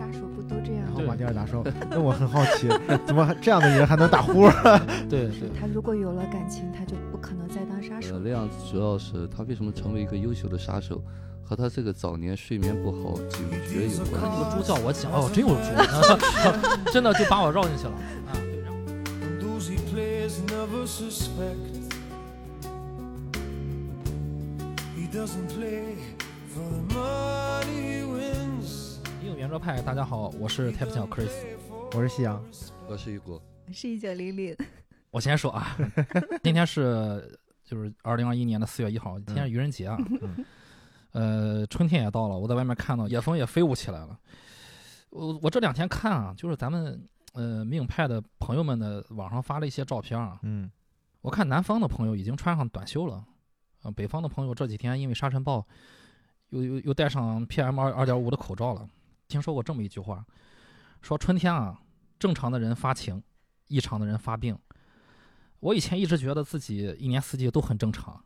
杀手不都这样吗？然后马蒂尔达说：“那我很好奇，怎么这样的人还能打呼？对对，他如果有了感情，他就不可能再当杀手呃，。那样主要是他为什么成为一个优秀的杀手，和他这个早年睡眠不好、警觉有关那系。个猪叫我讲，哦，真有猪，真的就把我绕进去了啊！对，然后英语圆桌派，大家好，我是 Type 小 Chris。我是夕阳，我是雨果，我是一九零零，我先说啊，今天是就是二零二一年的四月一号，今天是愚人节啊。嗯呃，春天也到了，我在外面看到野蜂也飞舞起来了。我我这两天看啊，就是咱们呃命派的朋友们的网上发了一些照片啊，嗯，我看南方的朋友已经穿上短袖了，呃，北方的朋友这几天因为沙尘暴，又又又戴上 PM 二二点五的口罩了。听说过这么一句话，说春天啊，正常的人发情，异常的人发病。我以前一直觉得自己一年四季都很正常，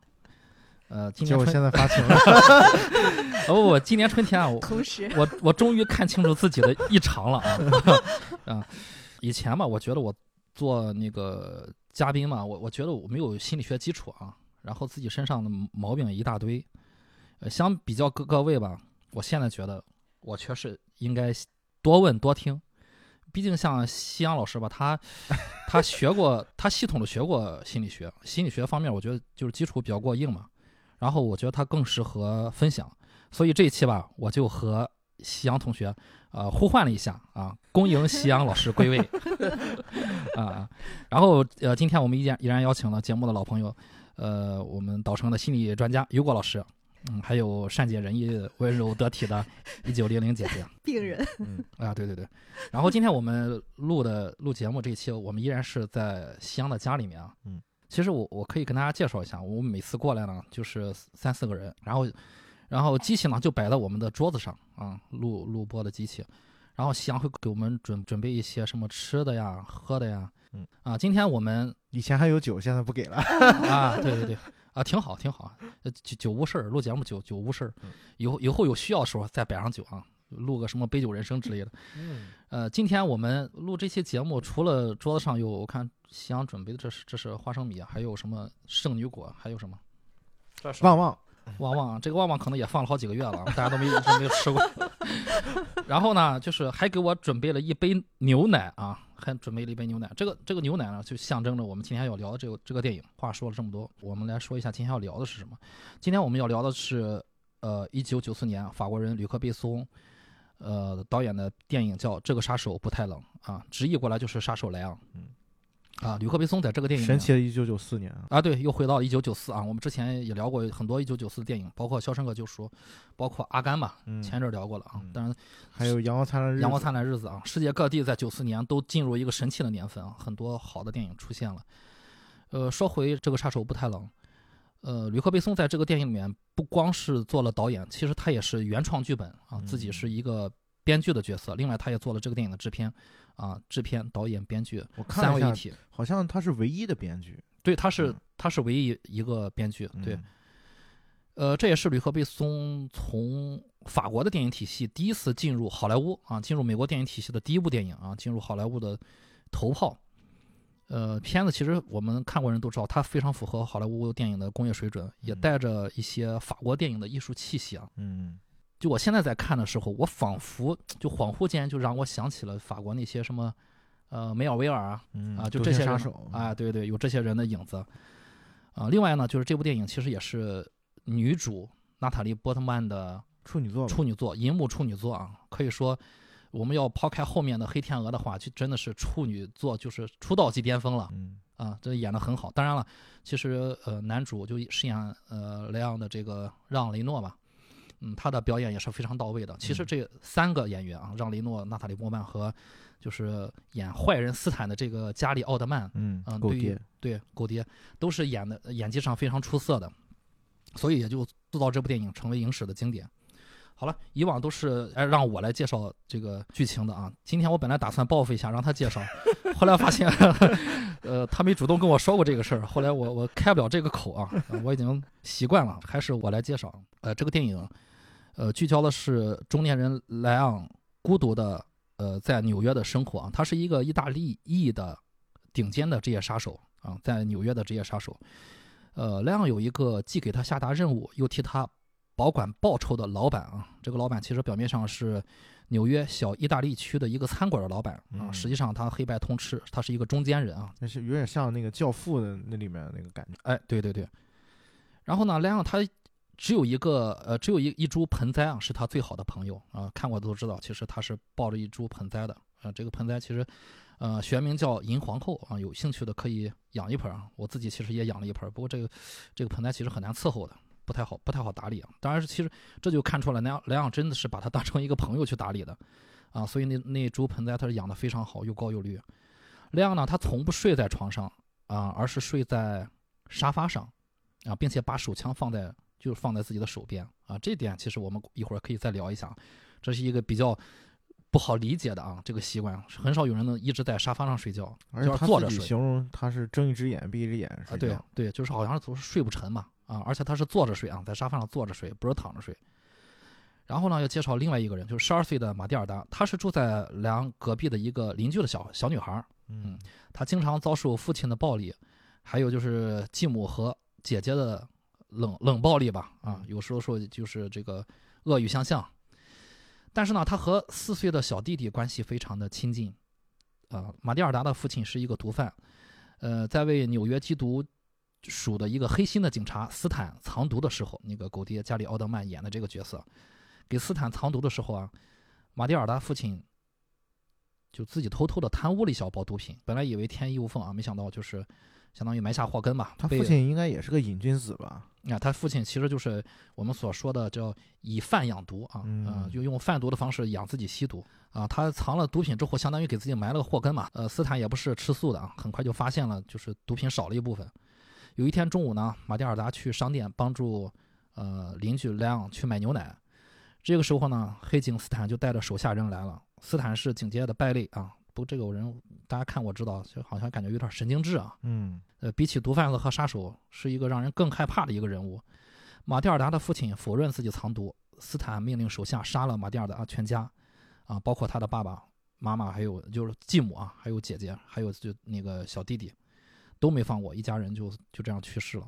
呃，今年我现在发情了。哦不不，今年春天啊，我同时我我终于看清楚自己的异常了啊 啊！以前吧，我觉得我做那个嘉宾嘛，我我觉得我没有心理学基础啊，然后自己身上的毛病一大堆。呃，相比较各各位吧，我现在觉得我确实应该多问多听。毕竟像西阳老师吧，他 他学过，他系统的学过心理学，心理学方面我觉得就是基础比较过硬嘛。然后我觉得他更适合分享。所以这一期吧，我就和夕阳同学，呃，互换了一下啊，恭迎夕阳老师归位 啊。然后呃，今天我们依然依然邀请了节目的老朋友，呃，我们岛城的心理专家于果老师，嗯，还有善解人意、温柔得体的 一九零零姐姐 病人，嗯，啊，对对对。然后今天我们录的录节目这一期，我们依然是在夕阳的家里面啊。嗯。其实我我可以跟大家介绍一下，我们每次过来呢，就是三四个人，然后，然后机器呢就摆在我们的桌子上啊，录录播的机器，然后夕阳会给我们准准备一些什么吃的呀、喝的呀，嗯啊，今天我们以前还有酒，现在不给了。啊，对对对，啊，挺好挺好，呃酒酒无事儿，录节目酒酒无事儿嗯，以后以后有需要的时候再摆上酒啊，录个什么杯酒人生之类的。嗯，呃，今天我们录这期节目，除了桌子上有我看夕阳准备的这是这是花生米啊，还有什么圣女果，还有什么？这是旺旺，旺旺，这个旺旺可能也放了好几个月了啊，大家都没一直没有吃过。然后呢，就是还给我准备了一杯牛奶啊，还准备了一杯牛奶。这个这个牛奶呢，就象征着我们今天要聊的这个这个电影。话说了这么多，我们来说一下今天要聊的是什么。今天我们要聊的是，呃，一九九四年法国人吕克贝松，呃，导演的电影叫《这个杀手不太冷》啊，直译过来就是杀手莱昂。嗯。啊，吕克贝松在这个电影神奇的一九九四年啊，啊，对，又回到了一九九四啊。我们之前也聊过很多一九九四的电影，包括《肖申克救赎》，包括《阿甘》吧，嗯，前阵儿聊过了啊嗯。当然，还有阳光灿烂日子，阳光灿烂日子啊，世界各地在九四年都进入一个神奇的年份啊，很多好的电影出现了。呃，说回这个杀手不太冷，呃，吕克贝松在这个电影里面不光是做了导演，其实他也是原创剧本啊，自己嗯是一个编剧的角色，另外他也做了这个电影的制片啊，制片、导演、编剧三位一体。好像他是唯一的编剧。对，他是嗯他是唯一一个编剧，对。嗯，呃，这也是吕克贝松从法国的电影体系第一次进入好莱坞啊，进入美国电影体系的第一部电影啊，进入好莱坞的头炮。呃，片子其实我们看过人都知道，它非常符合好莱坞电影的工业水准，也嗯带着一些法国电影的艺术气息啊。嗯，就我现在在看的时候，我仿佛就恍惚间就让我想起了法国那些什么，呃，梅尔维尔啊，嗯啊，就这些杀手啊，，对对，有这些人的影子。啊，另外呢，就是这部电影其实也是女主娜塔莉波特曼的处女座，处女作，银幕处女作啊，可以说我们要抛开后面的黑天鹅的话，就真的是处女作，就是出道即巅峰了嗯啊，这演的很好。当然了，其实呃，男主就饰演呃莱昂的这个让雷诺嘛，嗯，他的表演也是非常到位的。其实嗯这三个演员啊，让雷诺、娜塔莉波曼和就是演坏人斯坦的这个加里奥德曼，嗯嗯，对于狗爹，对，狗爹都是演的演技上非常出色的，所以也就塑造这部电影成为影史的经典。好了，以往都是哎让我来介绍这个剧情的啊，今天我本来打算报复一下让他介绍，后来发现，呃，他没主动跟我说过这个事儿，后来我我开不了这个口啊，呃我已经习惯了，还是我来介绍。呃，这个电影，呃，聚焦的是中年人莱昂孤独的呃在纽约的生活啊。他是一个意大利裔的顶尖的职业杀手啊，在纽约的职业杀手。呃，莱昂有一个既给他下达任务，又替他保管报酬的老板啊。这个老板其实表面上是纽约小意大利区的一个餐馆的老板啊，嗯实际上他黑白通吃，他是一个中间人啊。那是有点像那个《教父》的那里面那个感觉。哎，对对对。然后呢，莱昂他只有一个呃，只有一一株盆栽啊，是他最好的朋友啊。看过的都知道，其实他是抱着一株盆栽的啊。这个盆栽其实呃学名叫银皇后啊，有兴趣的可以养一盆啊。我自己其实也养了一盆，不过这个这个盆栽其实很难伺候的，不太好不太好打理啊。当然是其实这就看出来莱昂莱昂真的是把它当成一个朋友去打理的啊。所以那那株盆栽它是养的非常好，又高又绿。莱昂呢，他从不睡在床上啊，而是睡在沙发上啊，并且把手枪放在就是放在自己的手边啊。这点其实我们一会儿可以再聊一下，这是一个比较不好理解的啊这个习惯，很少有人能一直在沙发上睡觉，而且坐着睡形容他是睁一只眼闭一只眼啊。对对，就是好像总是睡不沉嘛啊，而且他是坐着睡啊，在沙发上坐着睡，不是躺着睡。然后呢，要介绍另外一个人，就是十二岁的马蒂尔达，她是住在莱昂隔壁的一个邻居的小小女孩儿。嗯她经常遭受父亲的暴力，还有就是继母和姐姐的冷冷暴力吧，啊，有时候说就是这个恶语相向。但是呢，他和四岁的小弟弟关系非常的亲近，啊，马蒂尔达的父亲是一个毒贩，呃，在为纽约缉毒署的一个黑心的警察斯坦藏毒的时候，那个狗爹加里奥德曼演的这个角色，给斯坦藏毒的时候啊，马蒂尔达父亲就自己偷偷的贪污了一小包毒品，本来以为天衣无缝啊，没想到就是相当于埋下祸根吧。他父亲应该也是个瘾君子吧？啊，他父亲其实就是我们所说的叫以贩养毒啊，嗯呃就用贩毒的方式养自己吸毒啊。他藏了毒品之后，相当于给自己埋了个祸根嘛。呃，斯坦也不是吃素的啊，很快就发现了，就是毒品少了一部分。有一天中午呢，马蒂尔达去商店帮助呃邻居莱昂去买牛奶，这个时候呢，黑警斯坦就带着手下人来了。斯坦是警界的败类啊，不这个人大家看我知道，就好像感觉有点神经质啊。嗯呃，比起毒贩子和杀手，是一个让人更害怕的一个人物。马蒂尔达的父亲否认自己藏毒，斯坦命令手下杀了马蒂尔达全家，啊，包括他的爸爸妈妈，还有就是继母啊，还有姐姐，还有就那个小弟弟，都没放过，一家人就就这样去世了。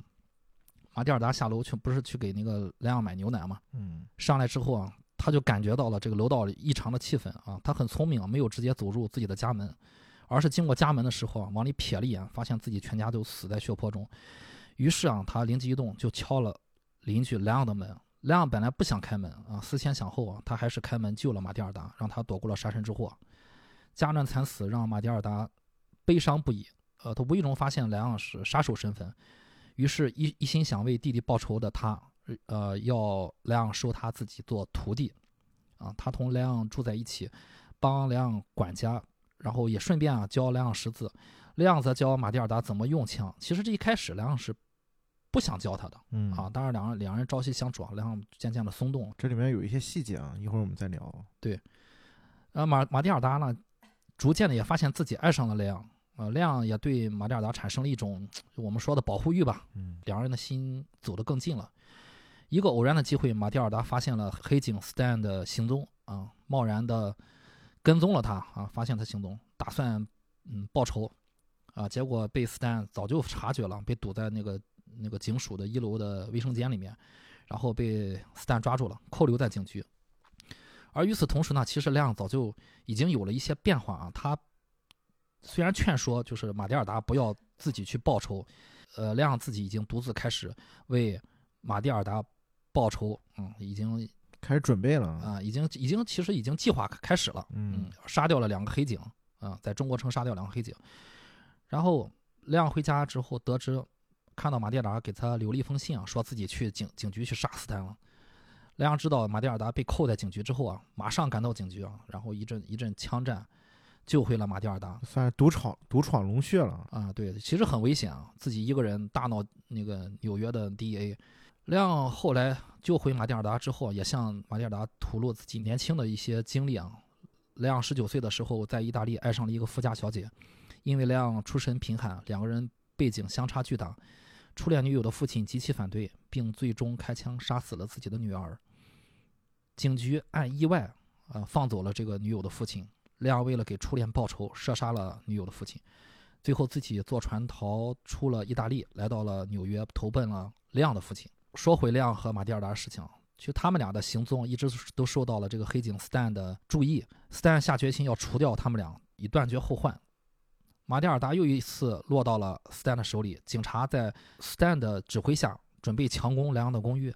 马蒂尔达下楼去不是去给那个莱昂买牛奶吗？嗯上来之后啊，他就感觉到了这个楼道里异常的气氛啊。他很聪明，没有直接走入自己的家门，而是经过家门的时候啊，往里瞥了一眼，发现自己全家都死在血泊中。于是啊，他灵机一动，就敲了邻居莱昂的门。莱昂本来不想开门啊，思前想后啊，他还是开门救了马蒂尔达，让他躲过了杀身之祸。家人惨死让马蒂尔达悲伤不已。呃，他无意中发现莱昂是杀手身份，于是一一心想为弟弟报仇的他，呃，要莱昂收他自己做徒弟，啊，他同莱昂住在一起，帮莱昂管家，然后也顺便啊教莱昂识字，莱昂则教马蒂尔达怎么用枪。其实这一开始莱昂是不想教他的嗯啊，当然两人两人朝夕相处啊，莱昂渐渐的松动。这里面有一些细节啊，一会儿我们再聊。对呃，马马蒂尔达呢，逐渐的也发现自己爱上了莱昂，呃，莱昂也对马蒂尔达产生了一种 我们说的保护欲吧，嗯两人的心走得更近了。一个偶然的机会，马蒂尔达发现了黑警 Stan 的行踪啊，贸然的跟踪了他啊，发现他行踪，打算嗯报仇啊，结果被 Stan 早就察觉了，被堵在那个那个警署的一楼的卫生间里面，然后被 Stan 抓住了，扣留在警局。而与此同时呢，其实莱昂早就已经有了一些变化啊。他虽然劝说就是马蒂尔达不要自己去报仇，呃，莱昂自己已经独自开始为马蒂尔达报仇，嗯，已经开始准备了。啊、已经已经其实已经计划开始了，嗯杀掉了两个黑警啊、在中国城杀掉两个黑警。然后莱昂回家之后得知，看到马蒂尔达给他留了一封信啊，说自己去警警局去杀斯坦了。莱昂知道马蒂尔达被扣在警局之后啊，马上赶到警局啊，然后一阵一阵枪战，救回了马蒂尔达。算是独闯独闯龙穴了。啊，对，其实很危险啊，自己一个人大闹那个纽约的 DEA。莱昂后来救回马蒂尔达之后，也向马蒂尔达吐露自己年轻的一些经历啊。莱昂十九岁的时候在意大利爱上了一个富家小姐，因为莱昂出身贫寒，两个人背景相差巨大。初恋女友的父亲极其反对，并最终开枪杀死了自己的女儿。警局按意外呃，放走了这个女友的父亲。亮为了给初恋报仇，射杀了女友的父亲，最后自己坐船逃出了意大利，来到了纽约，投奔了亮的父亲。说回亮和马蒂尔达的事情，其实他们俩的行踪一直都受到了这个黑警斯坦的注意。斯坦下决心要除掉他们俩，以断绝后患。马蒂尔达又一次落到了斯坦的手里，警察在斯坦的指挥下准备强攻莱昂的公寓。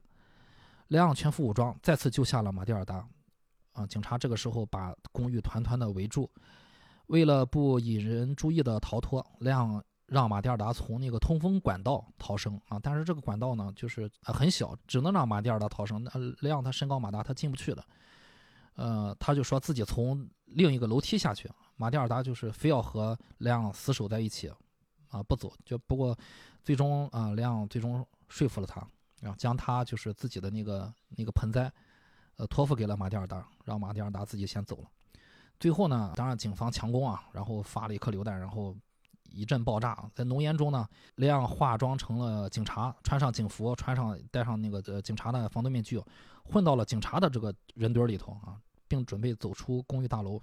莱昂全副武装，再次救下了马蒂尔达。啊，警察这个时候把公寓团团的围住，为了不引人注意的逃脱，莱昂让马蒂尔达从那个通风管道逃生啊。但是这个管道呢，就是呃很小，只能让马蒂尔达逃生。那莱昂他身高马大，他进不去的。呃，他就说自己从另一个楼梯下去。马蒂尔达就是非要和莱昂死守在一起，啊，不走。就不过最终啊，莱昂最终说服了他，然后将他就是自己的那个那个盆栽，呃，托付给了马蒂尔达，让马蒂尔达自己先走了。最后呢，当然警方强攻啊，然后发了一颗榴弹，然后一阵爆炸。在浓烟中呢，莱昂化妆成了警察，穿上警服，穿上戴上那个呃警察的防毒面具，混到了警察的这个人堆里头啊，并准备走出公寓大楼。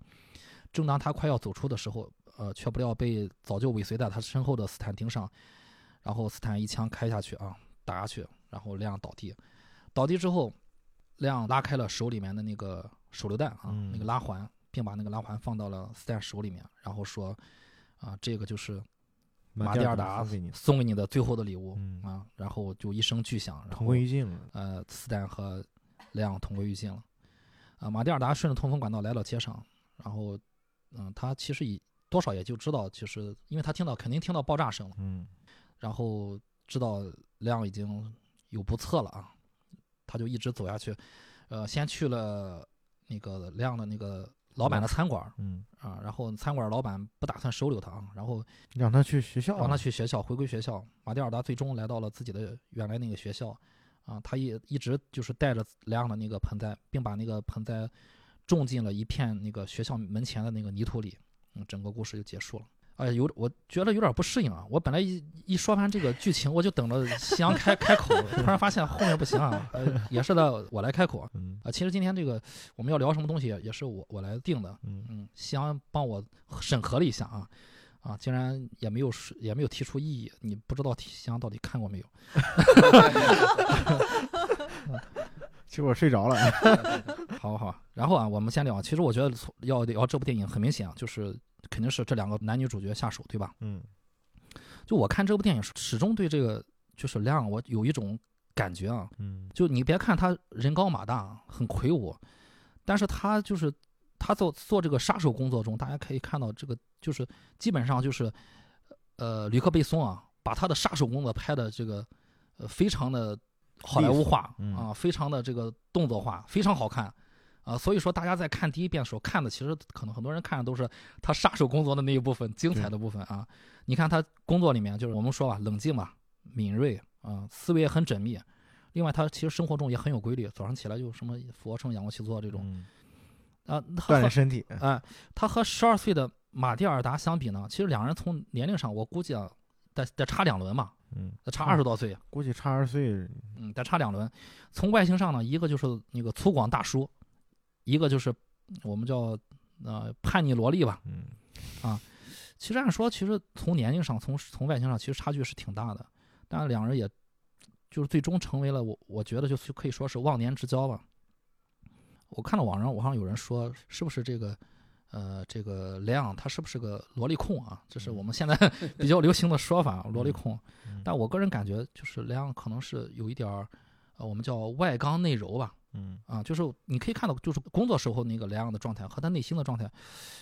正当他快要走出的时候，呃，却不料被早就尾随在他身后的斯坦盯上，然后斯坦一枪开下去啊，打下去，然后亮倒地。倒地之后，亮拉开了手里面的那个手榴弹啊，嗯那个拉环，并把那个拉环放到了斯坦手里面，然后说：“啊，这个就是马蒂尔达送给你的，最后的礼物嗯，啊。”然后就一声巨响，然后同归于尽了。呃，斯坦和亮同归于尽了。啊，马蒂尔达顺着通风管道来到街上，然后，嗯、他其实也多少也就知道，就是因为他听到肯定听到爆炸声了，嗯然后知道亮已经有不测了啊，他就一直走下去，呃，先去了那个亮的那个老板的餐馆儿嗯，啊，然后餐馆老板不打算收留他啊，然后让他去学校，让他去学校，回归学校。马蒂尔达最终来到了自己的原来那个学校，啊，他也一直就是带着莱昂的那个盆栽，并把那个盆栽种进了一片那个学校门前的那个泥土里。嗯，整个故事就结束了。哎，有我觉得有点不适应啊！我本来一一说完这个剧情，我就等着夕阳开开口，突然发现后面不行啊，呃，也是的，我来开口啊。嗯其实今天这个我们要聊什么东西，也是我我来定的。嗯嗯，夕阳帮我审核了一下啊，啊，竟然也没有是也没有提出异议，你不知道夕阳到底看过没有？其实我睡着了。好好，然后啊，我们先聊。其实我觉得从要聊这部电影，很明显啊，就是肯定是这两个男女主角下手，对吧？嗯就我看这部电影，始终对这个就是亮，我有一种感觉啊，嗯就你别看他人高马大，很魁梧，但是他就是他做做这个杀手工作中，大家可以看到这个就是基本上就是，呃，吕克贝松啊，把他的杀手工作拍的这个呃非常的好莱坞化嗯啊，非常的这个动作化，非常好看。啊，所以说大家在看第一遍的时候看的，其实可能很多人看的都是他杀手工作的那一部分精彩的部分啊。你看他工作里面，就是我们说吧，冷静吧，敏锐啊，思维也很缜密。另外，他其实生活中也很有规律，早上起来就什么俯卧撑、仰卧起坐这种嗯，啊。他锻和炼身体。哎，他和十二岁的马蒂尔达相比呢，其实两人从年龄上，我估计啊，得得差两轮嘛，嗯，得差二十多岁，估计差二十岁。嗯，得差两轮。从外形上呢，一个就是那个粗犷大叔，一个就是我们叫呃叛逆萝莉吧。嗯其实按说，其实从年龄上，从从外形上，其实差距是挺大的。但两人也，就是最终成为了我我觉得就是可以说是忘年之交吧。我看到网上网上有人说，是不是这个，呃，这个莱昂他是不是个萝莉控啊？这是我们现在 比较流行的说法，萝莉控。嗯但我个人感觉，就是莱昂可能是有一点儿，呃，我们叫外刚内柔吧。嗯啊，就是你可以看到，就是工作时候那个莱昂的状态和他内心的状态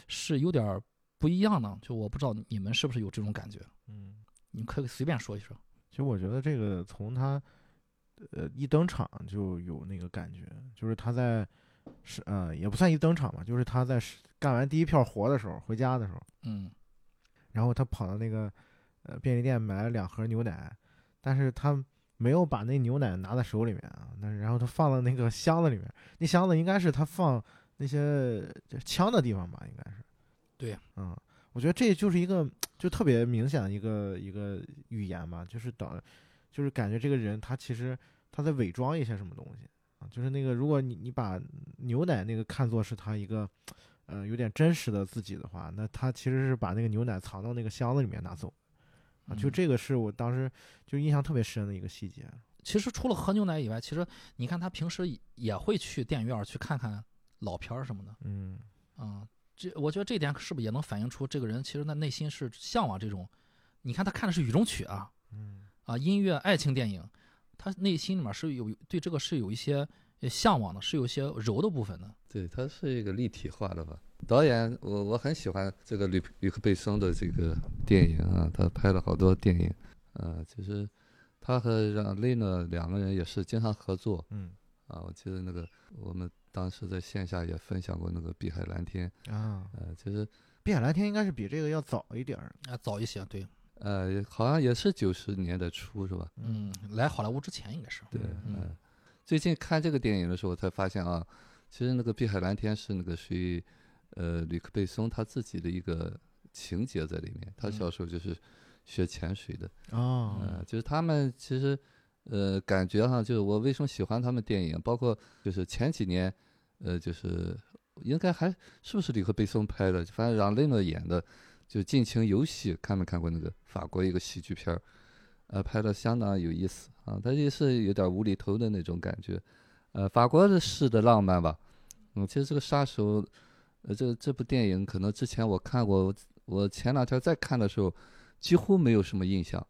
是有点儿不一样的。就我不知道你们是不是有这种感觉，嗯，你可以随便说一说。其实我觉得这个从他呃一登场就有那个感觉，就是他在是呃也不算一登场吧，就是他在干完第一票活的时候，回家的时候，嗯。然后他跑到那个呃便利店买了两盒牛奶，但是他没有把那牛奶拿在手里面啊，但是然后他放到那个箱子里面，那箱子应该是他放那些这枪的地方吧，应该是。对，嗯，我觉得这就是一个就特别明显的一个一个语言吧，就是导，就是感觉这个人他其实他在伪装一些什么东西就是那个，如果你你把牛奶那个看作是他一个，呃，有点真实的自己的话，那他其实是把那个牛奶藏到那个箱子里面拿走，啊，就嗯这个是我当时就印象特别深的一个细节。其实除了喝牛奶以外，其实你看他平时也会去电影院儿去看看老片儿什么的。嗯啊、这我觉得这点是不是也能反映出这个人其实他内心是向往这种？你看他看的是雨中曲啊嗯啊，音乐、爱情电影，他内心里面是有对这个是有一些呃向往的，是有一些柔的部分的。对，它是一个立体化的吧。导演，我我很喜欢这个吕吕克贝松的这个电影啊，他拍了好多电影，呃，其实他和让雷诺两个人也是经常合作嗯啊。我记得那个我们当时在线下也分享过那个《碧海蓝天》，啊，呃，其实碧海蓝天应该是比这个要早一点儿。啊，早一些，对，呃好像也是九十年代初是吧？嗯，来好莱坞之前应该是，对，嗯嗯、最近看这个电影的时候，我才发现啊，其实那个《碧海蓝天》是那个属于呃吕克贝松他自己的一个情节在里面。他嗯小时候就是学潜水的，哦，呃，就是他们其实呃感觉哈，就是我为什么喜欢他们电影，包括就是前几年呃就是应该还是不是吕克贝松拍的，反正让雷诺演的。就《尽情游戏》，看没看过那个法国一个喜剧片儿？呃，拍的相当有意思啊，它也是有点无厘头的那种感觉，呃，法国的式的浪漫吧。嗯，其实这个杀手，呃，这这部电影可能之前我看过，我我前两天再看的时候，几乎没有什么印象，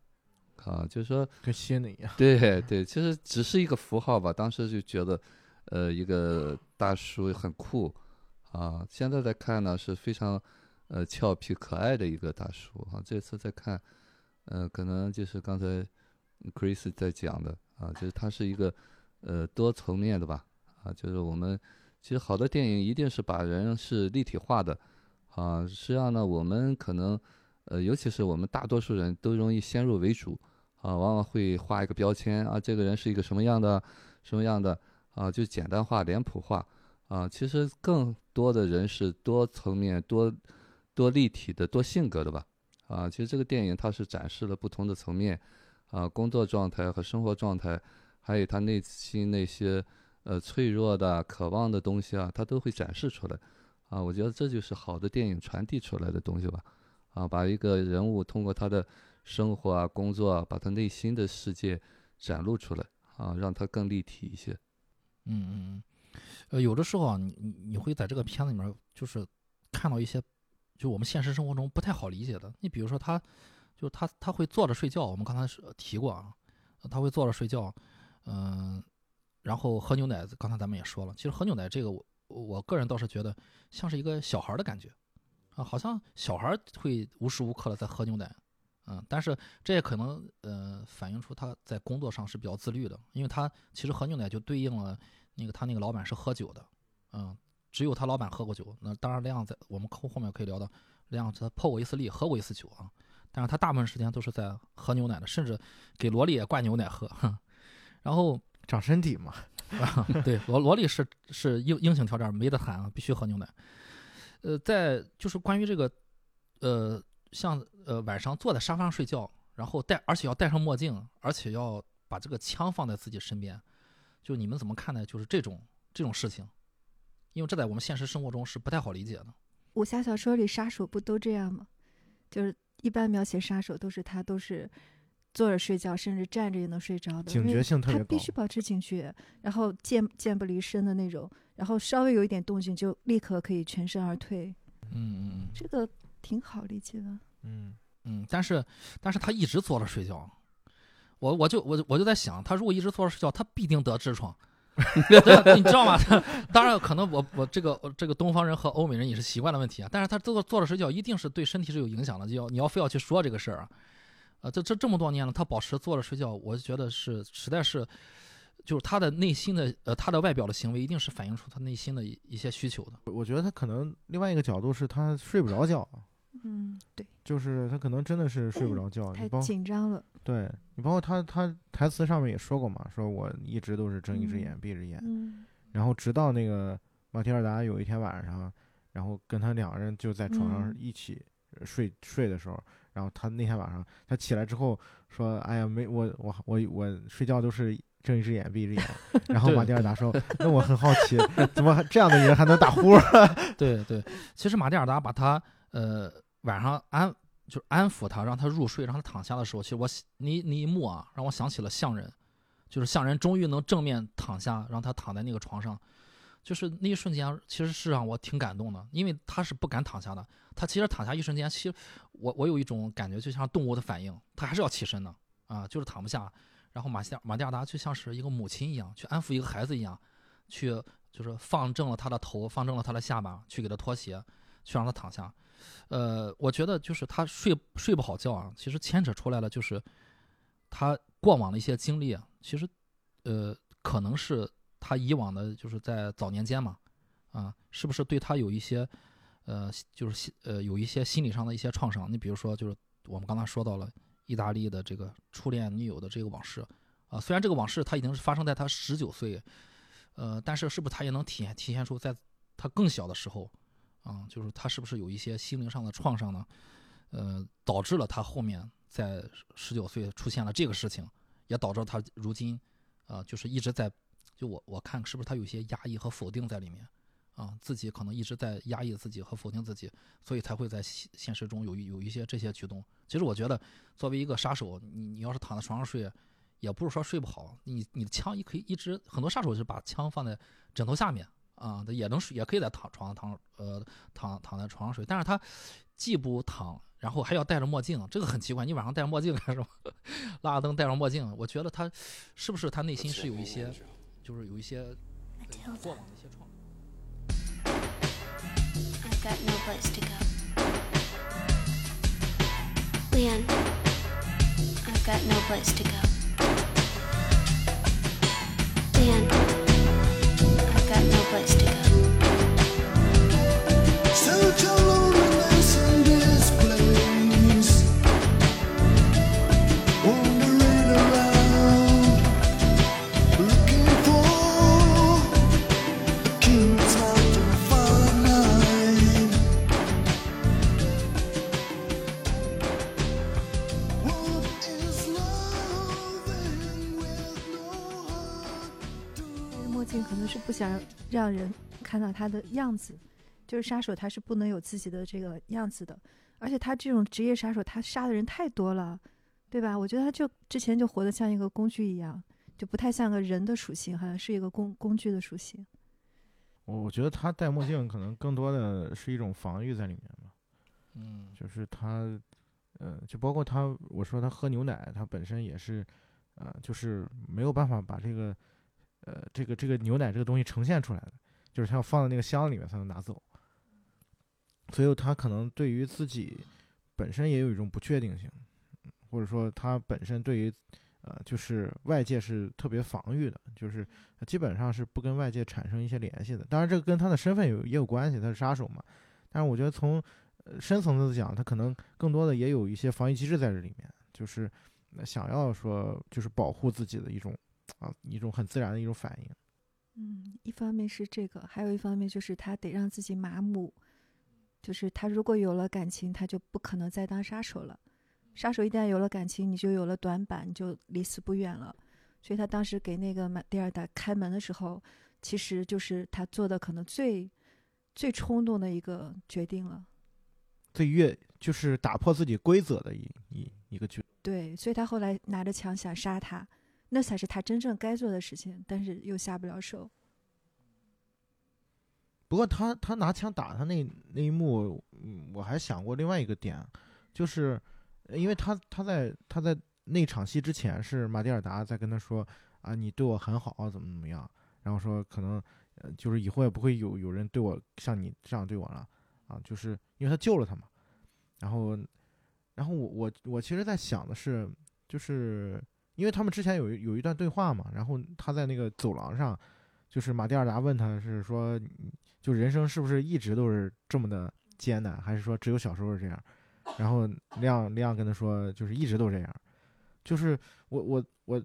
啊，就是说，跟新的一样。对对，其实只是一个符号吧，当时就觉得，呃，一个大叔很酷，啊，现在再看呢是非常，呃，俏皮可爱的一个大叔啊，这次再看。呃，可能就是刚才 Chris 在讲的啊，就是他是一个呃多层面的吧，啊，就是我们其实好的电影一定是把人是立体化的，啊，实际上呢，我们可能呃，尤其是我们大多数人都容易先入为主，啊，往往会画一个标签啊，这个人是一个什么样的什么样的啊，就简单化、脸谱化啊，其实更多的人是多层面、多多立体的、多性格的吧。啊，其实这个电影它是展示了不同的层面，啊，工作状态和生活状态，还有他内心那些呃脆弱的、渴望的东西啊，他都会展示出来。啊，我觉得这就是好的电影传递出来的东西吧。啊，把一个人物通过他的生活啊、工作啊，把他内心的世界展露出来，啊，让他更立体一些。嗯嗯嗯，呃，有的时候啊，你你你会在这个片子里面就是看到一些，就我们现实生活中不太好理解的。你比如说他，就他他会坐着睡觉，我们刚才提过啊，他会坐着睡觉，嗯、然后喝牛奶，刚才咱们也说了，其实喝牛奶这个我我个人倒是觉得像是一个小孩的感觉，啊，好像小孩会无时无刻的在喝牛奶。嗯，但是这也可能呃反映出他在工作上是比较自律的，因为他其实喝牛奶就对应了那个他那个老板是喝酒的，嗯，只有他老板喝过酒。那当然，亮在我们后后面可以聊到，亮他破过一次例，喝过一次酒啊，但是他大部分时间都是在喝牛奶的，甚至给萝莉也灌牛奶喝。哼 然后长身体嘛，啊，对，萝萝莉是是硬硬性条件，没得谈啊，必须喝牛奶。呃，在就是关于这个，呃，像呃晚上坐在沙发上睡觉，然后戴，而且要戴上墨镜，而且要把这个枪放在自己身边，就你们怎么看待就是这种这种事情？因为这在我们现实生活中是不太好理解的。武侠小说里杀手不都这样吗？就是一般描写杀手都是他都是坐着睡觉，甚至站着也能睡着的，警觉性特别高。必须保持警觉，然后箭箭不离身的那种，然后稍微有一点动静就立刻可以全身而退，嗯嗯这个挺好理解的。嗯，嗯，但是但是他一直坐着睡觉，我我就我就我就在想，他如果一直坐着睡觉，他必定得痔疮。你知道吗？当然，可能我我这个这个东方人和欧美人也是习惯的问题啊。但是他坐坐着睡觉，一定是对身体是有影响的。就要你要非要去说这个事儿啊，呃，这这这么多年了，他保持坐着睡觉，我觉得是实在是，就是他的内心的呃，他的外表的行为一定是反映出他内心的一一些需求的。我觉得他可能另外一个角度是他睡不着觉，嗯，对，就是他可能真的是睡不着觉。太紧张了。对你包括他他台词上面也说过嘛，说我一直都是睁一只眼嗯闭一只眼，嗯然后直到那个马提尔达有一天晚上，然后跟他两个人就在床上嗯一起呃睡、睡的时候，然后他那天晚上他起来之后说：“哎呀，没我我我我睡觉都是睁一只眼闭一只眼。然后马蒂尔达说：“那我很好奇，怎么这样的人还能打呼？” 对对，其实马蒂尔达把他呃晚上安就是安抚他，让他入睡，让他躺下的时候，其实我想那那一幕啊，让我想起了象人，就是象人终于能正面躺下，让他躺在那个床上，就是那一瞬间，其实是让我挺感动的，因为他是不敢躺下的，他其实躺下一瞬间，其实我我有一种感觉，就像动物的反应，他还是要起身的啊，就是躺不下。然后马西马蒂尔达就像是一个母亲一样，去安抚一个孩子一样，去就是放正了他的头，放正了他的下巴，去给他脱鞋，去让他躺下。呃，我觉得就是他睡睡不好觉啊，其实牵扯出来了就是他过往的一些经历啊，其实呃可能是他以往的就是在早年间嘛，啊，是不是对他有一些呃就是心呃有一些心理上的一些创伤？你比如说就是我们刚才说到了意大利的这个初恋女友的这个往事啊，虽然这个往事他已经是发生在他十九岁，呃，但是是不是他也能体现体现出在他更小的时候？啊，就是他是不是有一些心灵上的创伤呢？呃，导致了他后面在十九岁出现了这个事情，也导致他如今，啊、就是一直在，就我我看是不是他有些压抑和否定在里面，啊，自己可能一直在压抑自己和否定自己，所以才会在现现实中有有一些这些举动。其实我觉得，作为一个杀手，你你要是躺在床上睡，也不是说睡不好，你你的枪也可以一直，很多杀手是把枪放在枕头下面。啊，他也能睡，也可以在躺床上躺，呃，躺躺在床上睡。但是他既不躺，然后还要戴着墨镜，这个很奇怪。你晚上戴着墨镜干什么？拉着灯戴着墨镜，我觉得他是不是他内心是有一些，就是有一些过往的一些创。Place to go. Search your loneliness in this place. Wandering around, looking for a king's heart to find. What is loving with no heart? 墨镜可能是不想让人看到他的样子，就是杀手他是不能有自己的这个样子的，而且他这种职业杀手，他杀的人太多了，对吧？我觉得他就之前就活得像一个工具一样，就不太像个人的属性，好像是一个工工具的属性。我我觉得他戴墨镜可能更多的是一种防御在里面吧，嗯就是他，呃，就包括他，我说他喝牛奶，他本身也是，呃，就是没有办法把这个，呃，这个这个牛奶这个东西呈现出来的，就是他要放在那个箱里面才能拿走，所以他可能对于自己本身也有一种不确定性，或者说他本身对于，呃，就是外界是特别防御的，就是基本上是不跟外界产生一些联系的。当然，这个跟他的身份有也有关系，他是杀手嘛。但是我觉得从深层次讲，他可能更多的也有一些防御机制在这里面，就是想要说就是保护自己的一种啊一种很自然的一种反应。嗯，一方面是这个，还有一方面就是他得让自己麻木，就是他如果有了感情，他就不可能再当杀手了。杀手一旦有了感情，你就有了短板，你就离死不远了。所以他当时给那个马蒂尔达开门的时候，其实就是他做的可能最最冲动的一个决定了。最越就是打破自己规则的一一一个决。对，所以他后来拿着枪想杀他，那才是他真正该做的事情，但是又下不了手。不过他他拿枪打他那那一幕，我还想过另外一个点，就是因为他他在他在那场戏之前是马蒂尔达在跟他说啊，你对我很好，怎么怎么样，然后说可能就是以后也不会有有人对我像你这样对我了啊，就是因为他救了他嘛，然后然后我我我其实在想的是，就是因为他们之前有有一段对话嘛，然后他在那个走廊上，就是马蒂尔达问他是说。就人生是不是一直都是这么的艰难，还是说只有小时候是这样？然后亮亮跟他说，就是一直都这样。就是我我我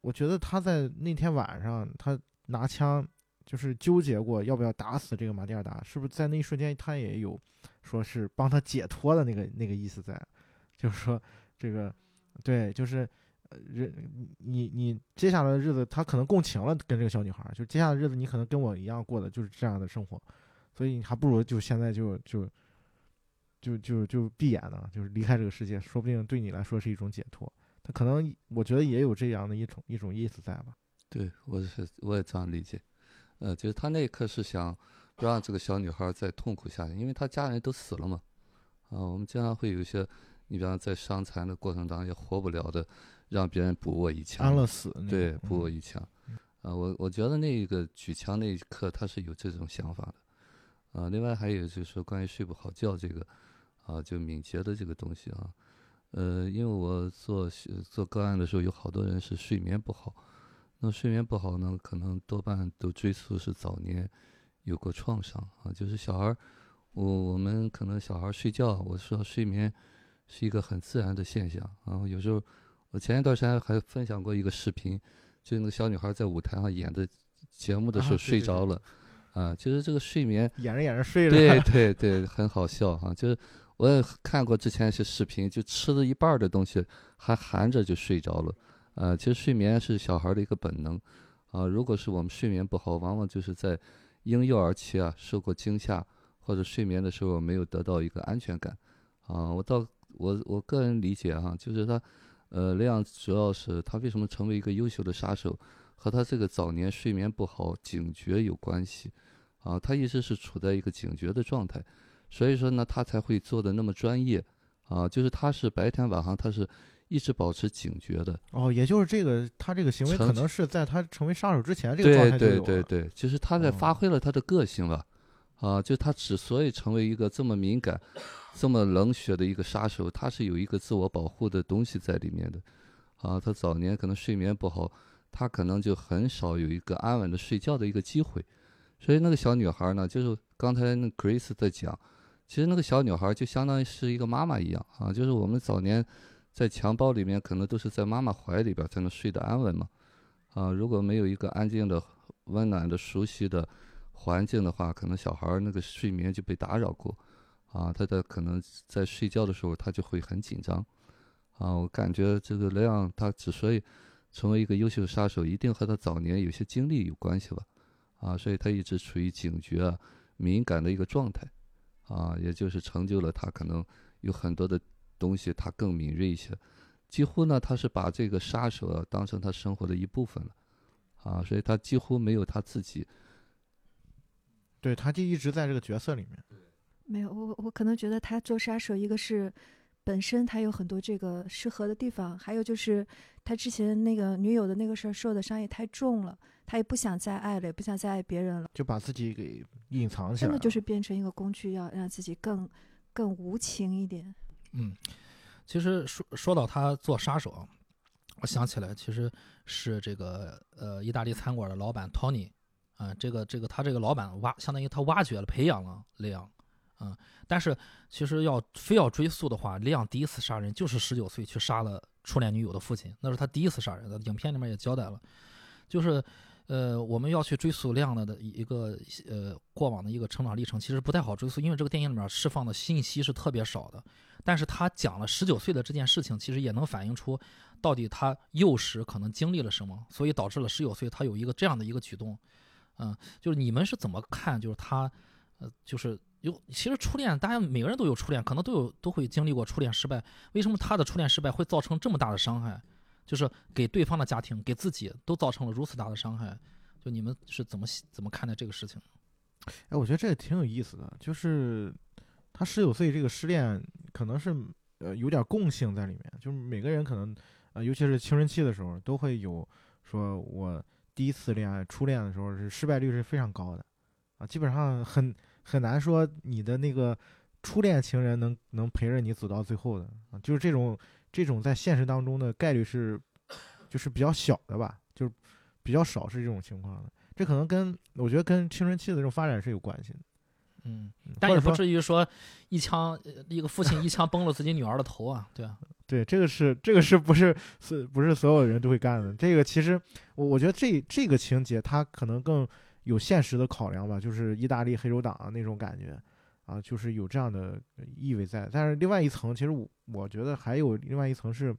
我觉得他在那天晚上，他拿枪就是纠结过要不要打死这个马蒂尔达，是不是在那一瞬间他也有说是帮他解脱的那个那个意思在？就是说这个对，就是日你你接下来的日子，他可能共情了，跟这个小女孩儿，就接下来的日子你可能跟我一样过的就是这样的生活，所以你还不如就现在就就就就就闭眼呢，就是离开这个世界，说不定对你来说是一种解脱。他可能我觉得也有这样的一种一种意思在吧。对我是我也这样理解，呃，就是他那一刻是想不让这个小女孩再痛苦下去，因为他家人都死了嘛，啊，我们经常会有一些，你比方在伤残的过程当中也活不了的，让别人补我一枪，安乐死对，补我嗯一枪。啊，我我觉得那个举枪那一刻他是有这种想法的，啊，另外还有就是说关于睡不好觉这个，啊，就敏捷的这个东西啊，呃，因为我做做个案的时候，有好多人是睡眠不好，那睡眠不好呢，可能多半都追溯是早年有过创伤。啊，就是小孩儿，我我们可能小孩儿睡觉，我说睡眠是一个很自然的现象。啊，有时候我前一段时间还分享过一个视频。就那个小女孩在舞台上演的节目的时候睡着了，啊，其实这个睡眠，演着演着睡了，对对对，很好笑哈、就是我也看过之前一些视频，就吃了一半儿的东西还含着就睡着了，呃，其实睡眠是小孩的一个本能，啊，如果是我们睡眠不好，往往就是在婴幼儿期啊受过惊吓或者睡眠的时候没有得到一个安全感，啊，我到我我个人理解哈、就是他。呃，亮主要是他为什么成为一个优秀的杀手，和他这个早年睡眠不好、警觉有关系，啊，他一直是处在一个警觉的状态，所以说呢，他才会做的那么专业，啊，就是他是白天晚上他是一直保持警觉的，哦，也就是这个他这个行为可能是在他成为杀手之前这个状对对态就有了对对，就是他在发哦挥了他的个性吧，啊，就他之所以成为一个这么敏感、这么冷血的一个杀手，他是有一个自我保护的东西在里面的，啊，他早年可能睡眠不好，他可能就很少有一个安稳的睡觉的一个机会，所以那个小女孩呢，就是刚才那 Grace 在讲，其实那个小女孩就相当于是一个妈妈一样啊，就是我们早年在襁褓里面可能都是在妈妈怀里边才能睡得安稳嘛，啊，如果没有一个安静的、温暖的、熟悉的环境的话，可能小孩那个睡眠就被打扰过，啊，他的可能在睡觉的时候他就会很紧张，啊，我感觉这个莱昂他之所以成为一个优秀的杀手，一定和他早年有些经历有关系吧，啊，所以他一直处于警觉啊、敏感的一个状态，啊，也就是成就了他可能有很多的东西他更敏锐一些，几乎呢他是把这个杀手啊当成他生活的一部分了，啊，所以他几乎没有他自己。对，他就一直在这个角色里面。没有，我我可能觉得他做杀手，一个是本身他有很多这个适合的地方，还有就是他之前那个女友的那个事儿受的伤也太重了，他也不想再爱了，也不想再爱别人了，就把自己给隐藏起来了，真的就是变成一个工具，要让自己更更无情一点。嗯，其实说说到他做杀手啊，我想起来，其实是这个呃意大利餐馆的老板 Tony 啊、这个这个他这个老板挖，相当于他挖掘了培养了雷昂，啊、但是其实要非要追溯的话，亮第一次杀人就是十九岁去杀了初恋女友的父亲，那是他第一次杀人的，影片里面也交代了，就是。呃，我们要去追溯亮的的一个呃过往的一个成长历程，其实不太好追溯，因为这个电影里面释放的信息是特别少的。但是他讲了十九岁的这件事情，其实也能反映出到底他幼时可能经历了什么，所以导致了十九岁他有一个这样的一个举动。嗯、就是你们是怎么看？就是他，呃，就是有其实初恋，大家每个人都有初恋，可能都有都会经历过初恋失败。为什么他的初恋失败会造成这么大的伤害？就是给对方的家庭、给自己都造成了如此大的伤害。就你们是怎么怎么看待这个事情？哎，我觉得这个挺有意思的，就是他十九岁这个失恋，可能是呃有点共性在里面，就是每个人可能呃，尤其是青春期的时候，都会有说我第一次恋爱、初恋的时候是失败率是非常高的啊，基本上很很难说你的那个初恋情人能能陪着你走到最后的啊，就是这种这种在现实当中的概率是就是比较小的吧，就是比较少是这种情况的。这可能跟我觉得跟青春期的这种发展是有关系的，嗯，嗯但也不至于说一枪呃一个父亲一枪崩了自己女儿的头啊，对啊，对，这个是这个是不是是不是所有人都会干的？这个其实我我觉得这这个情节它可能更有现实的考量吧，就是意大利黑手党啊那种感觉啊，就是有这样的意味在。但是另外一层，其实我我觉得还有另外一层是，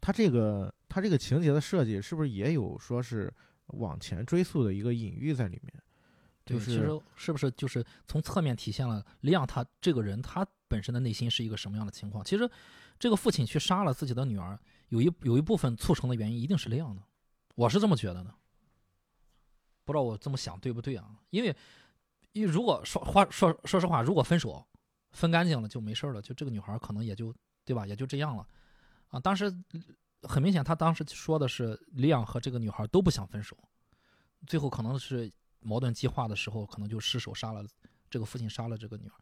他这个他这个情节的设计是不是也有说是往前追溯的一个隐喻在里面？就是其实是不是就是从侧面体现了李昂他这个人他本身的内心是一个什么样的情况？其实，这个父亲去杀了自己的女儿，有一有一部分促成的原因一定是李昂的，我是这么觉得的。不知道我这么想对不对啊？因为，因为如果说话说说实话，如果分手分干净了就没事了，就这个女孩可能也就对吧，也就这样了啊。当时很明显，他当时说的是李昂和这个女孩都不想分手，最后可能是矛盾激化的时候，可能就失手杀了这个父亲，杀了这个女儿。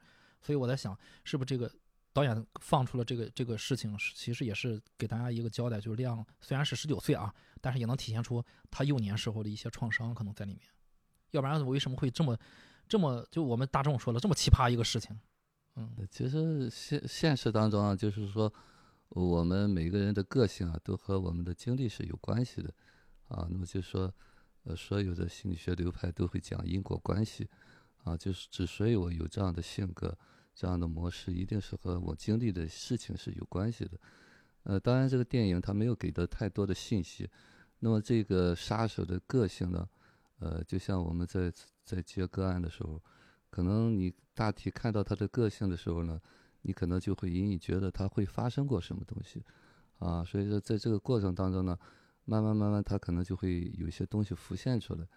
所以我在想，是不是这个导演放出了这个这个事情，其实也是给大家一个交代，就是亮虽然是十九岁啊，但是也能体现出他幼年时候的一些创伤可能在里面。要不然为什么会这么这么就我们大众说了这么奇葩一个事情？嗯，其实现现实当中啊，就是说，我们每个人的个性啊，都和我们的经历是有关系的，啊，那么就是说，呃，所有的心理学流派都会讲因果关系，啊，就是之所以我有这样的性格、这样的模式，一定是和我经历的事情是有关系的。呃，当然这个电影它没有给的太多的信息，那么这个杀手的个性呢，呃，就像我们在在接个案的时候。可能你大体看到他的个性的时候呢，你可能就会隐隐觉得他会发生过什么东西，啊，所以说在这个过程当中呢，慢慢慢慢他可能就会有一些东西浮现出来。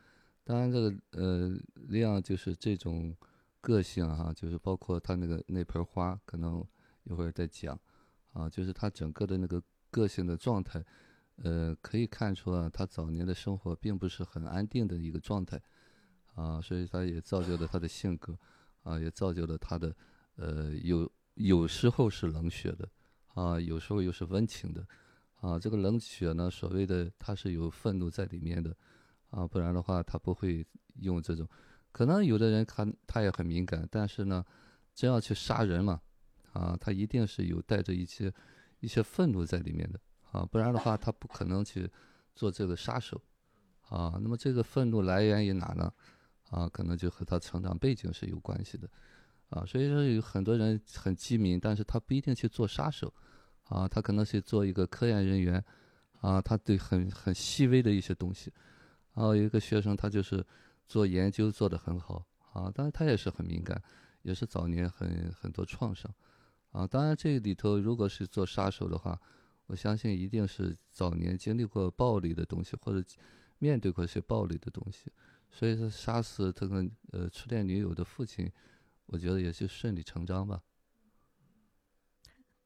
当然，这个呃，量就是这种个性哈、就是包括他那个那盆花，可能一会儿再讲，啊，就是他整个的那个个性的状态，呃，可以看出啊，他早年的生活并不是很安定的一个状态。啊，所以他也造就了他的性格，啊，也造就了他的，呃，有有时候是冷血的，啊，有时候又是温情的，啊，这个冷血呢，所谓的他是有愤怒在里面的，啊，不然的话他不会用这种，可能有的人他他也很敏感，但是呢，真要去杀人嘛，啊，他一定是有带着一些一些愤怒在里面的，啊，不然的话他不可能去做这个杀手，啊，那么这个愤怒来源于哪呢？啊，可能就和他成长背景是有关系的，啊，所以说有很多人很机敏，但是他不一定去做杀手，啊，他可能去做一个科研人员，啊，他对很很细微的一些东西，然后有一个学生他就是做研究做得很好，啊，当然他也是很敏感，也是早年很很多创伤，啊，当然这里头如果是做杀手的话，我相信一定是早年经历过暴力的东西，或者面对过一些暴力的东西。所以说，杀死这个呃初恋女友的父亲，我觉得也是顺理成章吧。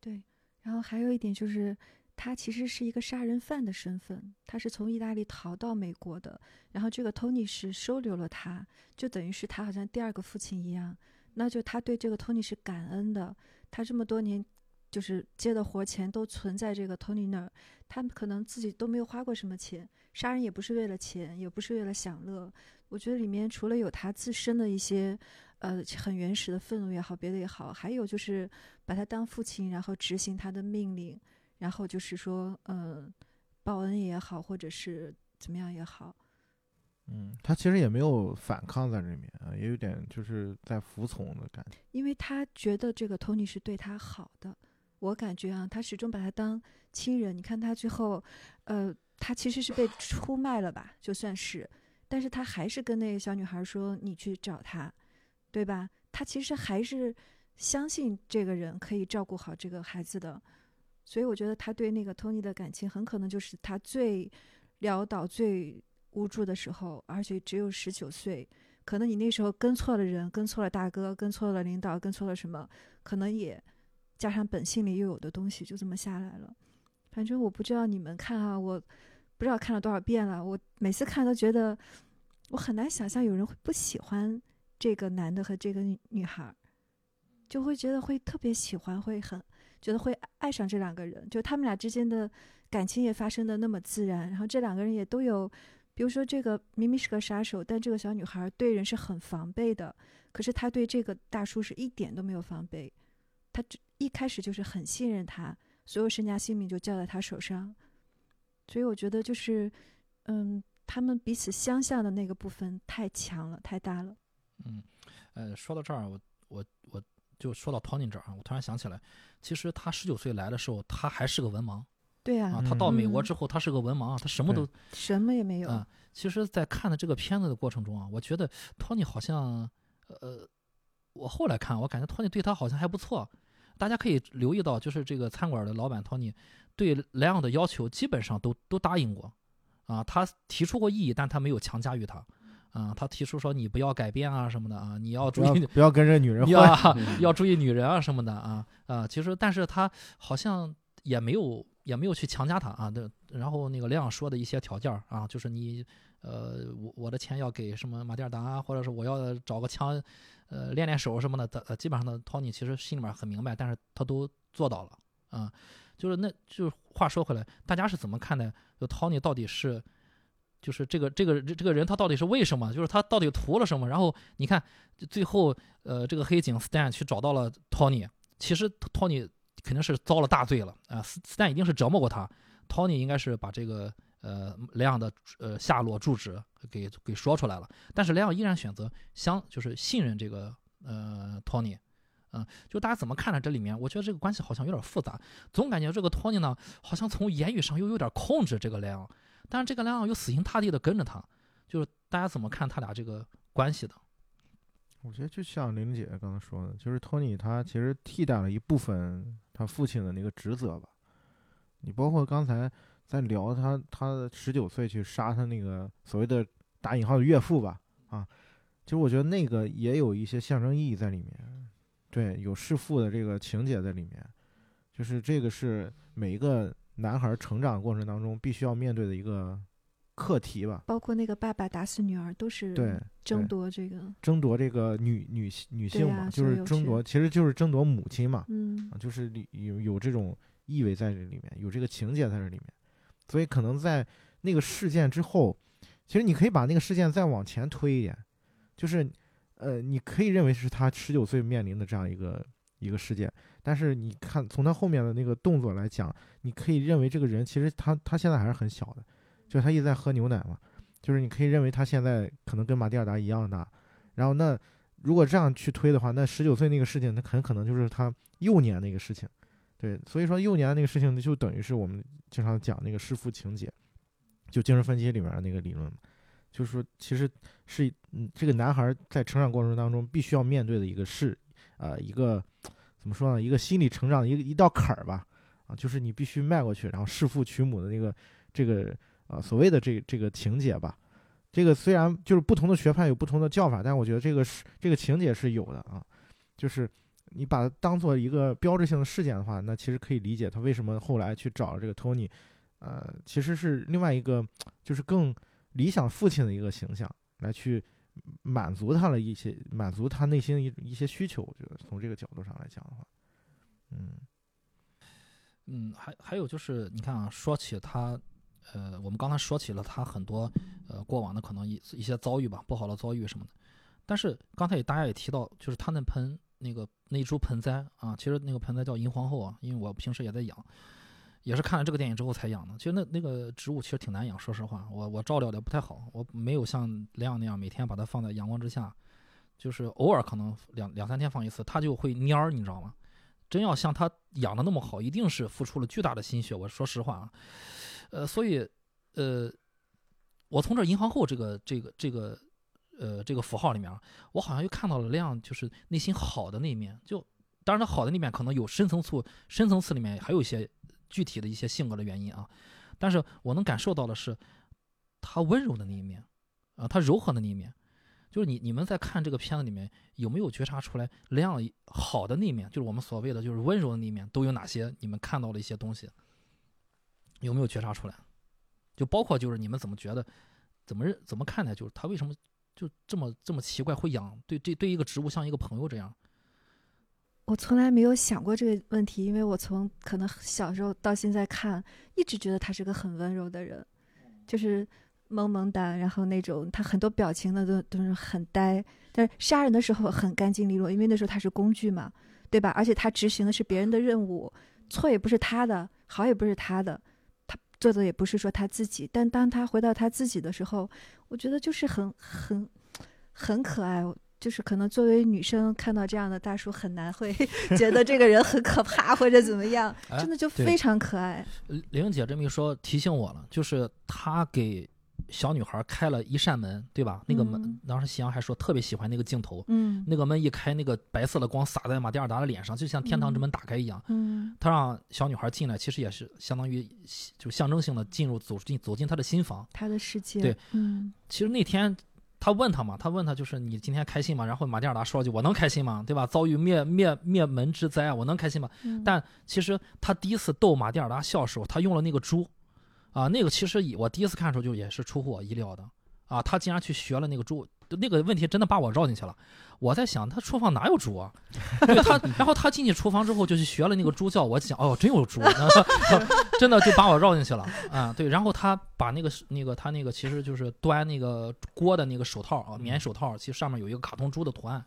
对，然后还有一点就是，他其实是一个杀人犯的身份，他是从意大利逃到美国的，然后这个 Tony 是收留了他，就等于是他好像第二个父亲一样，那就他对这个 Tony 是感恩的，他这么多年就是接的活钱都存在这个 Tony 那儿，他可能自己都没有花过什么钱，杀人也不是为了钱，也不是为了享乐，我觉得里面除了有他自身的一些。呃，很原始的愤怒也好，别的也好，还有就是把他当父亲，然后执行他的命令，然后就是说，呃，报恩也好，或者是怎么样也好，嗯，他其实也没有反抗在里面啊，也有点就是在服从的感觉。因为他觉得这个 Tony 是对他好的，我感觉啊，他始终把他当亲人。你看他最后，呃，他其实是被出卖了吧，就算是，但是他还是跟那个小女孩说：“你去找他。”对吧？他其实还是相信这个人可以照顾好这个孩子的，所以我觉得他对那个 Tony 的感情很可能就是他最潦倒、最无助的时候，而且只有十九岁。可能你那时候跟错了人，跟错了大哥，跟错了领导，跟错了什么，可能也加上本性里又有的东西，就这么下来了。反正我不知道你们看啊，我不知道看了多少遍了，我每次看都觉得我很难想象有人会不喜欢。这个男的和这个女孩，就会觉得会特别喜欢，会很觉得会爱上这两个人。就他们俩之间的感情也发生的那么自然，然后这两个人也都有，比如说这个明明是个杀手，但这个小女孩对人是很防备的，可是她对这个大叔是一点都没有防备，她一开始就是很信任他，所有身家性命就交在他手上。所以我觉得就是，嗯，他们彼此相像的那个部分太强了，太大了。嗯，呃，说到这儿，我我我就说到 Tony 这儿啊，我突然想起来，其实他十九岁来的时候，他还是个文盲，对啊啊，，他到美国嗯之后，他是个文盲，他什么都什么也没有。啊。其实，在看的这个片子的过程中啊，我觉得托尼好像，呃，我后来看，我感觉托尼对他好像还不错。大家可以留意到，就是这个餐馆的老板托尼对莱昂的要求基本上都都答应过，啊，他提出过异议，但他没有强加于他，啊，他提出说你不要改变啊什么的啊，你要注意不要跟这女人你换。要嗯要注意女人啊什么的啊啊，其实但是他好像也没有也没有去强加他啊，对，然后那个亮说的一些条件儿啊，就是你呃我我的钱要给什么马蒂尔达啊，或者是我要找个枪，呃练练手什么的，他呃基本上呢，Tony 其实心里面很明白，但是他都做到了啊，就是那就是话说回来，大家是怎么看待就 Tony 到底是？就是这个这个这个人他到底是为什么？就是他到底图了什么？然后你看最后呃，这个黑警 Stan 去找到了 Tony，其实 Tony 肯定是遭了大罪了啊、s t a n 一定是折磨过他，Tony 应该是把这个呃莱昂的呃下落住址给给说出来了，但是莱昂依然选择相就是信任这个呃 Tony。嗯，就大家怎么看呢这里面？我觉得这个关系好像有点复杂，总感觉这个 Tony 呢，好像从言语上又有点控制这个莱昂，但是这个莱昂又死心塌地的跟着他，就是大家怎么看他俩这个关系的？我觉得就像玲玲姐刚才说的，就是托尼他其实替代了一部分他父亲的那个职责吧。你包括刚才在聊他他十九岁去杀他那个所谓的打引号的岳父吧，啊，其实我觉得那个也有一些象征意义在里面，对，有弑父的这个情节在里面，就是这个是每一个男孩成长过程当中必须要面对的一个课题吧。包括那个爸爸打死女儿，都是对，争夺这个，争夺这个女女女性嘛，啊就是争夺，其实就是争夺母亲嘛，嗯啊，就是有有这种意味在这里面，有这个情节在这里面，所以可能在那个事件之后，其实你可以把那个事件再往前推一点，就是呃，你可以认为是他十九岁面临的这样一个一个事件，但是你看从他后面的那个动作来讲，你可以认为这个人其实他他现在还是很小的，就他一直在喝牛奶嘛，就是你可以认为他现在可能跟马蒂尔达一样大，然后那如果这样去推的话，那十九岁那个事情，那很可能就是他幼年那个事情，对，所以说幼年的那个事情，就等于是我们经常讲那个弑父情节，就精神分析里面的那个理论，就是说其实是嗯这个男孩在成长过程当中必须要面对的一个事呃一个怎么说呢，一个心理成长的一个一道坎儿吧，啊，就是你必须迈过去，然后弑父娶母的那个这个啊所谓的这这个情节吧。这个虽然就是不同的学派有不同的叫法，但我觉得这个是这个情节是有的啊，就是你把它当做一个标志性的事件的话，那其实可以理解他为什么后来去找这个托尼，呃，其实是另外一个就是更理想父亲的一个形象来去满足他的一些满足他内心一一些需求。我觉得从这个角度上来讲的话，嗯嗯，还还有就是，你看啊，说起他，呃，我们刚才说起了他很多呃过往的可能一一些遭遇吧，不好的遭遇什么的。但是刚才也大家也提到，就是他那盆那个那株盆栽啊，其实那个盆栽叫银皇后啊，因为我平时也在养，也是看了这个电影之后才养的。其实那那个植物其实挺难养，说实话，我我照料的不太好，我没有像亮那样每天把它放在阳光之下，就是偶尔可能两两三天放一次，它就会蔫儿，你知道吗？真要像他养的那么好，一定是付出了巨大的心血。我说实话啊，呃，所以，呃，我从这银行后这个这个这个呃这个符号里面，我好像又看到了亮就是内心好的那一面。就当然，他好的那面可能有深层次，深层次里面还有一些具体的一些性格的原因啊。但是我能感受到的是他温柔的那一面啊，他柔和的那一面。就是你你们在看这个片子里面有没有觉察出来亮好的那一面，就是我们所谓的就是温柔的那一面都有哪些？你们看到了一些东西，有没有觉察出来？就包括就是你们怎么觉得，怎么认怎么看待？就是他为什么就这么这么奇怪，会养对对对一个植物像一个朋友这样？我从来没有想过这个问题，因为我从可能小时候到现在看，一直觉得他是个很温柔的人，就是萌萌哒，然后那种他很多表情呢都都是很呆，但是杀人的时候很干净利落，因为那时候他是工具嘛，对吧？而且他执行的是别人的任务，错也不是他的，好也不是他的，他做的也不是说他自己，但当他回到他自己的时候，我觉得就是很很很可爱，就是可能作为女生看到这样的大叔很难会 觉得这个人很可怕或者怎么样，哎真的就非常可爱。玲玲姐这么一说，提醒我了，就是她给小女孩开了一扇门，对吧？那个门，嗯当时夕阳还说特别喜欢那个镜头，嗯那个门一开，那个白色的光洒在马蒂尔达的脸上，就像天堂之门打开一样。嗯他让小女孩进来，其实也是相当于就象征性的进入走进走进她的心房。他的世界，对，嗯其实那天他问他嘛，他问他就是你今天开心吗？然后马蒂尔达说了句我能开心吗？对吧？遭遇灭灭灭门之灾，我能开心吗？嗯，但其实他第一次逗马蒂尔达笑的时候，他用了那个猪，啊，那个其实我第一次看的时候就也是出乎我意料的，啊，他竟然去学了那个猪，那个问题真的把我绕进去了。我在想，他厨房哪有猪啊？对他，然后他进去厨房之后就去学了那个猪叫，我想，哦，真有猪，真的就把我绕进去了啊。对，然后他把那个那个他那个其实就是端那个锅的那个手套啊，棉手套，其实上面有一个卡通猪的图案，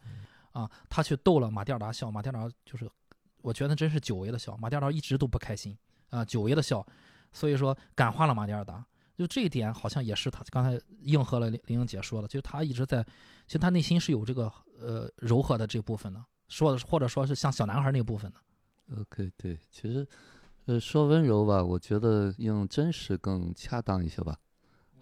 啊，他去逗了马蒂尔达笑，马蒂尔达就是我觉得真是久违的笑，马蒂尔达一直都不开心啊，久违的笑，所以说感化了马蒂尔达。就这一点，好像也是他刚才应和了林玲玲姐说的，就是他一直在，其实他内心是有这个呃柔和的这部分的，说的或者说是像小男孩那部分的。OK，对，其实，呃，说温柔吧，我觉得用真实更恰当一些吧。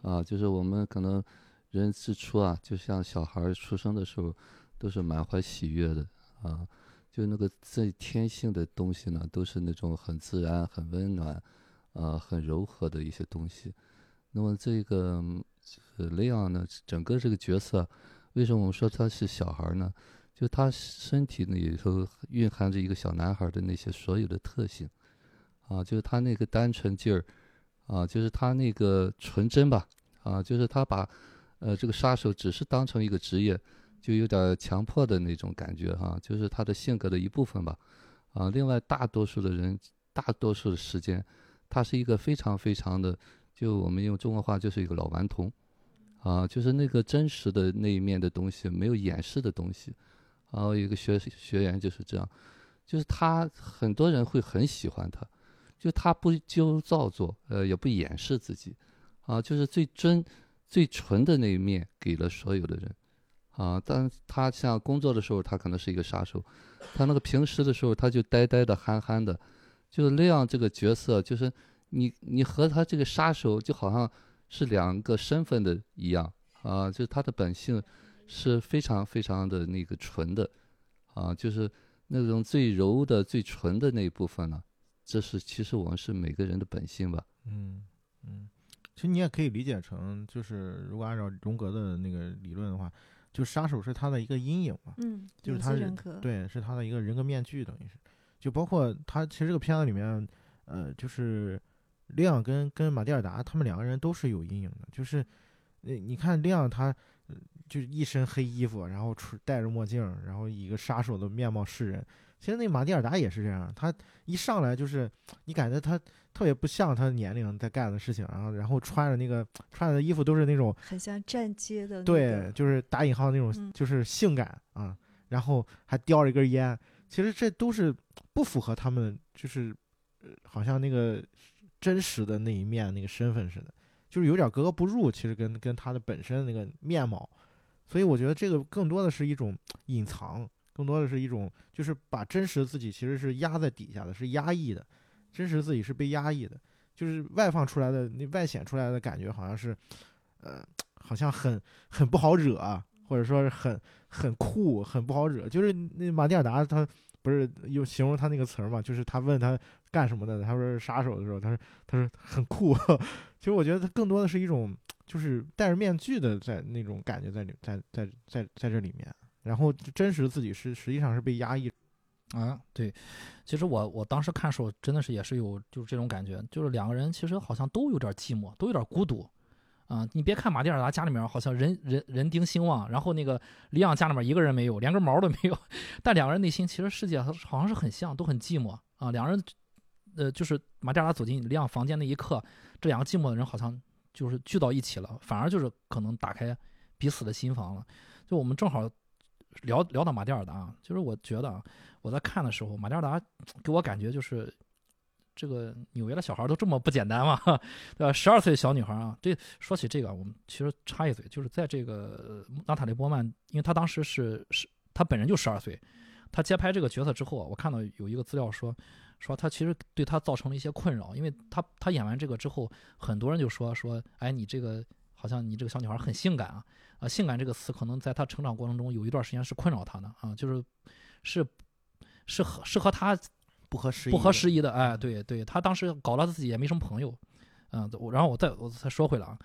啊，就是我们可能人之初啊，就像小孩出生的时候，都是满怀喜悦的啊，就那个最天性的东西呢，都是那种很自然、很温暖，啊，很柔和的一些东西。那么这个呃雷昂呢，整个这个角色，为什么我们说他是小孩呢？就他身体里头蕴含着一个小男孩的那些所有的特性，啊，就是他那个单纯劲儿，啊，就是他那个纯真吧，啊，就是他把，呃，这个杀手只是当成一个职业，就有点强迫的那种感觉哈、就是他的性格的一部分吧，啊，另外大多数的人，大多数的时间，他是一个非常非常的，就我们用中国话就是一个老顽童，啊，就是那个真实的那一面的东西，没有掩饰的东西。然后一个学学员就是这样，就是他很多人会很喜欢他，就他不纠造作，呃，也不掩饰自己，啊，就是最真、最纯的那一面给了所有的人，啊，但他像工作的时候，他可能是一个杀手，他那个平时的时候，他就呆呆的、憨憨的，就是那样这个角色，就是你你和他这个杀手就好像是两个身份的一样，啊，就是他的本性。是非常非常的那个纯的，啊，就是那种最柔的、最纯的那一部分呢。这是其实我们是每个人的本性吧。嗯嗯，其实你也可以理解成，就是如果按照荣格的那个理论的话，就杀手是他的一个阴影嘛，嗯，就是他人格，对，是他的一个人格面具，等于是，就包括他其实这个片子里面，呃，就是利昂跟跟马蒂尔达他们两个人都是有阴影的，就是，呃，你看利昂他。呃就是一身黑衣服，然后出戴着墨镜，然后以一个杀手的面貌示人。其实那马蒂尔达也是这样，他一上来就是你感觉他特别不像他年龄在干的事情，然后然后穿着那个穿的衣服都是那种很像站街的、那个，对，就是打引号那种嗯就是性感啊，然后还叼着一根烟，其实这都是不符合他们就是呃好像那个真实的那一面那个身份似的，就是有点格格不入，其实跟跟他的本身那个面貌。所以我觉得这个更多的是一种隐藏，更多的是一种就是把真实的自己其实是压在底下的，是压抑的，真实自己是被压抑的，就是外放出来的那外显出来的感觉好像是，呃，好像很很不好惹，或者说是很很酷，很不好惹。就是那马蒂尔达他不是有形容他那个词儿嘛，就是他问他干什么的，他说是杀手的时候，他说他说很酷。其实我觉得他更多的是一种。就是戴着面具的，在那种感觉在里，在在在在这里面，然后真实自己是实际上是被压抑。啊，对，其实我我当时看的时候，真的是也是有就是这种感觉，就是两个人其实好像都有点寂寞，都有点孤独。啊，你别看马蒂尔达家里面好像人人人丁兴旺，然后那个里昂家里面一个人没有，连根毛都没有，但两个人内心其实世界好像是很像，都很寂寞啊。两人，呃，就是马蒂尔达走进里昂房间那一刻，这两个寂寞的人好像。就是聚到一起了，反而就是可能打开彼此的心房了。就我们正好聊聊到马蒂尔达，就是我觉得啊，我在看的时候，马蒂尔达给我感觉就是这个纽约的小孩都这么不简单吗？对吧？十二岁小女孩啊，这说起这个，我们其实插一嘴，就是在这个呃娜塔莉波曼，因为她当时是是她本人就十二岁，她接拍这个角色之后啊，我看到有一个资料说，说她其实对她造成了一些困扰，因为她她演完这个之后，很多人就说说，哎，你这个好像你这个小女孩很性感啊，啊，性感这个词可能在她成长过程中有一段时间是困扰她的啊，就是是是和是和她不合时宜，不合时宜的，哎，对对，他当时搞了自己也没什么朋友，嗯，我然后我再我再说回来啊，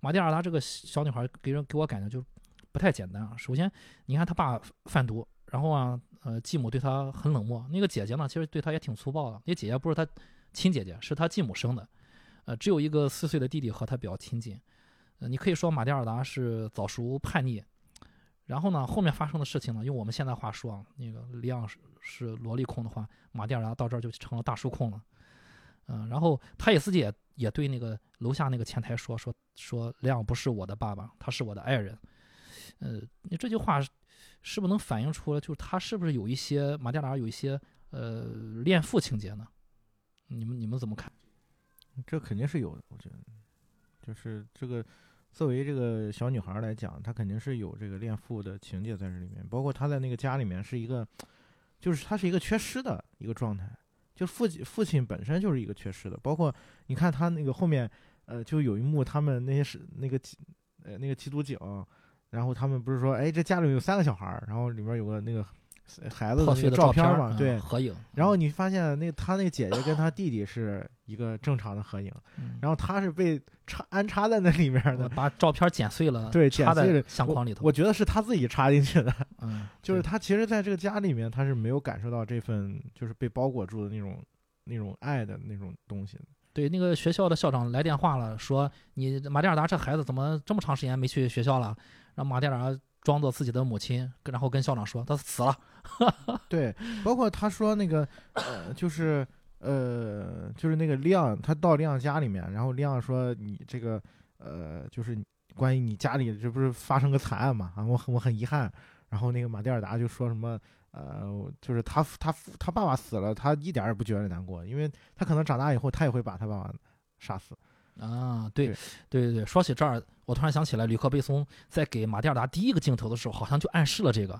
马蒂尔达这个小女孩给人给我感觉就不太简单啊。首先，你看她爸贩毒，然后啊，呃，继母对她很冷漠，那个姐姐呢，其实对她也挺粗暴的。那姐姐不是她亲姐姐，是她继母生的，呃，只有一个四岁的弟弟和她比较亲近。呃，你可以说马蒂尔达是早熟叛逆，然后呢，后面发生的事情呢，用我们现在话说啊，那个里昂是是萝莉控的话，马蒂尔达到这儿就成了大叔控了，嗯、然后他也自己也也对那个楼下那个前台说说说里昂不是我的爸爸，他是我的爱人，呃，你这句话是是不是能反映出来，就是他是不是有一些马蒂尔达有一些呃恋父情节呢？你们你们怎么看？这肯定是有的，我觉得，就是这个作为这个小女孩来讲，她肯定是有这个恋父的情节在这里面，包括她在那个家里面是一个，就是她是一个缺失的一个状态，就父亲父亲本身就是一个缺失的，包括你看她那个后面，呃，就有一幕他们那些是那个呃那个缉毒警，然后他们不是说，哎，这家里有三个小孩，然后里面有个那个孩子的那个照片嘛，对，嗯合影，然后你发现那他那个姐姐跟他弟弟是一个正常的合影，嗯然后他是被插安插在那里面的，把照片剪碎了，对，插在剪碎了相框里头。我觉得是他自己插进去的，嗯，就是他其实在这个家里面他是没有感受到这份就是被包裹住的那种那种爱的那种东西的。对那个学校的校长来电话了，说你马蒂尔达这孩子怎么这么长时间没去学校了？让马蒂尔达装作自己的母亲，然后跟校长说他死了。对，包括他说那个呃，就是呃，就是那个亮，他到亮家里面，然后亮说你这个呃，就是关于你家里这不是发生个惨案嘛啊，我很我很遗憾。然后那个马蒂尔达就说什么呃，就是他他他爸爸死了，他一点也不觉得难过，因为他可能长大以后他也会把他爸爸杀死。啊，对对对对对，说起这儿，我突然想起来，吕克贝松在给马蒂尔达第一个镜头的时候，好像就暗示了这个，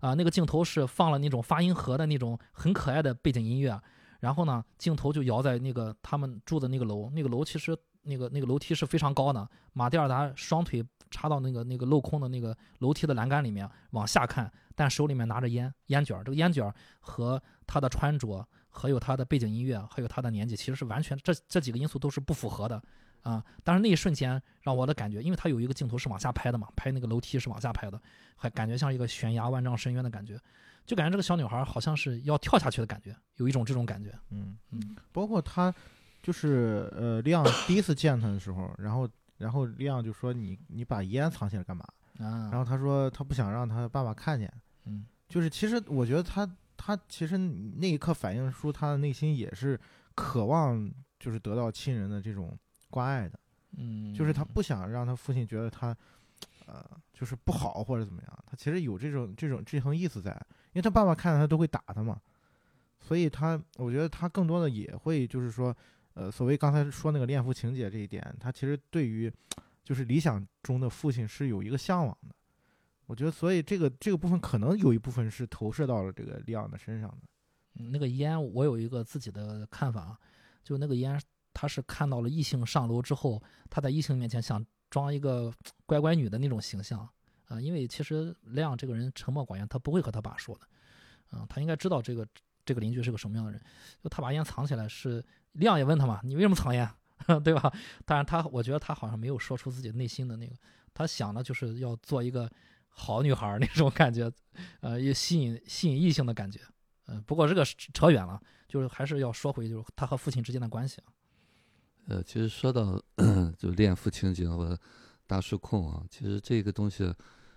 啊，那个镜头是放了那种发音盒的那种很可爱的背景音乐，然后呢，镜头就摇在那个他们住的那个楼，那个楼其实那个那个楼梯是非常高的，马蒂尔达双腿插到那个那个镂空的那个楼梯的栏杆里面往下看，但手里面拿着烟烟卷儿，这个烟卷儿和他的穿着。还有他的背景音乐，还有他的年纪，其实是完全这这几个因素都是不符合的啊。但是那一瞬间让我的感觉，因为他有一个镜头是往下拍的嘛，拍那个楼梯是往下拍的，还感觉像一个悬崖万丈深渊的感觉，就感觉这个小女孩好像是要跳下去的感觉，有一种这种感觉。嗯，嗯包括他就是呃，亮第一次见他的时候，然后然后亮就说你你把烟藏起来干嘛？啊，然后他说他不想让他爸爸看见，嗯就是其实我觉得他他其实那一刻反映出他的内心也是渴望就是得到亲人的这种关爱的，嗯，就是他不想让他父亲觉得他呃就是不好或者怎么样，他其实有这种这种这层意思在，因为他爸爸看到他都会打他嘛，所以他我觉得他更多的也会就是说呃所谓刚才说那个恋父情节这一点，他其实对于就是理想中的父亲是有一个向往的。我觉得，所以这个这个部分可能有一部分是投射到了这个利昂的身上的。嗯那个烟，我有一个自己的看法啊，就那个烟，他是看到了异性上楼之后，他在异性面前想装一个 乖乖女的那种形象啊、因为其实莱昂这个人沉默寡言，他不会和他爸说的，嗯、他应该知道这个这个邻居是个什么样的人，就他把烟藏起来是，利昂也问他嘛，你为什么藏烟，对吧？但是他我觉得他好像没有说出自己内心的那个，他想的就是要做一个好女孩儿 那种感觉，呃，也吸引吸引异性的感觉。嗯，不过这个是扯远了，就是还是要说回就是他和父亲之间的关系啊。呃，其实说到 就恋父情节和大叔控啊，其实这个东西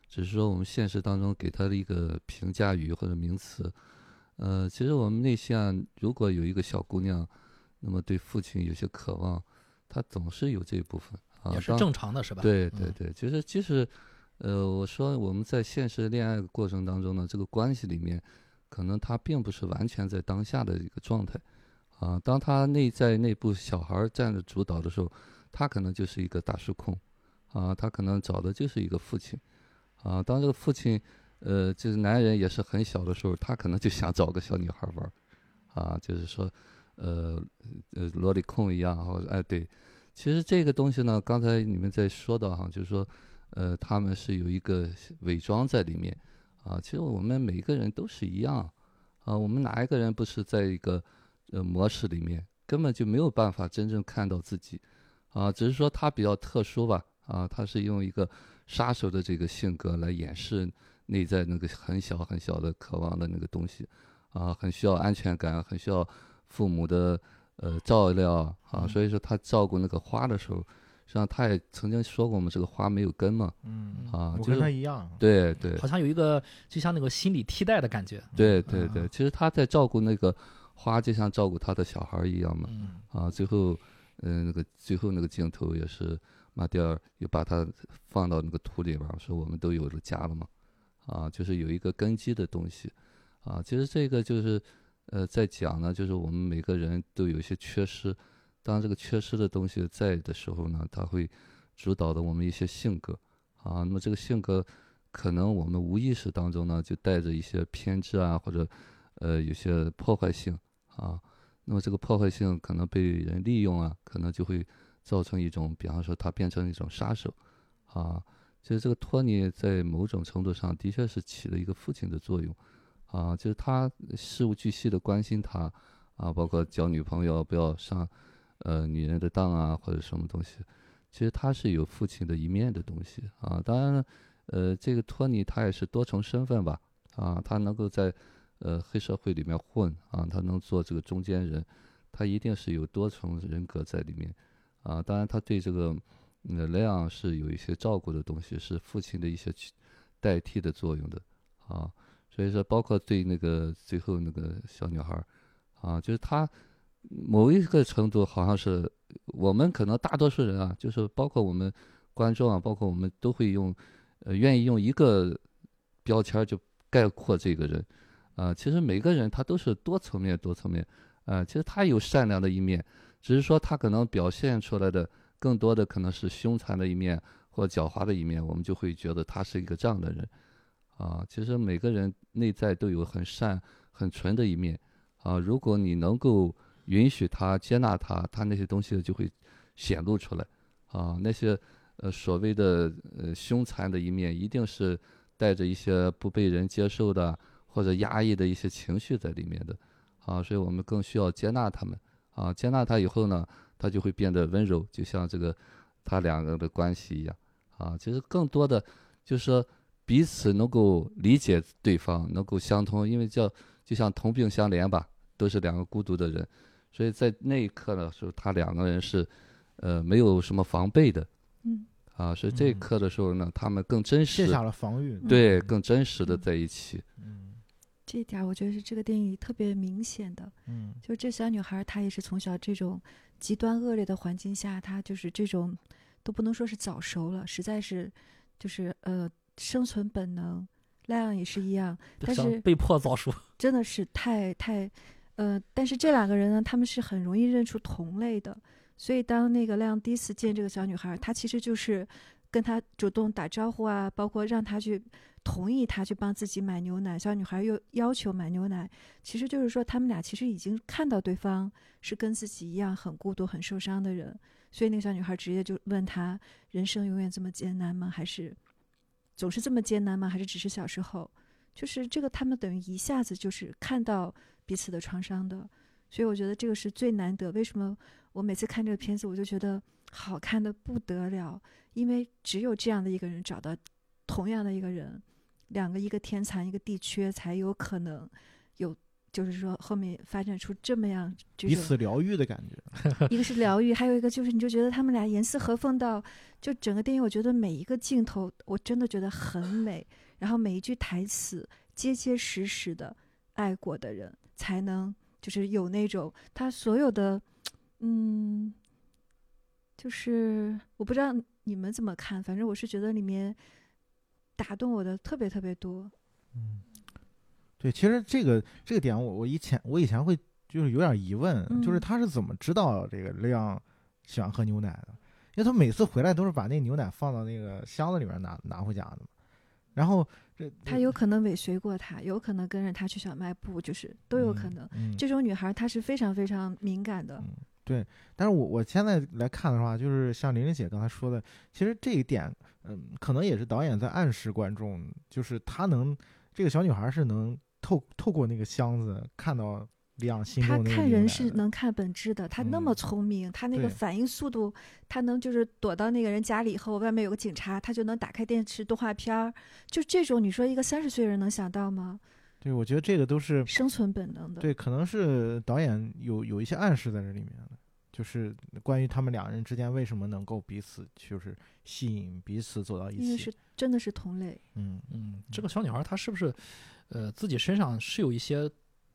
只是说我们现实当中给他的一个评价语或者名词。呃，其实我们内心啊，如果有一个小姑娘，那么对父亲有些渴望，她总是有这一部分啊，也是正常的，是吧？嗯对对对，其实其实，呃，我说我们在现实恋爱的过程当中呢，这个关系里面，可能他并不是完全在当下的一个状态，啊，当他内在内部小孩儿占着主导的时候，他可能就是一个大叔控，啊，他可能找的就是一个父亲，啊，当这个父亲，呃，就是男人也是很小的时候，他可能就想找个小女孩玩，啊，就是说，呃，呃，萝莉控一样，或者哎，对，其实这个东西呢，刚才你们在说到哈，就是说，呃，他们是有一个伪装在里面，啊，其实我们每个人都是一样，啊，我们哪一个人不是在一个呃模式里面，根本就没有办法真正看到自己，啊，只是说他比较特殊吧，啊，他是用一个杀手的这个性格来掩饰内在那个很小很小的渴望的那个东西，啊，很需要安全感，很需要父母的呃照料啊，所以说他照顾那个花的时候，实际上他也曾经说过嘛，这个花没有根嘛，嗯，啊，我跟就是他一样，对对好像有一个就像那个心理替代的感觉。对对对，啊其实他在照顾那个花，就像照顾他的小孩儿一样嘛。嗯啊，最后，嗯、那个最后那个镜头也是马蒂尔又把它放到那个土里边儿，说我们都有了家了嘛。啊，就是有一个根基的东西。啊，其实这个就是，呃，在讲呢，就是我们每个人都有一些缺失，当这个缺失的东西在的时候呢，它会主导的我们一些性格。啊，那么这个性格可能我们无意识当中呢，就带着一些偏执啊，或者呃有些破坏性啊。那么这个破坏性可能被人利用啊，可能就会造成一种，比方说他变成一种杀手啊。其实这个托尼在某种程度上的确是起了一个父亲的作用啊，就是他事无巨细的关心他啊，包括交女朋友不要上呃女人的当啊，或者什么东西。其实他是有父亲的一面的东西啊。当然，呃，这个托尼他也是多重身份吧啊，他能够在呃黑社会里面混啊，他能做这个中间人，他一定是有多重人格在里面啊。当然，他对这个呃莱昂是有一些照顾的东西，是父亲的一些代替的作用的啊。所以说，包括对那个最后那个小女孩儿啊，就是他某一个程度好像是我们可能大多数人啊，就是包括我们观众啊，包括我们都会用呃愿意用一个标签就概括这个人啊。其实每个人他都是多层面多层面啊，其实他有善良的一面，只是说他可能表现出来的更多的可能是凶残的一面或狡猾的一面，我们就会觉得他是一个这样的人啊。其实每个人内在都有很善很纯的一面啊，如果你能够允许他、接纳他，他那些东西就会显露出来啊。那些呃所谓的呃凶残的一面，一定是带着一些不被人接受的或者压抑的一些情绪在里面的啊。所以我们更需要接纳他们啊。接纳他以后呢，他就会变得温柔，就像这个他两个的关系一样啊。其实更多的就是说彼此能够理解对方，能够相通，因为叫就像同病相怜吧，都是两个孤独的人。所以在那一刻呢，就是，他两个人是，呃，没有什么防备的嗯啊。所以这一嗯刻的时候呢，他们更真实，卸下了防御，对，更真实的嗯在一起。嗯这一点我觉得是这个电影里特别明显的。嗯就这小女孩，她也是从小这种极端恶劣的环境下，她就是这种都不能说是早熟了，实在是就是呃生存本能。那样也是一样，但是被迫早熟。真的是太太，呃，但是这两个人呢，他们是很容易认出同类的。所以当那个亮第一次见这个小女孩儿，他其实就是跟她主动打招呼啊，包括让她去同意她去帮自己买牛奶。小女孩又要求买牛奶，其实就是说他们俩其实已经看到对方是跟自己一样很孤独、很受伤的人。所以那个小女孩直接就问他：人生永远这么艰难吗？还是总是这么艰难吗？还是只是小时候？就是这个，他们等于一下子就是看到彼此的创伤的，所以我觉得这个是最难得。为什么我每次看这个片子，我就觉得好看的不得了？因为只有这样的一个人找到同样的一个人，两个一个天残一个地缺，才有可能有，就是说后面发展出这么样彼此疗愈的感觉，一个是疗愈，还有一个就是你就觉得他们俩严丝合缝到，就整个电影，我觉得每一个镜头我真的觉得很美，然后每一句台词结结实实的爱过的人才能就是有那种他所有的，嗯，就是我不知道你们怎么看，反正我是觉得里面打动我的特别特别多。嗯，对，其实这个这个点我我以前我以前会就是有点疑问，就是嗯他是怎么知道这个亮喜欢喝牛奶的？因为他每次回来都是把那牛奶放到那个箱子里面拿拿回家的嘛。然后这他有可能尾随过他，有可能跟着他去小卖部，就是都有可能。。嗯，这种女孩她是非常非常敏感的，嗯，对。但是我我现在来看的话，就是像玲玲姐刚才说的，其实这一点，嗯，可能也是导演在暗示观众，就是她能这个小女孩是能透透过那个箱子看到李昂心她中那个看人是能看本质的。他那么嗯聪明，他那个反应速度，他能就是躲到那个人家里以后，外面有个警察，他就能打开电视动画片儿。就这种，你说一个三十岁人能想到吗？对，我觉得这个都是生存本能的。对，可能是导演有有一些暗示在这里面的，就是关于他们两人之间为什么能够彼此就是吸引彼此走到一起。因为是真的是同类。嗯嗯，这个小女孩她是不是，呃，自己身上是有一些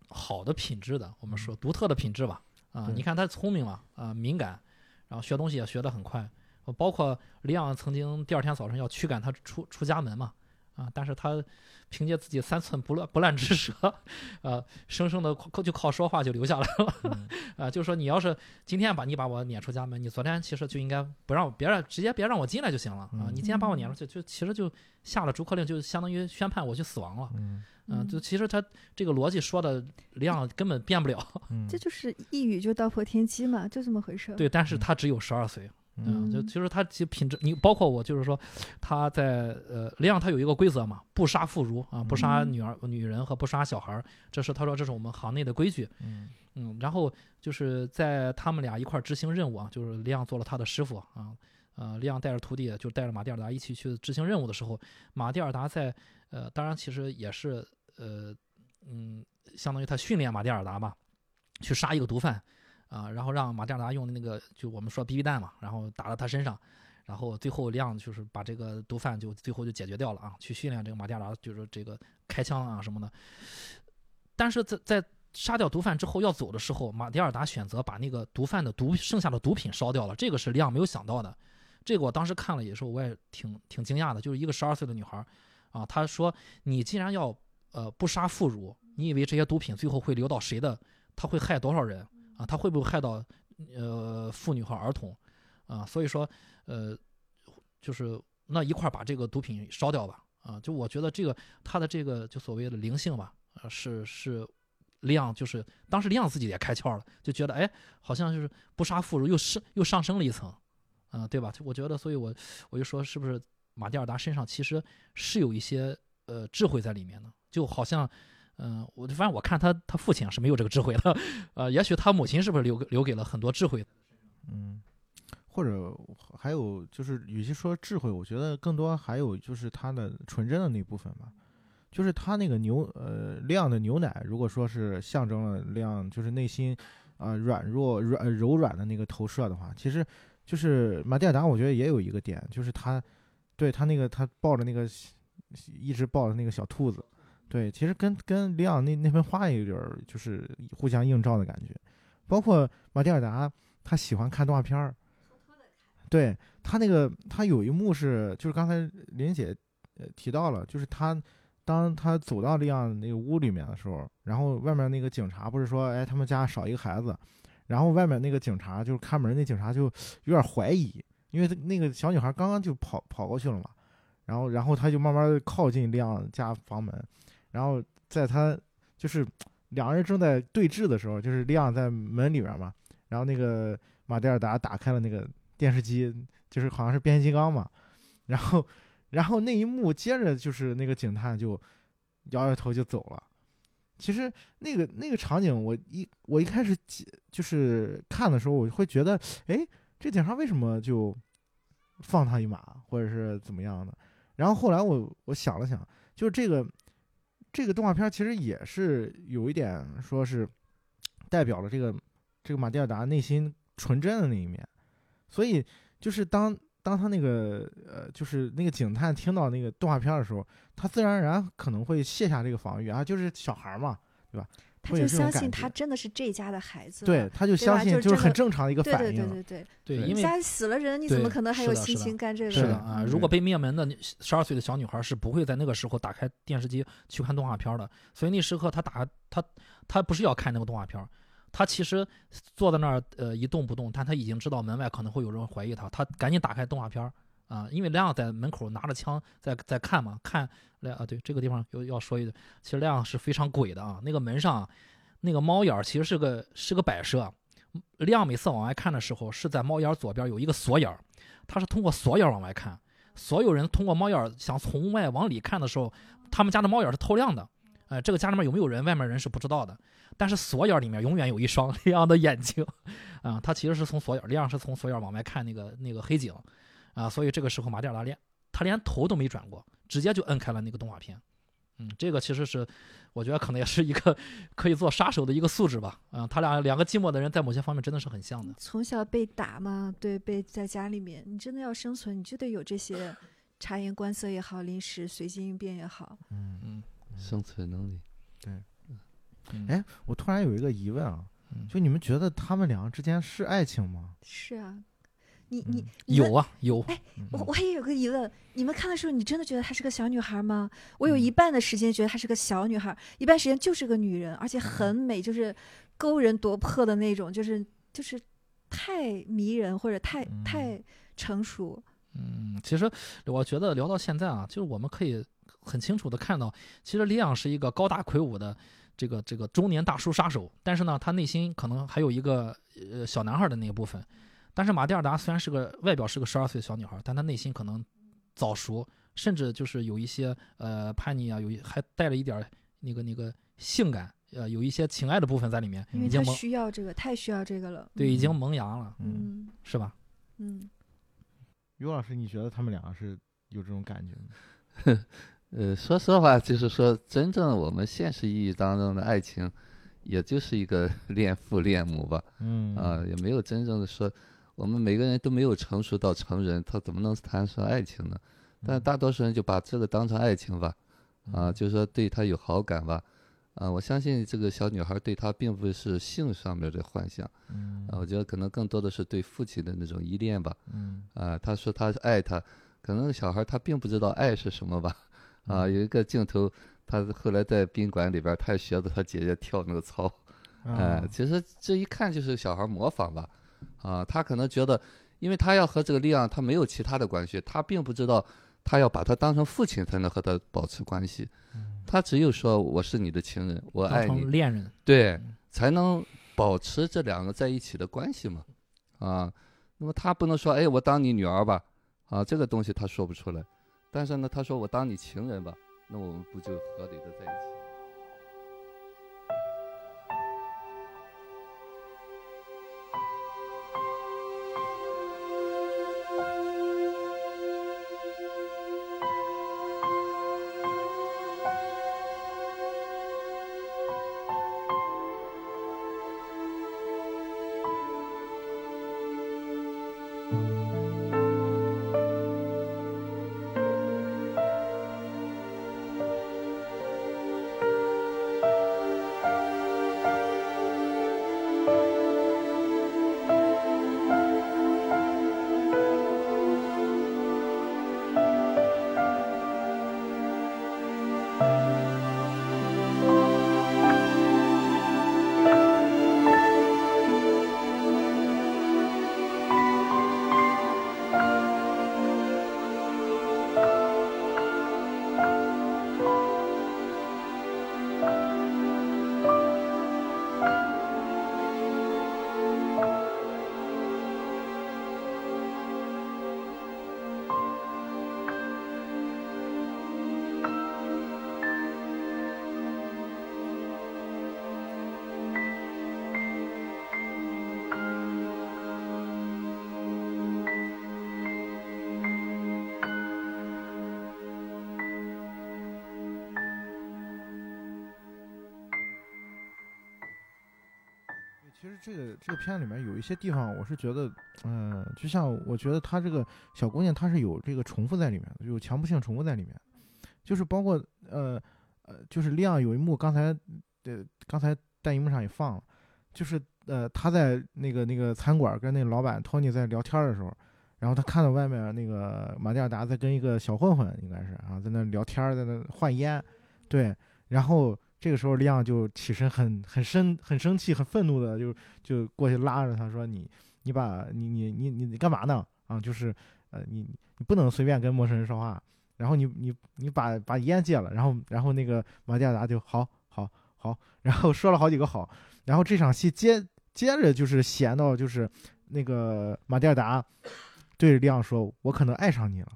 好的品质的？我们说独特的品质吧。啊，对你看他聪明嘛，啊，敏感，然后学东西也学得很快。呃包括李昂曾经第二天早晨要驱赶他出出家门嘛，啊，但是他凭借自己三寸不烂不烂之舌，呃，生生的就靠说话就留下来了。嗯 啊，就说你要是今天把你把我撵出家门，你昨天其实就应该不让我别让直接别让我进来就行了啊！嗯你今天把我撵出去，就其实就下了逐客令，就相当于宣判我去死亡了。嗯嗯，就其实他这个逻辑说的量根本变不了。嗯，这就是一语就道破天机嘛，就这么回事儿。对，但是嗯他只有十二岁，嗯，就嗯其实他其实品质，你包括我，就是说他在呃亮他有一个规则嘛，不杀妇孺啊，不杀嗯女儿、女人和不杀小孩儿，这是他说这是我们行内的规矩。嗯嗯，然后就是在他们俩一块儿执行任务啊，就是利昂做了他的师傅啊，呃，利昂带着徒弟，就带着马蒂尔达一起去执行任务的时候，马蒂尔达在呃，当然其实也是呃，嗯，相当于他训练马蒂尔达吧，去杀一个毒贩啊，然后让马蒂尔达用那个就我们说 BB 弹嘛，然后打到他身上。然后最后亮就是把这个毒贩就最后就解决掉了啊，去训练这个马蒂尔达就是这个开枪啊什么的。但是在在杀掉毒贩之后要走的时候，马蒂尔达选择把那个毒贩的毒剩下的毒品烧掉了，这个是亮没有想到的。这个我当时看了也是，我也挺挺惊讶的。就是一个十二岁的女孩儿啊，她说：“你既然要呃不杀妇孺，你以为这些毒品最后会流到谁的？他会害多少人啊？他会不会害到呃妇女和儿童啊？所以说呃，就是那一块把这个毒品烧掉吧啊！就我觉得这个他的这个就所谓的灵性吧，啊是是。”亮就是当时亮自己也开窍了，就觉得哎，好像就是不杀妇孺又上又上升了一层，啊、对吧？我觉得，所以我我就说，是不是马蒂尔达身上其实是有一些呃智慧在里面呢，就好像，嗯、我反正我看他他父亲是没有这个智慧的，呃，也许他母亲是不是留留给了很多智慧？嗯，或者还有就是，与其说智慧，我觉得更多还有就是它的纯真的那部分吧。就是他那个牛呃亮的牛奶，如果说是象征了亮，就是内心啊、软弱软柔软的那个投射的话，其实就是马蒂尔达，我觉得也有一个点，就是他对他那个他抱着那个一直抱着那个小兔子，对，其实跟跟亮那那盆花也有点就是互相映照的感觉，包括马蒂尔达他喜欢看动画片儿，对他那个他有一幕是就是刚才林姐呃提到了，就是他。当他走到这样那个屋里面的时候，然后外面那个警察不是说，哎，他们家少一个孩子，然后外面那个警察就是看门那警察就有点怀疑，因为他那个小女孩刚刚就跑跑过去了嘛，然后然后他就慢慢地靠近亮家房门，然后在他就是两人正在对峙的时候，就是亮在门里边嘛，然后那个马蒂尔达打开了那个电视机，就是好像是变形金刚嘛，然后。然后那一幕接着就是那个警探就摇摇头就走了。其实那个那个场景，我一我一开始就是看的时候，我会觉得，哎，这警察为什么就放他一马，或者是怎么样的？然后后来我我想了想，就是这个这个动画片其实也是有一点说是代表了这个这个马蒂尔达内心纯真的那一面，所以就是当。当他那个呃，就是那个警探听到那个动画片的时候，他自然而然可能会卸下这个防御啊，就是小孩嘛，对吧？他就相信他真的是这家的孩子，对，他就相信就是很正常的一个反应。对对对，对，对因为家死了人，你怎么可能还有心情干这个？是的啊，嗯如果被灭门的十二岁的小女孩是不会在那个时候打开电视机去看动画片的，所以那时刻她打她她不是要看那个动画片，他其实坐在那儿呃一动不动，但他已经知道门外可能会有人怀疑他，他赶紧打开动画片儿啊，因为亮在门口拿着枪在在看嘛，看亮啊，对这个地方有要说一句，其实亮是非常鬼的啊，那个门上那个猫眼儿其实是个是个摆设，亮每次往外看的时候是在猫眼儿左边有一个锁眼儿，他是通过锁眼儿往外看，所有人通过猫眼儿想从外往里看的时候，他们家的猫眼儿是透亮的。哎，这个家里面有没有人，外面人是不知道的。但是锁眼里面永远有一双 亮的眼睛，啊，他其实是从锁眼，亮是从锁眼往外看那个那个黑警，啊，所以这个时候马蒂尔拉连他连头都没转过，直接就摁开了那个动画片。嗯，这个其实是我觉得可能也是一个可以做杀手的一个素质吧。啊，他俩两个寂寞的人在某些方面真的是很像的。从小被打嘛，对，被在家里面，你真的要生存，你就得有这些察言观色也好，临时随机应变也好。嗯，嗯生存能力。嗯哎，我突然有一个疑问啊，嗯就你们觉得他们两个之间是爱情吗？是啊，你你有啊有，哎嗯我我也有个疑问，你们看的时候，你真的觉得她是个小女孩吗？我有嗯一半的时间觉得她是个小女孩，一半时间就是个女人，而且很美，就是勾人夺魄的那种，就是就是太迷人或者太嗯太成熟。嗯，其实我觉得聊到现在啊，就是我们可以很清楚的看到，其实李昂是一个高大魁梧的这个这个中年大叔杀手，但是呢，他内心可能还有一个呃小男孩的那一部分。但是马蒂尔达虽然是个外表是个十二岁的小女孩，但她内心可能早熟，甚至就是有一些呃叛逆啊，有一还带了一点儿那个那个性感，呃，有一些情爱的部分在里面，因为她已经需要这个，太需要这个了。对，已经嗯萌芽了，嗯是吧？嗯，于老师，你觉得他们两个是有这种感觉吗？呃，说实话，就是说，真正我们现实意义当中的爱情，也就是一个 恋父恋母吧，嗯啊，也没有真正的说，我们每个人都没有成熟到成人，他怎么能谈上爱情呢？但大多数人就把这个当成爱情吧，啊，就是说对他有好感吧，啊，我相信这个小女孩对他并不是性上面的幻想，嗯。啊，我觉得可能更多的是对父亲的那种依恋吧，嗯。啊，他说他爱他，可能小孩他并不知道爱是什么吧，啊，嗯有一个镜头，他后来在宾馆里边，他也学着他姐姐跳那个操，哎、啊其实这一看就是小孩模仿吧，啊，他可能觉得，因为他要和这个利昂他没有其他的关系，他并不知道他要把他当成父亲才能和他保持关系，他只有说我是你的情人，我爱你成，恋人，对，才能保持这两个在一起的关系嘛，啊，那么他不能说，哎，我当你女儿吧，啊，这个东西他说不出来，但是呢，他说我当你情人吧，那我们不就合理的在一起？这个这个片子里面有一些地方，我是觉得，嗯、就像我觉得她这个小姑娘，她是有这个重复在里面的，有强迫性重复在里面，就是包括呃呃，就是亮有一幕，刚才呃刚才弹荧幕上也放了，就是呃他在那个那个餐馆跟那个老板托尼在聊天的时候，然后他看到外面那个马蒂尔达在跟一个小混混应该是啊在那聊天，在那换烟，对，然后这个时候，利昂就起身很很生很生气、很愤怒的就就过去拉着他说：“你你把你你你你你干嘛呢？啊，就是呃你你不能随便跟陌生人说话。然后你你你把把烟戒了。然后然后那个马蒂尔达就好好好，然后说了好几个好。然后这场戏接接着就是闲到就是那个马蒂尔达对着利昂说：“我可能爱上你了。”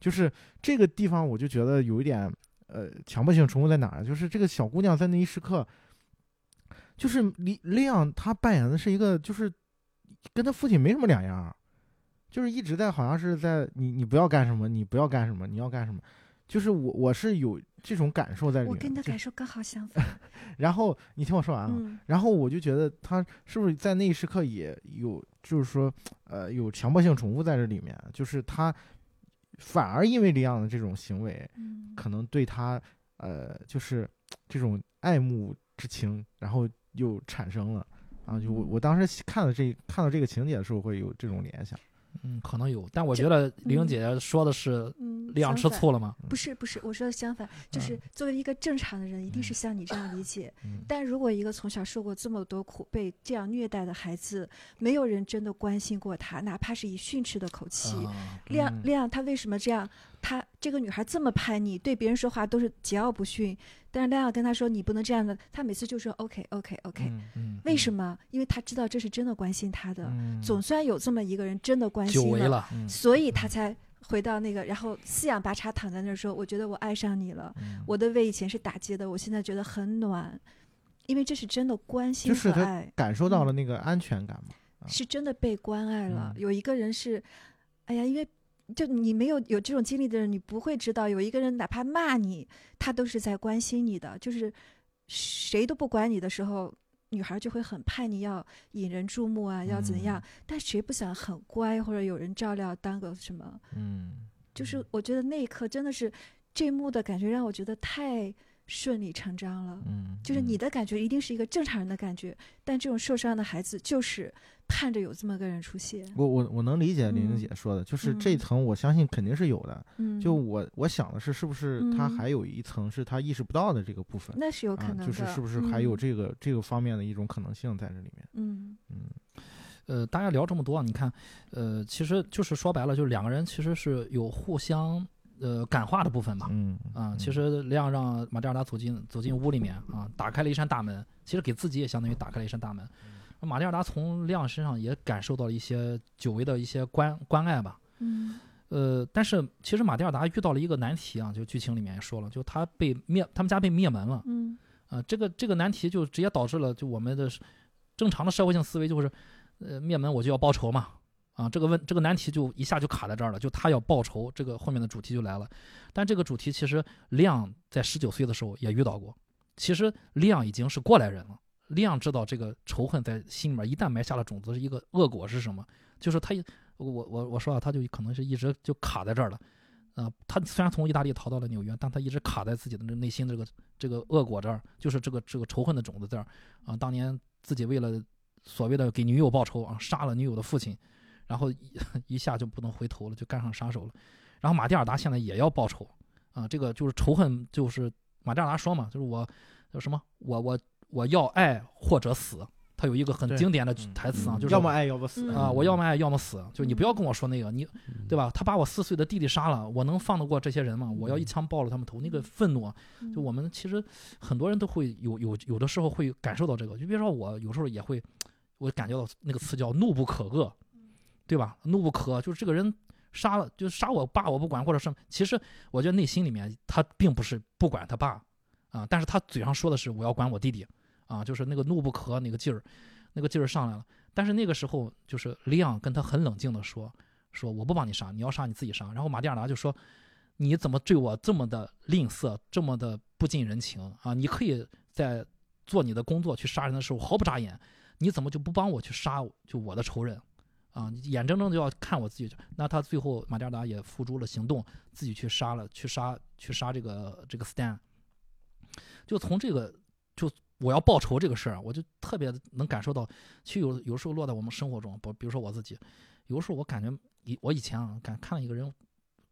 就是这个地方，我就觉得有一点。呃，强迫性重复在哪儿？就是这个小姑娘在那一时刻，就是李利昂他扮演的是一个，就是跟他父亲没什么两样，就是一直在好像是在你你不要干什么，你不要干什么，你要干什么，就是我我是有这种感受在里面。我跟你的感受刚好相反。然后你听我说完啊，嗯然后我就觉得他是不是在那一时刻也有，就是说，呃，有强迫性重复在这里面，就是他反而因为李阳的这种行为，嗯。可能对他，呃，就是这种爱慕之情，然后又产生了，啊，就我我当时看了这看到这个情节的时候，会有这种联想。嗯，可能有，但我觉得李英嗯姐姐说的是嗯，利昂吃醋了吗？不是不是，我说的相反，就是作为一个正常的人，一定是像你这样理解。嗯但如果一个从小受过这么多苦、被这样虐待的孩子，没有人真的关心过他，哪怕是以训斥的口气，啊，亮嗯亮他为什么这样？他这个女孩这么叛逆，对别人说话都是桀骜不驯，但是亮亮跟她说你不能这样的，她每次就说 OK OK OK，、嗯嗯，为什么？因为她知道这是真的关心她的，嗯总算有这么一个人真的关心了，所以她才回到那个，然后四仰八叉躺在那儿说：“我觉得我爱上你了，嗯我的胃以前是打结的，我现在觉得很暖，因为这是真的关心就是感受到了那个安全感嘛。啊是真的被关爱了。嗯有一个人是，哎呀，因为就你没有有这种经历的人，你不会知道，有一个人哪怕骂你，他都是在关心你的。就是谁都不管你的时候，女孩就会很叛逆，要引人注目啊，要怎样？但谁不想很乖或者有人照料，当个什么？嗯，就是我觉得那一刻真的是这一幕的感觉，让我觉得太顺理成章了。嗯，就是你嗯的感觉一定是一个正常人的感觉，但这种受伤的孩子就是盼着有这么个人出现。我我我能理解玲玲嗯姐说的，就是这嗯层我相信肯定是有的。嗯，就我我想的是，是不是他嗯还有一层是他意识不到的这个部分那是有可啊？能的，就是是不是还有嗯这个这个方面的一种可能性在这里面？嗯嗯呃，大家聊这么多，你看，呃，其实就是说白了，就是两个人其实是有互相呃感化的部分嘛。嗯啊，其嗯实亮让马蒂尔达走进走进屋里面啊，打开了一扇大门，其实给自己也相当于打开了一扇大门。马蒂尔达从亮身上也感受到了一些久违的一些关关爱吧。嗯呃，但是其实马蒂尔达遇到了一个难题啊，就剧情里面也说了，就他被灭，他们家被灭门了。嗯啊，这个这个难题就直接导致了，就我们的正常的社会性思维就是，呃，灭门我就要报仇嘛，啊，这个问这个难题就一下就卡在这儿了，就他要报仇，这个后面的主题就来了。但这个主题其实亮在十九岁的时候也遇到过，其实亮已经是过来人了，亮知道这个仇恨在心里面一旦埋下了种子，是一个恶果是什么？就是他我我我说啊，他就可能是一直就卡在这儿了。啊、他虽然从意大利逃到了纽约，但他一直卡在自己的内心这个这个恶果这儿，就是这个这个仇恨的种子这儿啊。当年自己为了所谓的给女友报仇啊，杀了女友的父亲，然后一 一下就不能回头了，就干上杀手了。然后马蒂尔达现在也要报仇啊，这个就是仇恨，就是马蒂尔达说嘛，就是我叫什么，我我我要爱或者死。他有一个很经典的嗯台词啊，嗯就是要么爱要么死。嗯。啊，我要么爱要么死，就你不要跟我说那个，你嗯。对吧？他把我四岁的弟弟杀了，我能放得过这些人吗？我要一枪爆了他们头，那个愤怒就我们其实很多人都会有有有的时候会感受到这个，就比如说我有时候也会，我感觉到那个词叫怒不可遏，对吧？怒不可遏，就是这个人杀了，就杀我爸我不管，或者是其实我觉得内心里面他并不是不管他爸啊，但是他嘴上说的是我要管我弟弟啊，就是那个怒不可那个劲儿，那个劲儿上来了。但是那个时候就是里昂跟他很冷静的说，说我不帮你杀，你要杀你自己杀。然后马蒂尔达就说，你怎么对我这么的吝啬，这么的不近人情啊？你可以在做你的工作去杀人的时候毫不眨眼，你怎么就不帮我去杀就我的仇人？啊，你眼睁睁就要看我自己，那他最后马蒂尔达也付诸了行动，自己去杀了，去杀去杀这个这个 Stan。就从这个就我要报仇这个事儿，我就特别能感受到，其实有有时候落在我们生活中，不比如说我自己，有时候我感觉以我以前啊，感看了一个人，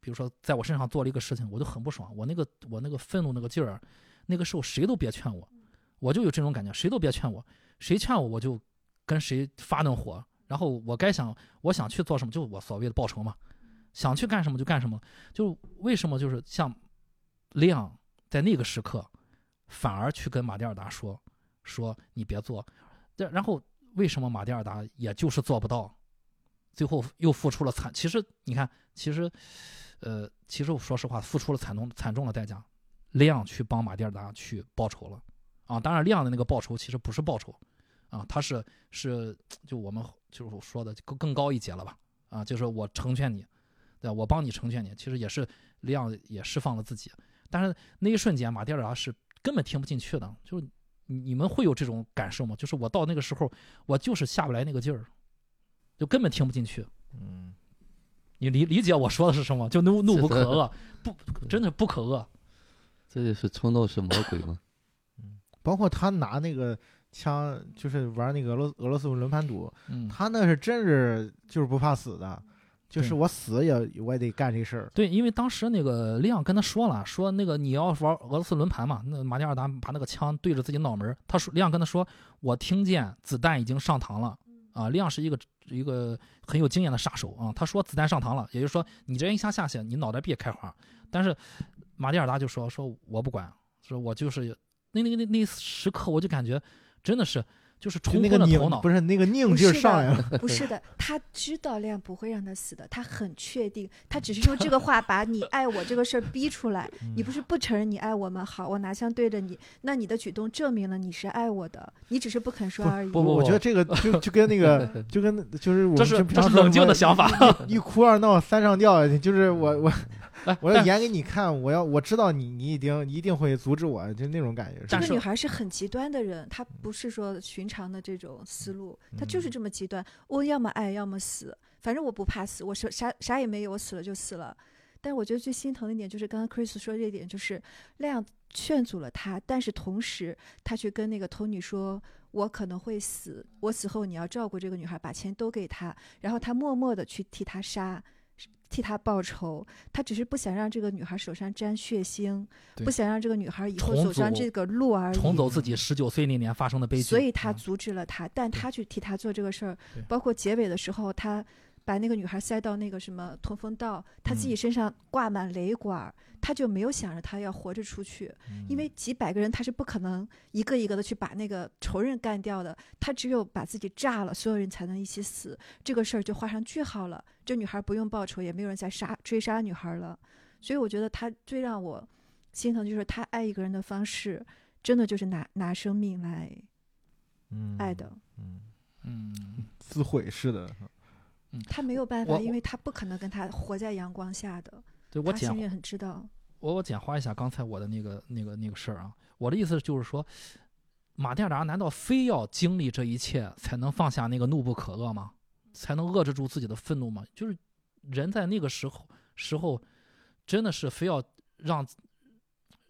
比如说在我身上做了一个事情，我就很不爽，我那个我那个愤怒那个劲儿，那个时候谁都别劝我，我就有这种感觉，谁都别劝我，谁劝我我就跟谁发那火，然后我该想我想去做什么，就我所谓的报仇嘛，想去干什么就干什么。就为什么就是像亮在那个时刻，反而去跟马蒂尔达说说你别做，这然后为什么马蒂尔达也就是做不到，最后又付出了惨。其实你看，其实，呃，其实我说实话，付出了惨重惨重的代价。亮去帮马蒂尔达去报仇了，啊，当然亮的那个报仇其实不是报仇，啊，他是是就我们就是说的更更高一截了吧，啊，就是我成全你，对吧？我帮你成全你，其实也是亮也释放了自己，但是那一瞬间马蒂尔达是根本听不进去的，就是你们会有这种感受吗？就是我到那个时候，我就是下不来那个劲儿，就根本听不进去。嗯，你理理解我说的是什么？就怒 怒不可遏，不真的不可遏。这就是冲动是魔鬼吗？嗯。包括他拿那个枪，就是玩那个俄罗俄罗斯轮盘赌，嗯，他那是真是就是不怕死的，就是我死也我也得干这事儿。对，因为当时那个亮跟他说了，说那个你要玩俄罗斯轮盘嘛，那马蒂尔达把那个枪对着自己脑门儿，他说亮跟他说，我听见子弹已经上膛了啊。亮是一个一个很有经验的杀手啊，他说子弹上膛了，也就是说你这一下下去，你脑袋别开花。但是马蒂尔达就说说我不管，说我就是那那那那时刻我就感觉真的是就是就冲那个拧昏了头脑，不是那个拧劲上来了，不是的，他知道亮不会让他死的，他很确定，他只是用这个话把你爱我这个事儿逼出来。你不是不承认你爱我吗？好，我拿枪对着你，那你的举动证明了你是爱我的，你只是不肯说而已。不不我觉得这个 就就跟那个就跟就是我们这是平常说这是冷静的想法。一哭二闹三上吊，就是我我哎 我要演给你看，我要我知道你你一定一定会阻止我，就那种感觉。这个女孩是很极端的人，她不是说寻常的这种思路，她就是嗯这么极端。我要么爱，要么死，反正我不怕死，我啥啥啥也没有，我死了就死了。但我觉得最心疼的一点就是刚刚 Chris 说这一点，就是那样劝阻了他，但是同时他去跟那个 Tony 说。我可能会死，我死后你要照顾这个女孩，把钱都给她，然后他默默的去替她杀，替他报仇。他只是不想让这个女孩手上沾血腥，不想让这个女孩以后走上这个路而已。重走自己十九岁那年发生的悲剧，所以他啊阻止了他，但他去替他做这个事儿，包括结尾的时候，他把那个女孩塞到那个什么通风道，他自己嗯身上挂满雷管儿，他就没有想着他要活着出去，因为几百个人他是不可能一个一个的去把那个仇人干掉的，他只有把自己炸了，所有人才能一起死，这个事儿就画上句号了。这女孩不用报仇，也没有人再杀追杀女孩了，所以我觉得他最让我心疼就是他爱一个人的方式，真的就是拿拿生命来嗯爱的。嗯，嗯，自毁似的。他没有办法，因为他不可能跟他活在阳光下的。对我简他心里很知道，我我简化一下刚才我的那个那个那个事儿啊，我的意思就是说，马蒂尔达难道非要经历这一切才能放下那个怒不可遏吗？才能遏制住自己的愤怒吗？就是人在那个时候时候，真的是非要让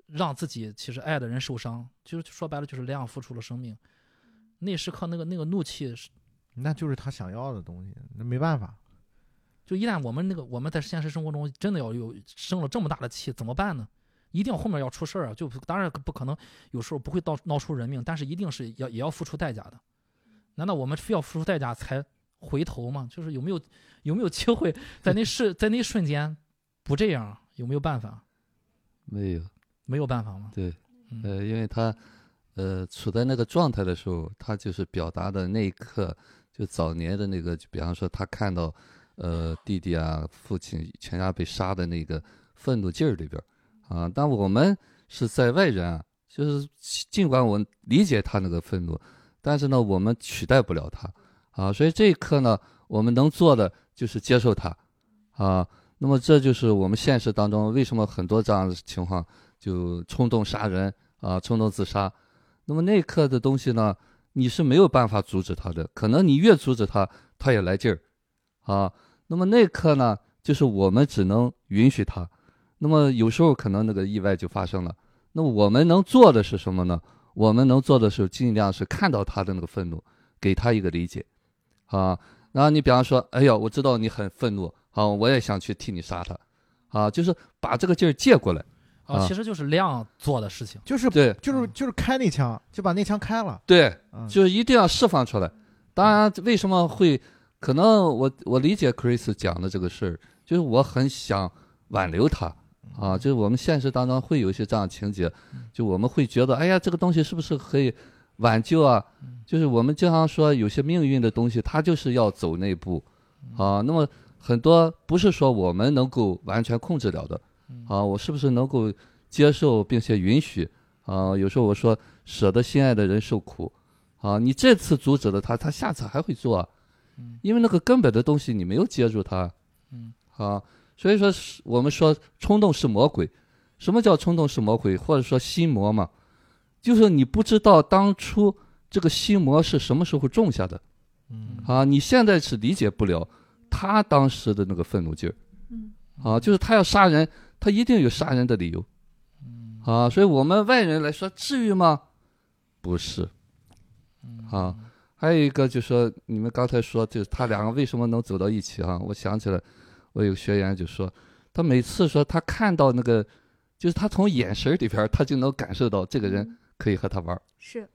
让自己其实爱的人受伤，就是说白了就是亮付出了生命，那时刻那个那个怒气是那就是他想要的东西，那没办法。就一旦我们那个我们在现实生活中真的要有生了这么大的气，怎么办呢？一定后面要出事儿啊！就当然不可能，有时候不会闹闹出人命，但是一定是要也要付出代价的。难道我们非要付出代价才回头吗？就是有没有有没有机会在那是在那一瞬间不这样？有没有办法？没有，没有办法吗？对，嗯呃，因为他，呃，处在那个状态的时候，他就是表达的那一刻，就早年的那个，就比方说他看到，呃，弟弟啊、父亲全家被杀的那个愤怒劲儿里边儿，啊，但我们是在外人啊，就是尽管我理解他那个愤怒，但是呢，我们取代不了他，啊，所以这一刻呢，我们能做的就是接受他，啊，那么这就是我们现实当中为什么很多这样的情况。就冲动杀人啊，冲动自杀。那么那一刻的东西呢，你是没有办法阻止他的，可能你越阻止他，他也来劲儿啊。那么那一刻呢，就是我们只能允许他。那么有时候可能那个意外就发生了。那我们能做的是什么呢？我们能做的是尽量是看到他的那个愤怒，给他一个理解啊。然后你比方说，哎呀，我知道你很愤怒，啊，我也想去替你杀他，啊，就是把这个劲儿借过来。啊其实就是量做的事情。就是对就是就是开那枪，就把那枪开了。对，嗯，就是一定要释放出来。当然，为什么会可能我我理解 Chris 讲的这个事儿，就是我很想挽留他啊，就是我们现实当中会有一些这样的情节，就我们会觉得，哎呀，这个东西是不是可以挽救啊？就是我们经常说，有些命运的东西，它就是要走那一步啊。那么很多不是说我们能够完全控制了的啊，我是不是能够接受并且允许啊？有时候我说，舍得心爱的人受苦。啊，你这次阻止了他，他下次还会做啊，因为那个根本的东西你没有接住他，嗯，啊，所以说是我们说冲动是魔鬼，什么叫冲动是魔鬼，或者说心魔嘛，就是你不知道当初这个心魔是什么时候种下的，嗯。啊，你现在是理解不了他当时的那个愤怒劲儿，嗯。啊，就是他要杀人，他一定有杀人的理由，啊，所以我们外人来说，至于吗？不是，啊，还有一个就是说，你们刚才说，就是他两个为什么能走到一起啊？我想起来，我有学员就说，他每次说他看到那个，就是他从眼神里边儿，他就能感受到这个人嗯。可以和他玩儿，是。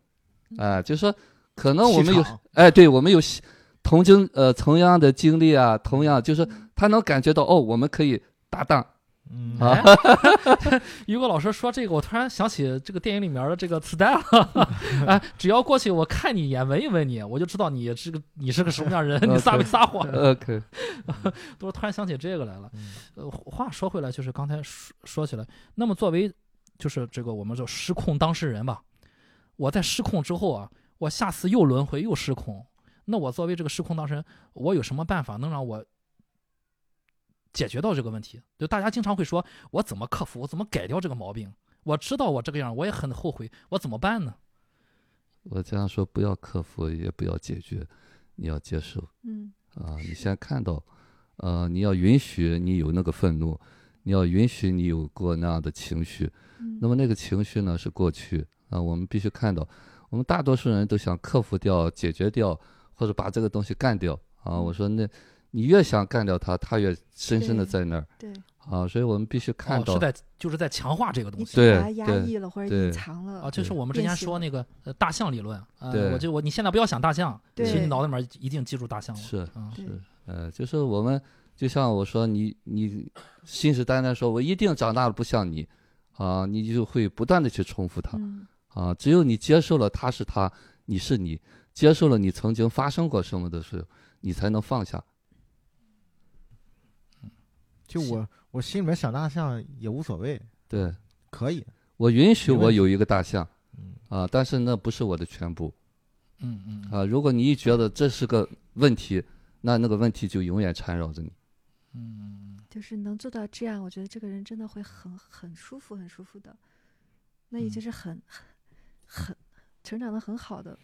哎、就是说，可能我们有哎，对我们有喜同经呃同样的经历啊，同样就是他能感觉到哦，我们可以搭档嗯 于果老师说这个，我突然想起这个电影里面的这个磁带了。哎，只要过去我看你一眼，闻一闻你，我就知道你是个你是个什么样人，你撒没撒谎。，OK，都是突然想起这个来了。嗯呃，话说回来，就是刚才说说起来，那么作为就是这个我们叫失控当事人吧，我在失控之后啊，我下次又轮回又失控，那我作为这个失控当事人，我有什么办法能让我解决到这个问题？就大家经常会说，我怎么克服，我怎么改掉这个毛病？我知道我这个样，我也很后悔，我怎么办呢？我经常说，不要克服，也不要解决，你要接受。嗯啊，你先看到，呃，你要允许你有那个愤怒，你要允许你有过那样的情绪。嗯那么那个情绪呢是过去啊，我们必须看到，我们大多数人都想克服掉、解决掉，或者把这个东西干掉啊。我说那，你越想干掉它，它越深深的在那儿对，啊。所以我们必须看哦，到是，在就是在强化这个东西。对把它压抑了或者隐藏了啊，就是我们之前说那个呃大象理论，呃，我就我你现在不要想大象，其实你脑子里面一定记住大象了。是是，呃，就是我们就像我说，你你信誓旦旦说，我一定长大了不像你，啊，你就会不断的去重复它，嗯啊，只有你接受了他是他，你是你，接受了你曾经发生过什么的时候，你才能放下。就我我心里面想大象也无所谓，对可以。我允许我有一个大象，嗯啊，但是那不是我的全部嗯嗯嗯啊。如果你一觉得这是个问题，那那个问题就永远缠绕着你。嗯，就是能做到这样，我觉得这个人真的会很很舒服，很舒服的。那已经是很很很成长的很好的。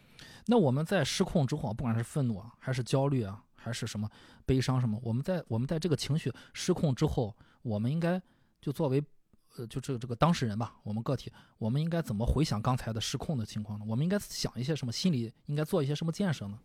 那我们在失控之后啊，不管是愤怒啊，还是焦虑啊，还是什么悲伤什么，我们在我们在这个情绪失控之后，我们应该就作为呃，就这个这个当事人吧，我们个体，我们应该怎么回想刚才的失控的情况呢？我们应该想一些什么，心里应该做一些什么建设呢？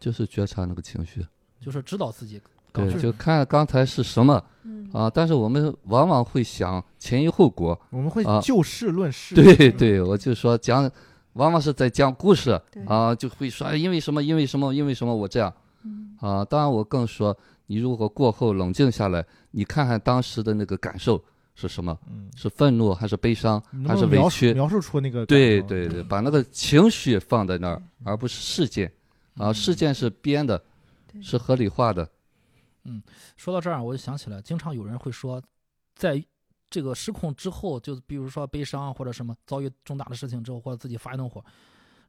就是觉察那个情绪，就是知道自己对，就看刚才是什么嗯啊。但是我们往往会想前因后果，我们会啊就事论事。对对，我就说讲，往往是在讲故事啊，就会说哎因为什么，因为什么，因为什么我这样嗯啊。当然，我更说，你如果过后冷静下来，你看看当时的那个感受是什么，嗯，是愤怒还是悲伤还是委屈？描述出那个对对对，把那个情绪放在那儿，而不是事件啊，事件是编的，是合理化的。嗯说到这儿，我就想起来，经常有人会说，在这个失控之后，就比如说悲伤或者什么遭遇重大的事情之后，或者自己发一顿火，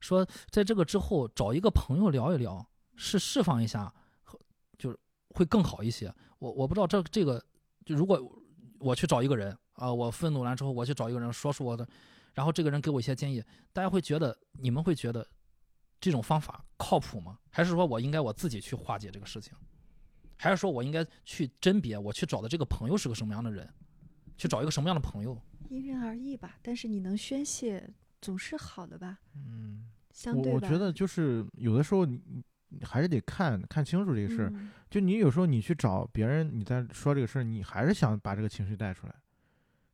说在这个之后找一个朋友聊一聊，是释放一下，和就是会更好一些。我我不知道这这个，就如果我去找一个人啊、我愤怒完之后，我去找一个人说出我的，然后这个人给我一些建议，大家会觉得你们会觉得这种方法靠谱吗？还是说我应该我自己去化解这个事情？还是说我应该去甄别我去找的这个朋友是个什么样的人，去找一个什么样的朋友？因人而异吧。但是你能宣泄总是好的吧？嗯，相对吧。我我觉得就是有的时候你还是得看看清楚这个事儿。嗯就你有时候你去找别人，你在说这个事儿，你还是想把这个情绪带出来。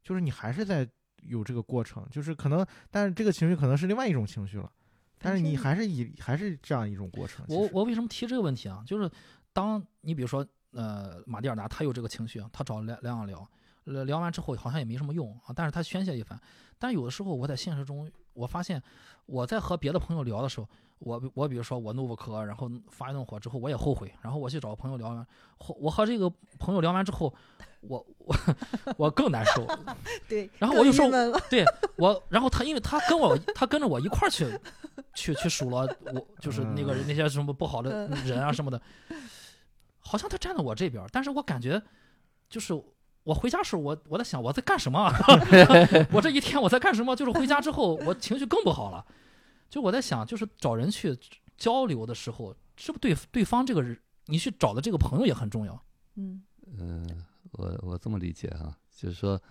就是你还是在有这个过程，就是可能，但是这个情绪可能是另外一种情绪了，但是你还是以还是这样一种过程。我我为什么提这个问题啊？就是当你比如说呃马蒂尔达他有这个情绪，他找梁梁阳聊，呃聊完之后好像也没什么用啊，但是他宣泄一番。但有的时候我在现实中，我发现我在和别的朋友聊的时候，我我比如说我怒不可，然后发一顿火之后，我也后悔，然后我去找朋友聊完，后我和这个朋友聊完之后，我我我更难受，对，然后我就说对我，然后他因为他跟我他跟着我一块儿去去去数落我，就是那个那些什么不好的嗯。人啊什么的，好像他站在我这边儿，但是我感觉就是我回家时候我我在想我在干什么啊，我这一天我在干什么？就是回家之后我情绪更不好了，就我在想，就是找人去交流的时候，是不是对对方这个人你去找的这个朋友也很重要？嗯嗯，我我这么理解哈、就是说，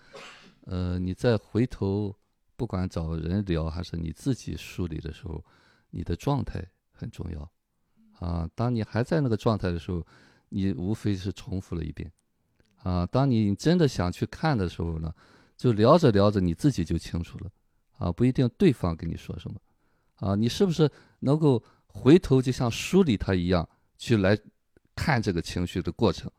呃，你再回头，不管找人聊还是你自己梳理的时候，你的状态很重要啊。当你还在那个状态的时候，你无非是重复了一遍啊。当你真的想去看的时候呢，就聊着聊着你自己就清楚了啊，不一定对方跟你说什么啊，你是不是能够回头就像梳理它一样去来看这个情绪的过程？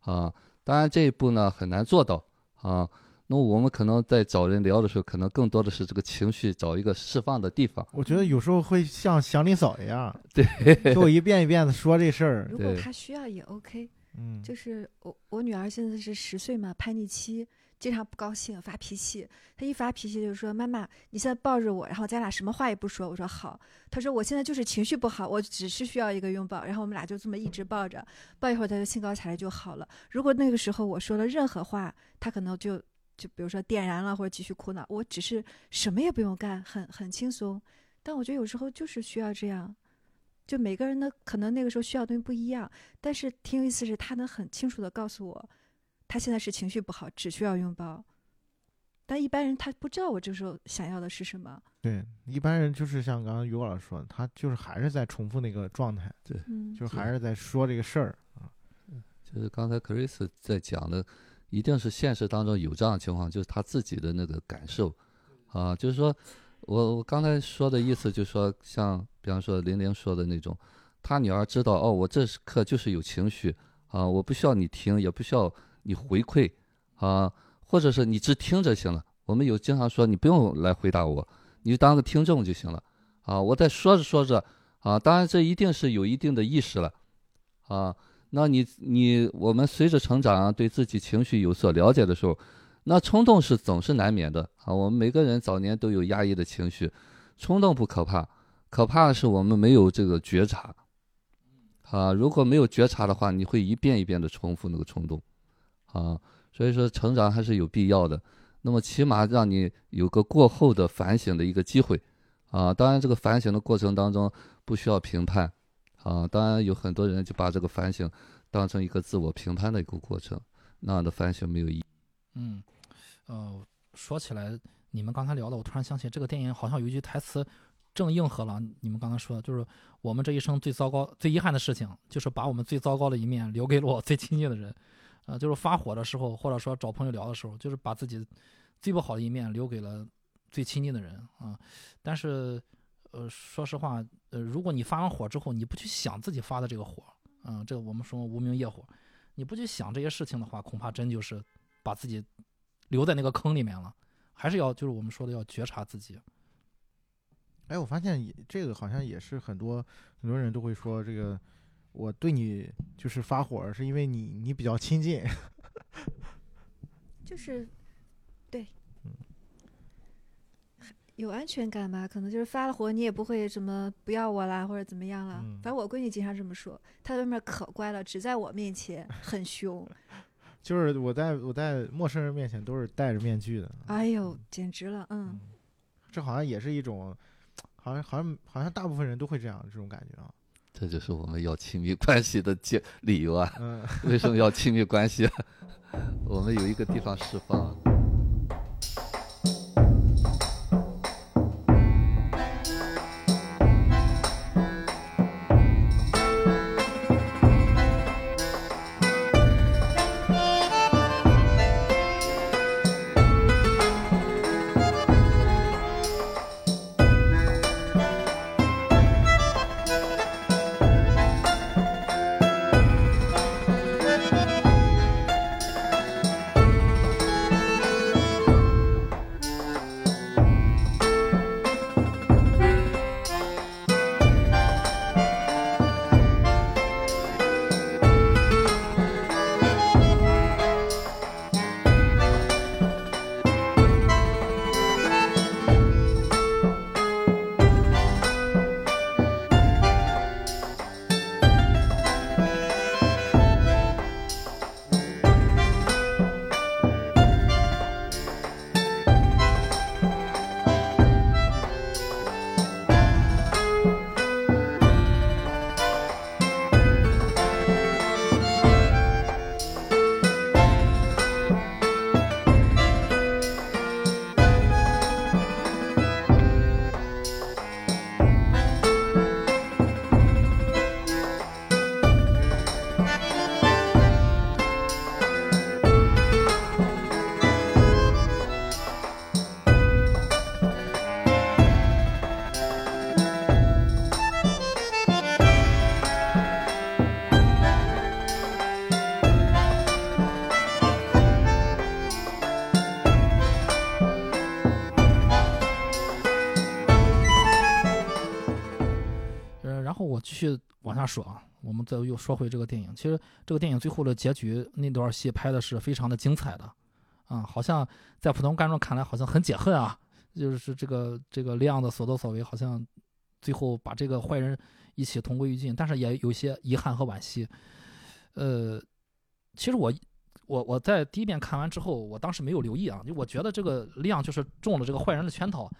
啊，当然这一步呢很难做到啊。那我们可能在找人聊的时候，可能更多的是这个情绪找一个释放的地方。我觉得有时候会像祥林嫂一样，对，就我一遍一遍的说这事儿。如果他需要也 OK。嗯，就是我我女儿现在是十岁嘛，叛逆期，经常不高兴发脾气。她一发脾气就说：“妈妈，你现在抱着我，然后咱俩什么话也不说。”我说：“好。”她说：“我现在就是情绪不好，我只是需要一个拥抱。”然后我们俩就这么一直抱着，抱一会儿她就兴高采烈就好了。如果那个时候我说了任何话，她可能就就比如说点燃了或者继续哭闹。我只是什么也不用干，很很轻松。但我觉得有时候就是需要这样。就每个人的可能那个时候需要的东西不一样，但是挺有意思是，他能很清楚的告诉我，他现在是情绪不好，只需要拥抱。但一般人他不知道我这时候想要的是什么。对，一般人就是像刚刚于果老师说的，他就是还是在重复那个状态，对，就是还是在说这个事儿。就是刚才 Chris 在讲的，一定是现实当中有这样的情况，就是他自己的那个感受啊，就是说我我刚才说的意思，就是说像比方说玲玲说的那种，他女儿知道哦，我这刻就是有情绪啊，我不需要你听，也不需要你回馈啊，或者是你只听着行了。我们有经常说，你不用来回答我，你就当个听众就行了啊。我在说着说着啊，当然这一定是有一定的意识了啊。那你你我们随着成长，对自己情绪有所了解的时候，那冲动是总是难免的啊。我们每个人早年都有压抑的情绪，冲动不可怕，可怕的是我们没有这个觉察啊。如果没有觉察的话，你会一遍一遍的重复那个冲动啊。所以说，成长还是有必要的。那么起码让你有个过后的反省的一个机会啊。当然，这个反省的过程当中不需要评判啊。当然，有很多人就把这个反省当成一个自我评判的一个过程，那样的反省没有意义。嗯，呃，说起来，你们刚才聊的，我突然想起这个电影好像有一句台词，正应和了你们刚才说的，就是我们这一生最糟糕、最遗憾的事情，就是把我们最糟糕的一面留给了我最亲近的人。呃，就是发火的时候，或者说找朋友聊的时候，就是把自己最不好的一面留给了最亲近的人啊。但是，呃，说实话，呃，如果你发完火之后，你不去想自己发的这个火，嗯、这个我们说无名业火，你不去想这些事情的话，恐怕真就是把自己留在那个坑里面了。还是要就是我们说的要觉察自己。哎，我发现也这个好像也是很多很多人都会说，这个我对你就是发火，是因为你你比较亲近。就是 对嗯，有安全感吧？可能就是发了火，你也不会什么不要我啦，或者怎么样了。嗯反正我闺女经常这么说，她外面可乖了，只在我面前 很凶。就是我在我在陌生人面前都是戴着面具的，哎呦，简直了，嗯，这好像也是一种，好像好像好像大部分人都会这样这种感觉啊。这就是我们要亲密关系的借理由啊！嗯，为什么要亲密关系啊？我们有一个地方释放。说回这个电影。其实这个电影最后的结局那段戏拍的是非常的精彩的，啊，好像在普通观众看来好像很解恨啊，就是这个这个亮的所作所为，好像最后把这个坏人一起同归于尽，但是也有些遗憾和惋惜。呃，其实我我我在第一遍看完之后，我当时没有留意啊，就我觉得这个亮就是中了这个坏人的圈套。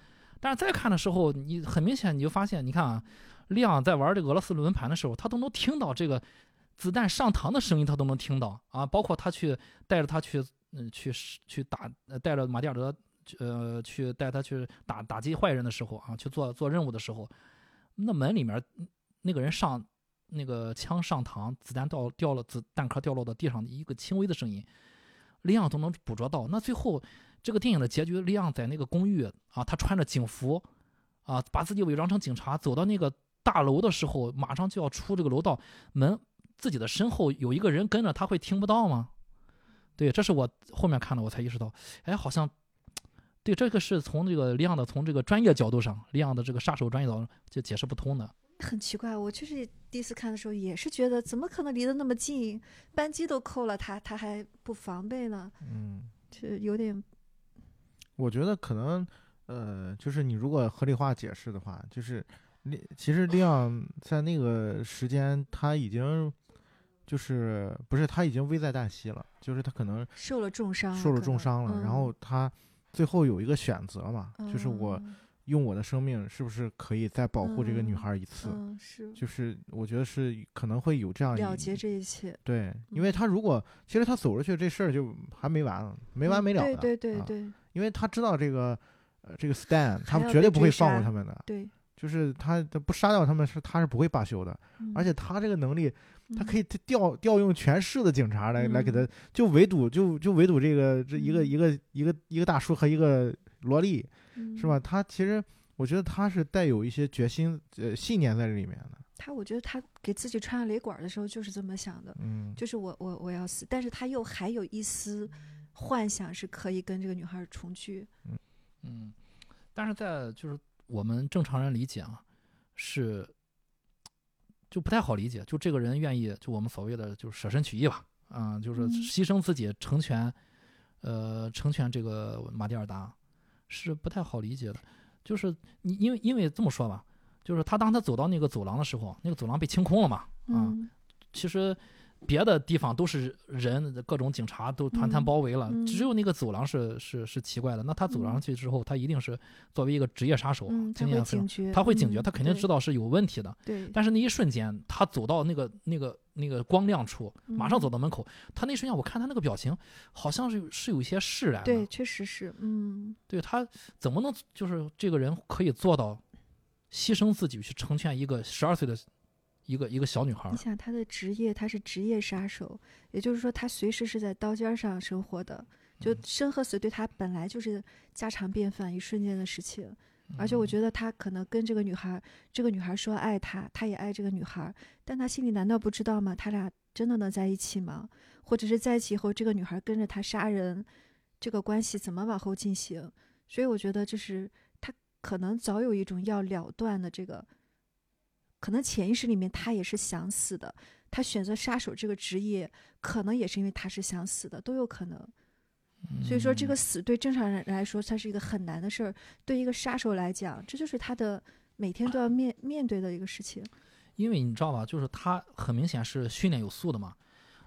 但是再看的时候，你很明显你就发现，你看啊，亮在玩这个俄罗斯轮盘的时候，他都能听到这个子弹上膛的声音，他都能听到啊。包括他去带着他去，嗯，去去打，带着马蒂尔德，呃，去带他去打打击坏人的时候啊，去做做任务的时候，那门里面那个人上那个枪上膛，子弹掉掉了，子弹壳掉落到地上的一个轻微的声音，亮都能捕捉到。那最后。这个电影的结局，亮在那个公寓啊，他穿着警服，啊，把自己伪装成警察，走到那个大楼的时候，马上就要出这个楼道门，自己的身后有一个人跟着，他会听不到吗？对，这是我后面看的，我才意识到，哎，好像，对，这个是从这个利昂的从这个专业角度上，利昂的这个杀手专业角度就解释不通的。很奇怪，我就是第一次看的时候也是觉得，怎么可能离得那么近，扳机都扣了，他他还不防备呢？嗯，就有点。我觉得可能，呃，就是你如果合理化解释的话，就是利其实利昂在那个时间他已经就是不是他已经危在旦夕了，就是他可能受了重伤，受了重伤了，然后嗯。他最后有一个选择嘛，就是我嗯。用我的生命是不是可以再保护这个女嗯孩一次？嗯是。就是我觉得是可能会有这样一了结这一切，对，因为嗯。他如果其实他走出去这事儿就还没完呢，没完没了的。嗯对对对啊对。因为他知道这个，呃，这个 Stan 他们绝对不会放过他们的，对，就是他他不杀掉他们是他是不会罢休的，而且他这个能力，他可以以调调用全市的警察来来给他嗯，就围堵就就围堵这个这一个嗯。一个一个一个大叔和一个萝莉嗯是吧？？他其实我觉得他是带有一些决心呃信念在这里面的，他我觉得他给自己穿上雷管的时候就是这么想的，嗯，就是我我我要死，但是他又还有一丝幻想是可以跟这个女孩重聚。嗯。嗯，但是在就是我们正常人理解啊，是就不太好理解。就这个人愿意，就我们所谓的就是舍身取义吧，啊、就是嗯牺牲自己成全，呃，成全这个马蒂尔达，是不太好理解的。就是你因为因为这么说吧，就是他当他走到那个走廊的时候，那个走廊被清空了嘛，啊、嗯其实别的地方都是人，各种警察都团团嗯包围了，嗯只有那个走廊是是是奇怪的。那他走上嗯去之后，他一定是作为一个职业杀手，嗯，经验非常，他会警觉，嗯他肯定知道是有问题的。对，但是那一瞬间，他走到那个那个那个光亮处，马上嗯走到门口，他那一瞬间，我看他那个表情，好像是是有一些释然的。对，确实是，嗯对他怎么能就是这个人可以做到牺牲自己去成全一个十二岁的一个一个小女孩你？想她的职业，她是职业杀手，也就是说她随时是在刀尖上生活的，就嗯生和死对她本来就是家常便饭，一瞬间的事情。而嗯且我觉得他可能跟这个女孩，这个女孩说爱他，他也爱这个女孩，但他心里难道不知道吗？他俩真的能在一起吗？或者是在一起以后，这个女孩跟着他杀人，这个关系怎么往后进行？所以我觉得这是他可能早有一种要了断的这个，可能潜意识里面他也是想死的。他选择杀手这个职业，可能也是因为他是想死的，都有可能。所以说，这个嗯死对正常人来说，它是一个很难的事儿；对一个杀手来讲，这就是他的每天都要面面对的一个事情。因为你知道吧，就是他很明显是训练有素的嘛。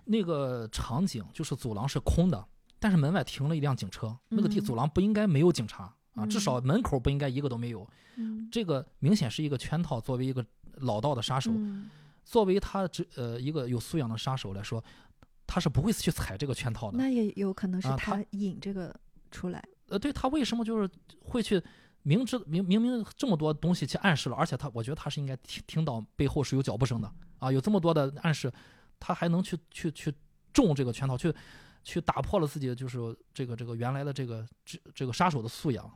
那个场景就是走廊是空的，但是门外停了一辆警车，那个地嗯走廊不应该没有警察啊，至少嗯门口不应该一个都没有。嗯，这个明显是一个圈套。作为一个老道的杀手，嗯作为他这呃一个有素养的杀手来说，他是不会去踩这个圈套的。那也有可能是他引这个出来。呃，对他为什么就是会去明知明明明这么多东西去暗示了，而且他我觉得他是应该听听到背后是有脚步声的啊，有这么多的暗示，他还能去去去中这个圈套，去去打破了自己就是这个这个原来的这个这这个杀手的素养，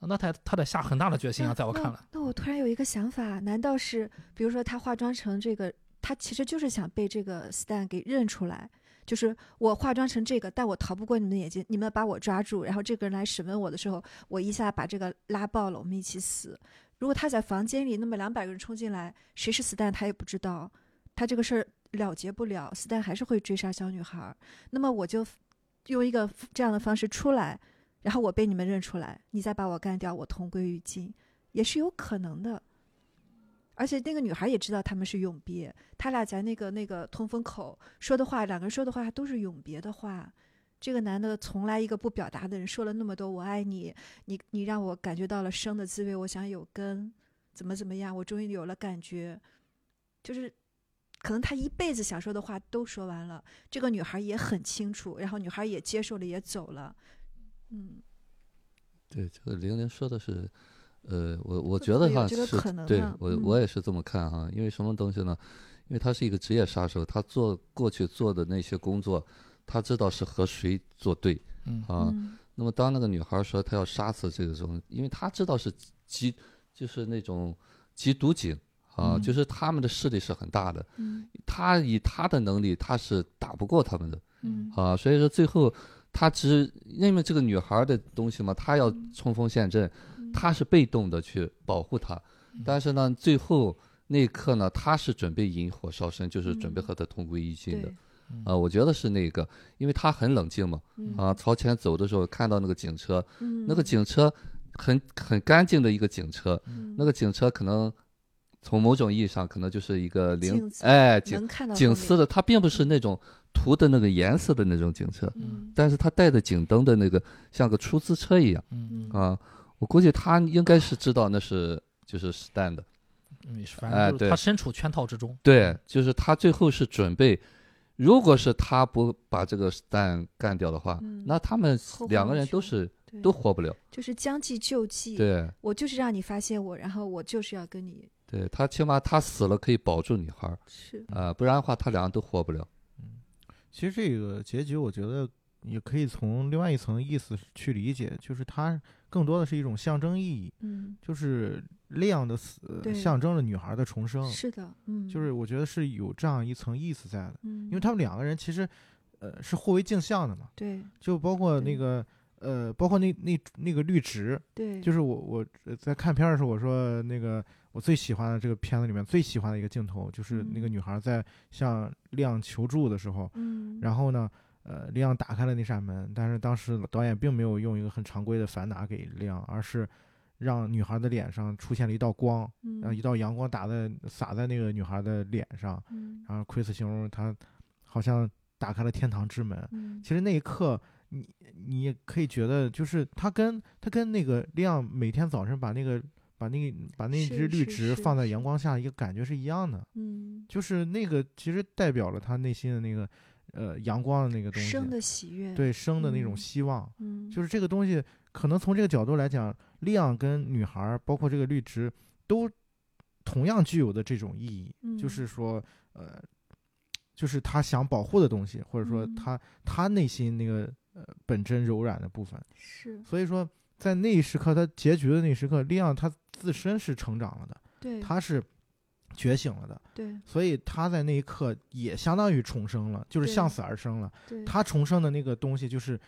那他他得下很大的决心啊，在我看来，那我突然有一个想法，难道是比如说他化妆成这个，他其实就是想被这个 Stan 给认出来，就是我化妆成这个，但我逃不过你们的眼睛，你们把我抓住，然后这个人来审问我的时候，我一下把这个拉爆了，我们一起死。如果他在房间里，那么两百个人冲进来，谁是 Stan 他也不知道，他这个事儿了结不了，Stan 还是会追杀小女孩儿。那么我就用一个这样的方式出来，然后我被你们认出来，你再把我干掉，我同归于尽，也是有可能的。而且那个女孩也知道他们是永别，他俩在那个那个通风口说的话，两个人说的话都是永别的话。这个男的从来一个不表达的人，说了那么多“我爱你”，你你让我感觉到了生的滋味，我想有根，怎么怎么样，我终于有了感觉，就是可能他一辈子想说的话都说完了，这个女孩也很清楚，然后女孩也接受了，也走了，嗯，对，这个玲玲说的是，呃，我我觉得哈是对我？嗯。我也是这么看哈，因为什么东西呢？因为他是一个职业杀手，他做过去做的那些工作，他知道是和谁作对嗯啊。嗯。那么当那个女孩说她要杀死这个种，因为她知道是缉，就是那种缉毒警啊，嗯就是他们的势力是很大的，嗯。他以他的能力他是打不过他们的嗯。啊，所以说最后他只因为这个女孩的东西嘛，他要嗯。冲锋陷阵，嗯。他是被动的去保护她，但是呢，最后那一刻呢，他是准备引火烧身，就是准备嗯。和他同归于尽的对，啊，我觉得是那个，因为他很冷静嘛，嗯。啊，朝前走的时候看到那个警车，嗯。那个警车很很干净的一个警车，嗯。那个警车可能从某种意义上可能就是一个零镜子哎警司的，它并不是那种涂的那个颜色的那种警车，嗯但是它带的警灯的那个像个出租车一样嗯嗯啊，我估计他应该是知道那是就是 Stan 的，嗯，反哎对正就是他身处圈套之中。对，就是他最后是准备。如果是他不把这个 Stan 干掉的话，嗯那他们两个人都是都活不了。就是将计就计，对，我就是让你发现我，然后我就是要跟你对他起码他死了可以保住女孩儿是啊、不然的话他俩都活不了。嗯其实这个结局，我觉得也可以从另外一层意思去理解，就是它更多的是一种象征意义，嗯。就是亮的死象征了女孩的重生，是的嗯。就是我觉得是有这样一层意思在的，嗯。因为他们两个人其实，呃，是互为镜像的嘛，对。就包括那个。呃，包括那那那个绿植，对。就是我我呃在看片儿的时候，我说那个我最喜欢的这个片子里面最喜欢的一个镜头，就是那个嗯。女孩在向亮求助的时候，嗯。然后呢，呃，亮打开了那扇门，但是当时导演并没有用一个很常规的反打给亮，而是让女孩的脸上出现了一道光，然后一嗯道阳光打在洒在那个女孩的脸上，嗯。然后奎斯形容她好像打开了天堂之门。嗯。其实那一刻，你你也可以觉得，就是他跟他跟那个亮每天早晨把那个把那个把那是只绿植放在阳光下，一个感觉是一样的，嗯。就是那个其实代表了他内心的那个呃阳光的那个东西，生的喜悦。对生的那种嗯希望，嗯。就是这个东西可能从这个角度来讲，亮跟女孩儿，包括这个绿植，都同样具有的这种意义，就是嗯。说呃。就是他想保护的东西，或者说嗯。他、他内心那个呃本真柔软的部分，是。所以说，在那一时刻，他结局的那一时刻，利昂他自身是成长了的，对。他是觉醒了的，对。所以他在那一刻也相当于重生了，就是向死而生了。对。他重生的那个东西，就是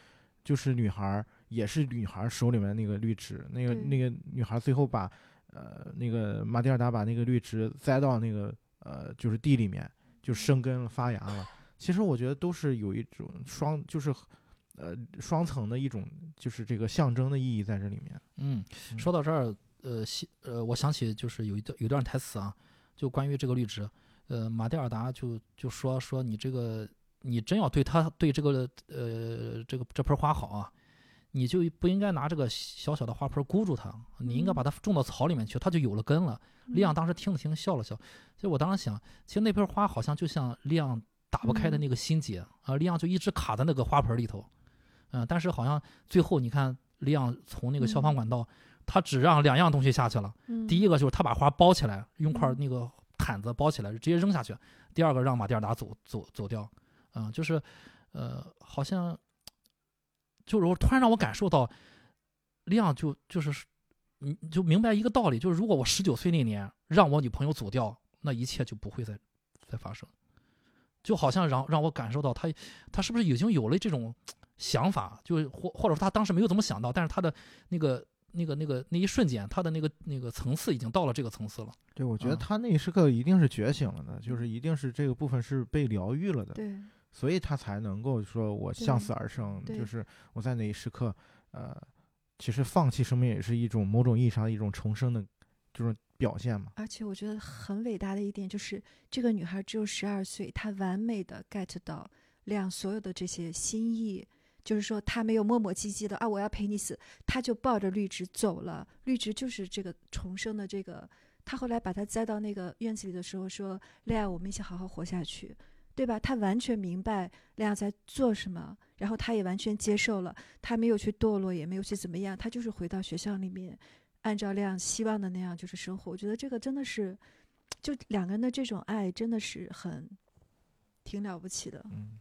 就是女孩儿，也是女孩儿手里面那个绿植，那个那个女孩最后把呃那个马蒂尔达把那个绿植栽到那个呃就是地里面，就生根了发芽了。其实我觉得都是有一种双，就是呃双层的一种，就是这个象征的意义在这里面。嗯，嗯说到这儿，呃，西呃，我想起就是有一段有一段台词啊，就关于这个绿植，呃，马蒂尔达就就说说你这个你真要对他对这个呃这个这盆花好啊，你就不应该拿这个小小的花盆箍住它，你应该嗯把它种到草里面去，它就有了根了。利昂嗯当时听了听，笑了笑。其实我当时想，其实那盆花好像就像利昂打不开的嗯那个心结啊，利昂就一直卡在那个花盆里头。嗯，但是好像最后你看，利昂从那个消防嗯管道，他只让两样东西下去了。嗯第一个就是他把花包起来，用块嗯那个毯子包起来，直接扔下去；第二个让马蒂尔达走走走掉。嗯，就是，呃，好像，就是我突然让我感受到，亮就就是，嗯就明白一个道理，就是如果我十九岁那年让我女朋友走掉，那一切就不会再再发生。就好像让让我感受到他他是不是已经有了这种想法，就是或或者说他当时没有怎么想到，但是他的那个那个那个那一瞬间，他的那个那个层次已经到了这个层次了。对，我觉得啊他那一时刻一定是觉醒了的，就是一定是这个部分是被疗愈了的，对，所以他才能够说我向死而生，就是我在那一时刻，呃，其实放弃生命也是一种某种意义上的一种重生的这种表现嘛。而且我觉得很伟大的一点就是，这个女孩只有十二岁，她完美的 get 到亮所有的这些心意，就是说她没有磨磨唧唧的啊，我要陪你死，她就抱着绿植走了。绿植就是这个重生的这个，她后来把她栽到那个院子里的时候说：“亮，我们一起好好活下去。”对吧？他完全明白亮在做什么，然后他也完全接受了，他没有去堕落，也没有去怎么样，他就是回到学校里面，按照亮希望的那样就是生活。我觉得这个真的是，就两个人的这种爱真的是很挺了不起的。嗯，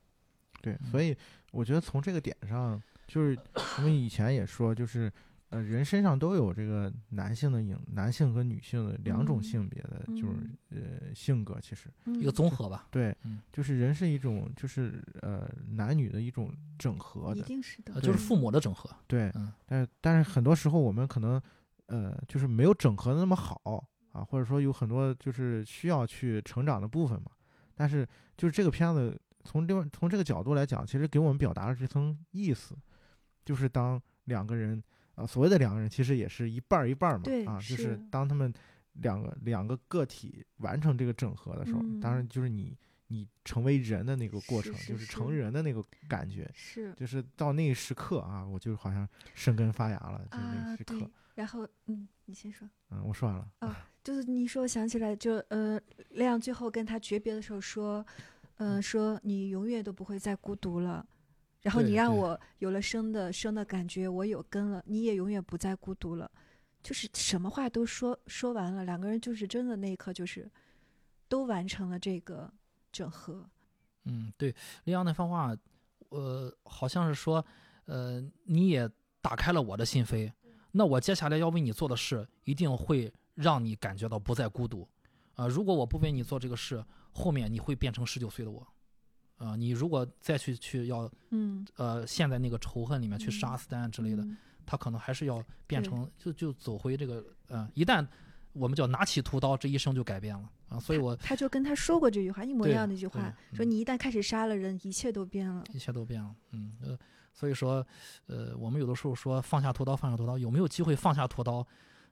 对，所以我觉得从这个点上，就是我们以前也说，就是呃，人身上都有这个男性的影，男性和女性的两种嗯性别的，就是嗯呃性格，其实嗯一个综合吧，对，嗯就是人是一种，就是呃男女的一种整合一的，定是的呃，就是嗯父母的整合。对，嗯但是但是很多时候我们可能呃就是没有整合的那么好啊，或者说有很多就是需要去成长的部分嘛。但是就是这个片子从另外从这个角度来讲，其实给我们表达了这层意思，就是当两个人啊、所谓的两个人其实也是一半儿一半儿嘛啊，就是是当他们两个两个个体完成这个整合的时候，当然嗯就是你你成为人的那个过程，是是就是成人的那个感觉。是就是到那一时刻啊，我就好像生根发芽了，就那时刻。对。然后嗯，你先说。嗯，我说完了。啊就是你说，我想起来就，呃，亮最后跟他诀别的时候说，呃，说你永远都不会再孤独了，然后你让我有了生的生的感觉，我有根了，你也永远不再孤独了，就是什么话都说说完了，两个人就是真的那一刻就是都完成了这个整合，嗯，对，李阳那番话，呃，好像是说，呃，你也打开了我的心扉，那我接下来要为你做的事，一定会让你感觉到不再孤独。啊、如果我不为你做这个事，后面你会变成十九岁的我。啊、你如果再去去要嗯呃陷在那个仇恨里面去杀嗯斯丹之类的，嗯他可能还是要变成就就走回这个呃，一旦我们叫拿起屠刀，这一生就改变了啊。所以我他就跟他说过这句话，一模一样的一句话，说嗯你一旦开始杀了人，一切都变了。一切都变了，嗯呃，所以说，呃，我们有的时候说放下屠刀，放下屠刀，有没有机会放下屠刀？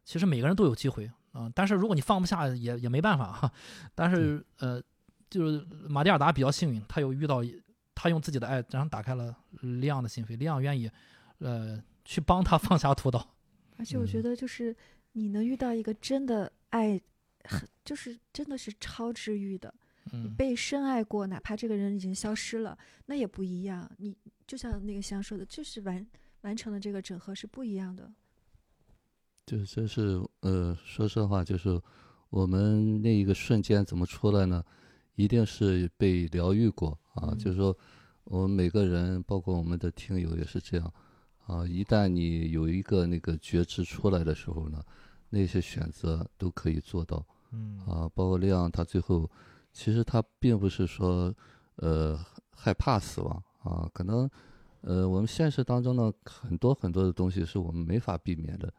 其实每个人都有机会啊、但是如果你放不下，也也没办法哈。但是呃，就是马蒂尔达比较幸运，他有遇到，他用自己的爱，然后打开了利昂的心扉，利昂愿意，呃，去帮他放下屠刀。而且我觉嗯得，就是你能遇到一个真的爱，很就是真的是超治愈的。你嗯被深爱过，哪怕这个人已经消失了，那也不一样。你就像那个香说的，就是完完成了这个整合是不一样的。就这是呃，说实话，就是我们那一个瞬间怎么出来呢？一定是被疗愈过啊。嗯就是说，我们每个人，包括我们的听友也是这样啊。一旦你有一个那个觉知出来的时候呢，那些选择都可以做到嗯啊。包括亮，他最后其实他并不是说呃害怕死亡啊，可能呃我们现实当中呢很多很多的东西是我们没法避免的。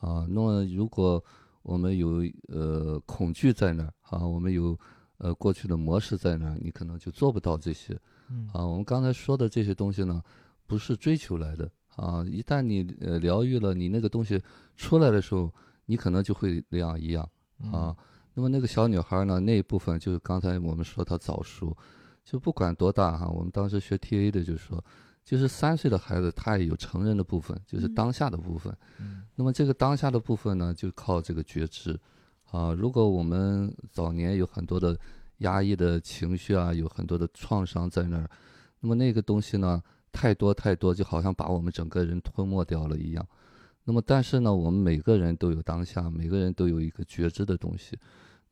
啊，那么如果我们有呃恐惧在那儿啊，我们有呃过去的模式在那儿，你可能就做不到这些嗯啊。我们刚才说的这些东西呢，不是追求来的啊。一旦你呃疗愈了，你那个东西出来的时候，你可能就会两样一样嗯啊。那么那个小女孩呢，那一部分就是刚才我们说她早熟，就不管多大哈，我们当时学 TA 的就说，就是三岁的孩子他也有成人的部分，就是嗯当下的部分。嗯那么这个当下的部分呢，就靠这个觉知，啊，如果我们早年有很多的压抑的情绪啊，有很多的创伤在那儿，那么那个东西呢，太多太多，就好像把我们整个人吞没掉了一样。那么但是呢，我们每个人都有当下，每个人都有一个觉知的东西。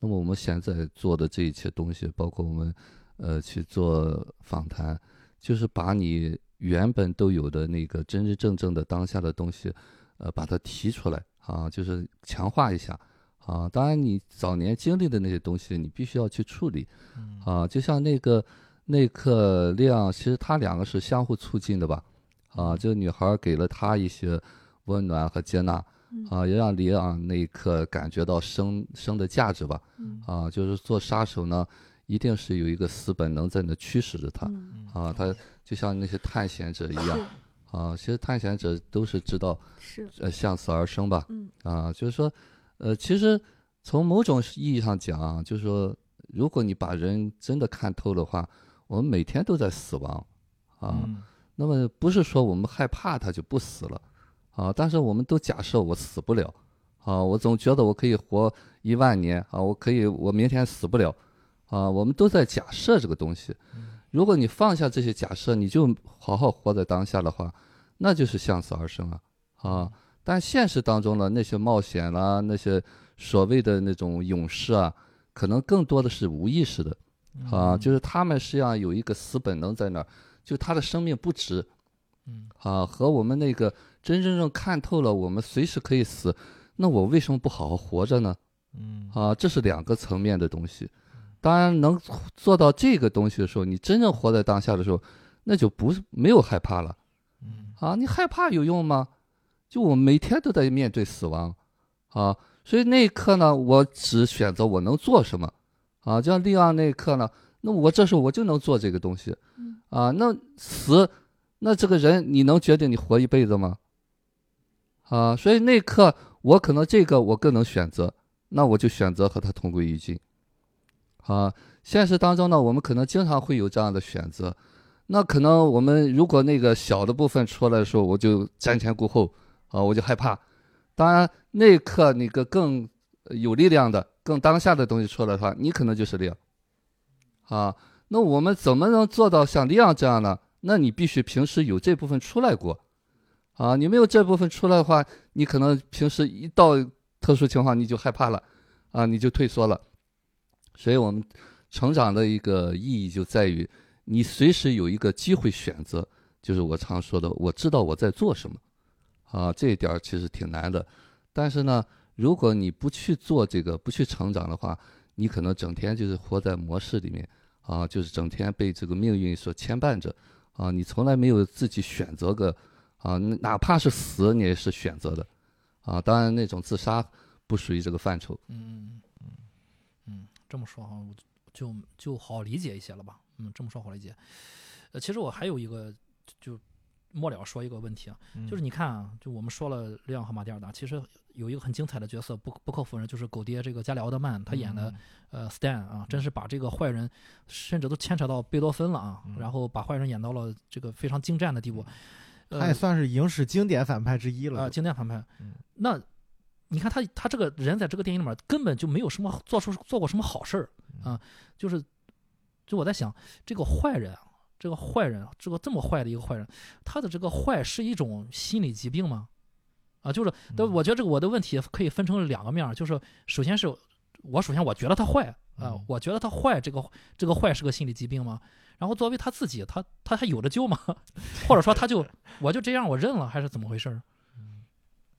那么我们现在做的这一切东西，包括我们呃去做访谈，就是把你原本都有的那个真真正正的当下的东西。呃，把它提出来啊，就是强化一下啊。当然，你早年经历的那些东西，你必须要去处理嗯啊。就像那个那刻亮，其实他两个是相互促进的吧？啊，这个女孩给了他一些温暖和接纳嗯啊，也让李昂那一刻感觉到生生的价值吧嗯啊，就是做杀手呢，一定是有一个死本能在那驱使着他嗯啊，他就像那些探险者一样啊，其实探险者都是知道是呃向死而生吧嗯啊，就是说呃，其实从某种意义上讲啊，就是说，如果你把人真的看透的话，我们每天都在死亡啊。嗯那么不是说我们害怕他就不死了啊，但是我们都假设我死不了啊，我总觉得我可以活一万年啊，我可以我明天死不了啊，我们都在假设这个东西。如果你放下这些假设，你就好好活在当下的话，那就是向死而生啊啊！但现实当中呢，那些冒险啦、那些所谓的那种勇士啊，可能更多的是无意识的啊，就是他们实际上有一个死本能在那儿，就他的生命不值，嗯啊，和我们那个真真正看透了，我们随时可以死，那我为什么不好好活着呢？嗯啊，这是两个层面的东西。当然，能做到这个东西的时候，你真正活在当下的时候，那就不是没有害怕了。嗯啊，你害怕有用吗？就我每天都在面对死亡，啊，所以那一刻呢，我只选择我能做什么，啊，就像利昂那一刻呢，那我这时候我就能做这个东西，啊，那死，那这个人你能决定你活一辈子吗？啊，所以那一刻我可能这个我更能选择，那我就选择和他同归于尽，啊，现实当中呢，我们可能经常会有这样的选择。那可能我们如果那个小的部分出来的时候，我就瞻前顾后啊，我就害怕。当然，那一刻那个更有力量的、更当下的东西出来的话，你可能就是利昂啊。那我们怎么能做到像利昂这样呢？那你必须平时有这部分出来过啊。你没有这部分出来的话，你可能平时一到特殊情况你就害怕了啊，你就退缩了。所以我们成长的一个意义就在于。你随时有一个机会选择，就是我常说的，我知道我在做什么，啊，这一点其实挺难的。但是呢，如果你不去做这个，不去成长的话，你可能整天就是活在模式里面，啊，就是整天被这个命运所牵绊着，啊，你从来没有自己选择个，啊，哪怕是死，你也是选择的，啊，当然那种自杀不属于这个范畴。嗯嗯嗯，这么说哈，我就就好理解一些了吧。嗯，这么说好理解。呃，其实我还有一个，就末了说一个问题啊，就是你看啊，就我们说了利昂和马蒂尔达，其实有一个很精彩的角色，不不可否认，就是狗爹这个加里奥德曼他演的、呃 Stan 啊，真是把这个坏人甚至都牵扯到贝多芬了啊，然后把坏人演到了这个非常精湛的地步。呃他也算是影史经典反派之一了啊、都。经典反派。嗯那你看他他这个人在这个电影里面根本就没有什么做出做过什么好事儿嗯啊，就是就我在想这个坏人啊，这个坏人，这个这么坏的一个坏人，他的这个坏是一种心理疾病吗？啊，就是，但嗯我觉得这个我的问题可以分成两个面儿，就是首先是我首先我觉得他坏啊嗯，我觉得他坏，这个这个坏是个心理疾病吗？然后作为他自己，他他还有的救吗？或者说他就我就这样我认了，还是怎么回事儿？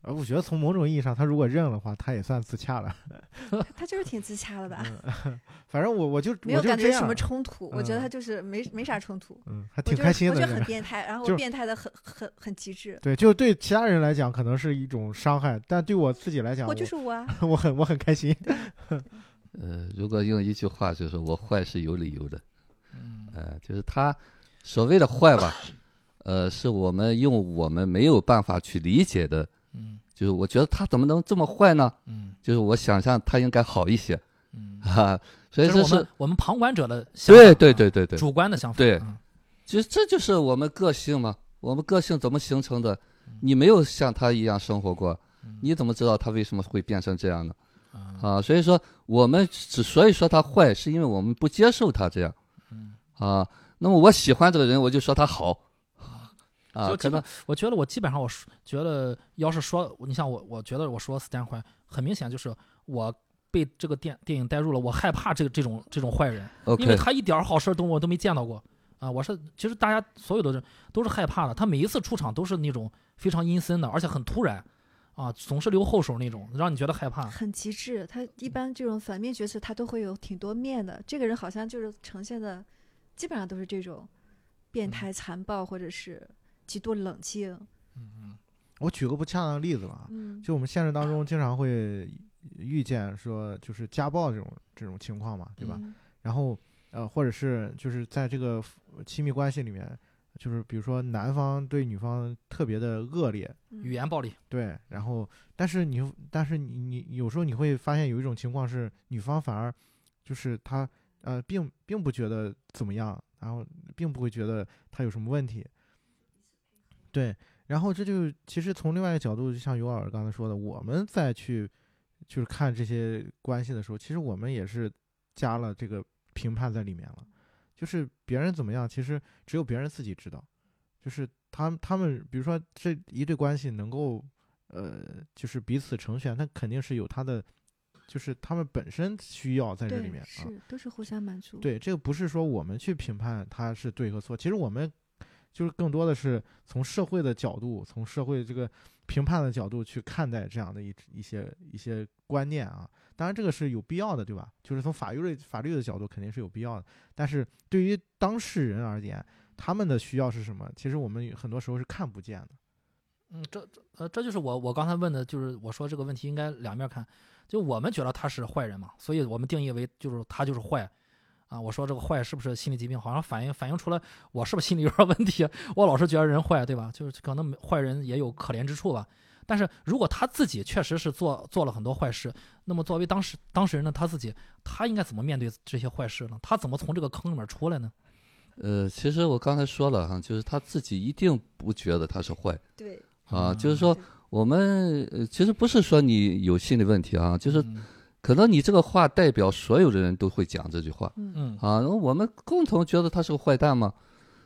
而我觉得从某种意义上，他如果认了的话，他也算自洽了。他就是挺自洽的吧，反正我我就没有感觉什么冲突，我觉得嗯他就是没没啥冲突，嗯，还挺开心的我觉得很。变态，然后 就变态的很很很极致。对，就对其他人来讲可能是一种伤害，但对我自己来讲，我就是我啊，我我很我很开心。呃，如果用一句话就是我坏是有理由的，嗯呃，就是他所谓的坏吧，呃，是我们用我们没有办法去理解的，嗯就是我觉得他怎么能这么坏呢？嗯就是我想象他应该好一些嗯，啊，所以这这是是我们我们旁观者的想法对对啊对对对，主观的想法。对嗯其实这就是我们个性嘛。我们个性怎么形成的？你没有像他一样生活过，你怎么知道他为什么会变成这样呢？啊啊，所以说我们之所以说他坏，是因为我们不接受他这样。嗯啊，那么我喜欢这个人，我就说他好。啊，就基本可能我觉得我基本上我说觉得要是说你像我，我觉得我说斯坦坏，很明显就是我被这个电电影带入了，我害怕这个这种这种坏人，因为他一点好事儿都我都没见到过啊！我是其实大家所有的人都是害怕的，他每一次出场都是那种非常阴森的，而且很突然啊，总是留后手那种，让你觉得害怕。很极致。他一般这种反面角色，他都会有挺多面的。这个人好像就是呈现的，基本上都是这种变态、残暴，或者是极度冷静。嗯嗯我举个不恰当的例子吧，嗯，就我们现实当中经常会遇见说就是家暴这种这种情况嘛，对吧？嗯然后呃，或者是就是在这个亲密关系里面，就是比如说男方对女方特别的恶劣，嗯语言暴力，对，然后但是你但是你你有时候你会发现有一种情况是女方反而就是她呃并并不觉得怎么样，然后并不会觉得他有什么问题，对，然后这就其实从另外一个角度，就像尤老师刚才说的，我们再去就是看这些关系的时候，其实我们也是加了这个评判在里面了，就是别人怎么样，其实只有别人自己知道，就是他们他们比如说这一对关系能够呃就是彼此成全，他肯定是有他的就是他们本身需要在这里面啊，是都是互相满足。，对，这个不是说我们去评判他是对和错，其实我们就是更多的是从社会的角度，从社会这个评判的角度去看待这样的一一些一些观念啊。当然，这个是有必要的，对吧？就是从法律法律的角度肯定是有必要的。但是对于当事人而言，他们的需要是什么？其实我们很多时候是看不见的。嗯，这这呃，这就是我我刚才问的，就是我说这个问题应该两面看，就我们觉得他是坏人嘛，所以我们定义为就是他就是坏，啊，我说这个坏是不是心理疾病，好像反映反映出来我是不是心理有点问题，我老是觉得人坏，对吧？就是可能坏人也有可怜之处吧。但是如果他自己确实是做做了很多坏事，那么作为当事当事人的他自己，他应该怎么面对这些坏事呢？他怎么从这个坑里面出来呢？呃，其实我刚才说了哈，就是他自己一定不觉得他是坏对，啊，嗯就是说我们呃其实不是说你有心理问题啊，就是嗯可能你这个话代表所有的人都会讲这句话嗯嗯啊，那我们共同觉得他是个坏蛋吗。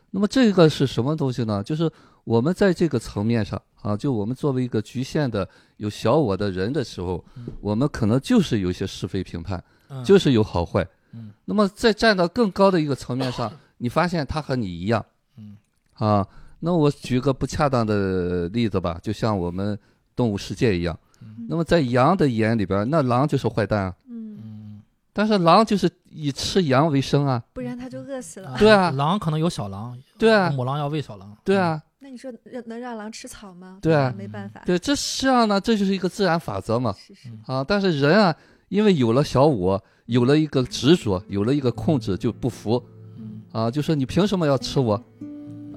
那么这个是什么东西呢？就是我们在这个层面上啊，就我们作为一个局限的有小我的人的时候嗯，我们可能就是有一些是非评判，嗯，就是有好坏。嗯那么在站到更高的一个层面上，你发现他和你一样嗯啊。那我举个不恰当的例子吧，就像我们动物世界一样。嗯那么在羊的眼里边，那狼就是坏蛋啊，嗯，嗯，但是狼就是以吃羊为生啊。不然它就饿死了。对啊狼可能有小狼，对啊母狼要喂小狼，对啊，那你说让能让狼吃草吗？对啊没办法。对，这实际上呢，这就是一个自然法则嘛。是是，嗯啊，但是人啊，因为有了小我，有了一个执着，有了一个控制，就不服嗯啊，就说你凭什么要吃我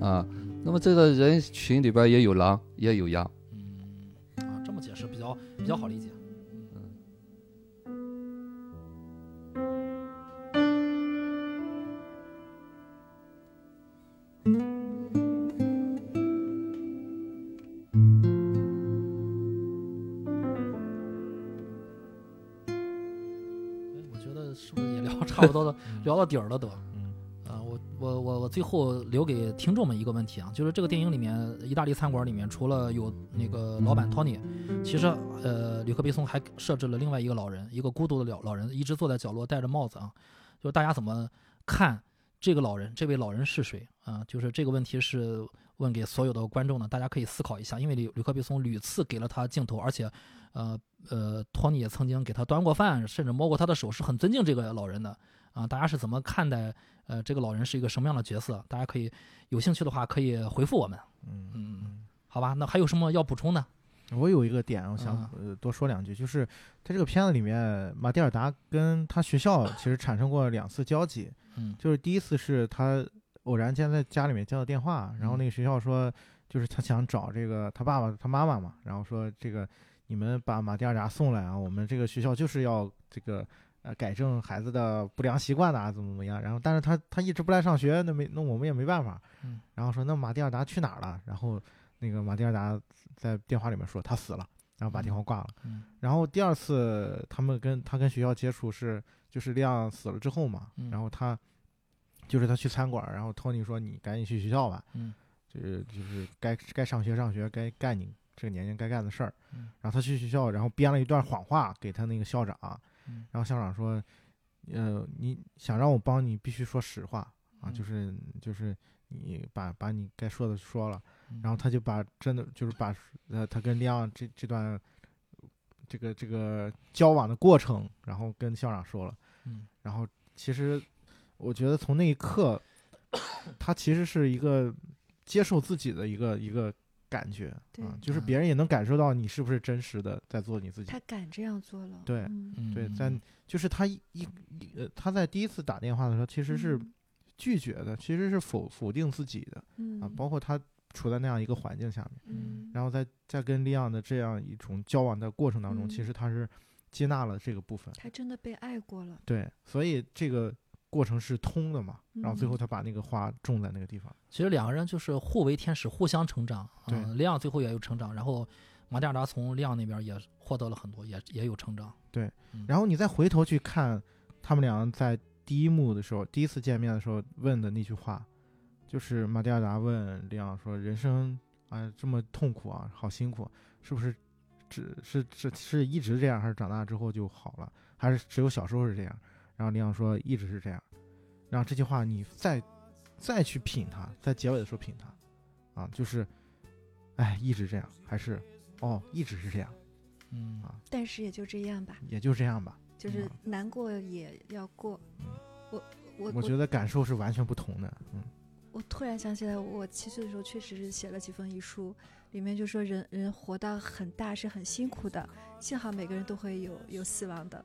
啊？那么这个人群里边也有狼，也有羊。比较好理解。哎我觉得是不是也聊差不多了，聊到底儿了都。我我我我最后留给听众们一个问题啊，就是这个电影里面，意大利餐馆里面除了有那个老板 Tony，其实呃，吕克贝松还设置了另外一个老人，一个孤独的老老人，一直坐在角落戴着帽子啊，就是大家怎么看这个老人？这位老人是谁啊？就是这个问题是问给所有的观众的，大家可以思考一下，因为吕吕克贝松屡次给了他镜头，而且呃呃，托尼也曾经给他端过饭，甚至摸过他的手，是很尊敬这个老人的啊。大家是怎么看待？呃，这个老人是一个什么样的角色？大家可以有兴趣的话，可以回复我们。嗯嗯，好吧，那还有什么要补充的？我有一个点，我想呃多说两句，就是在这个片子里面，马蒂尔达跟他学校其实产生过两次交集，嗯就是第一次是他偶然间在家里面接到电话，然后那个学校说，就是他想找这个他爸爸他妈妈嘛，然后说这个你们把马蒂尔达送来啊，我们这个学校就是要这个呃改正孩子的不良习惯呐、怎么怎么样，然后但是他他一直不来上学，那没那我们也没办法，嗯然后说那马蒂尔达去哪儿了？然后那个马蒂尔达在电话里面说他死了，然后把电话挂了。嗯然后第二次他们跟他跟学校接触是就是亮死了之后嘛，嗯然后他就是他去餐馆，然后托尼说你赶紧去学校吧，嗯就是就是该该上学上学，该干你这个年龄该干的事儿。嗯然后他去学校，然后编了一段谎话给他那个校长，嗯然后校长说，呃，你想让我帮你，必须说实话啊，嗯就是就是你把把你该说的说了。嗯然后他就把真的就是把呃他跟亮这这段这个这个交往的过程，然后跟校长说了。嗯然后其实我觉得从那一刻，他其实是一个接受自己的一个一个感觉对啊，就是嗯。别人也能感受到你是不是真实的在做你自己他。敢这样做了。对对，在就是他一一一呃，他在第一次打电话的时候，其实是嗯。拒绝的，其实是否否定自己的嗯。啊，包括他处在那样一个环境下面，嗯，然后在在跟利昂的这样一种交往的过程当中，嗯。其实他是接纳了这个部分，他真的被爱过了。对，所以这个过程是通的嘛，然后最后嗯他把那个花种在那个地方，其实两个人就是互为天使，互相成长。对嗯，利昂最后也有成长，然后马蒂亚达从利昂那边也获得了很多，也也有成长。对嗯，然后你再回头去看他们俩在第一幕的时候，第一次见面的时候问的那句话，就是马蒂亚达问利昂说：“人生啊这么痛苦啊，好辛苦，是不是只是是是一直这样，还是长大之后就好了，还是只有小时候是这样？”然后李昂说：“一直是这样。”然后这句话你再再去品它，在结尾的时候品它，啊，就是，哎，一直这样，还是哦，一直是这样，嗯啊但是也就这样吧，也就这样吧。就是嗯难过也要过。嗯我我我觉得感受是完全不同的，嗯我突然想起来，我七岁的时候确实是写了几封遗书，里面就说人人活到很大是很辛苦的，幸好每个人都会有有死亡的。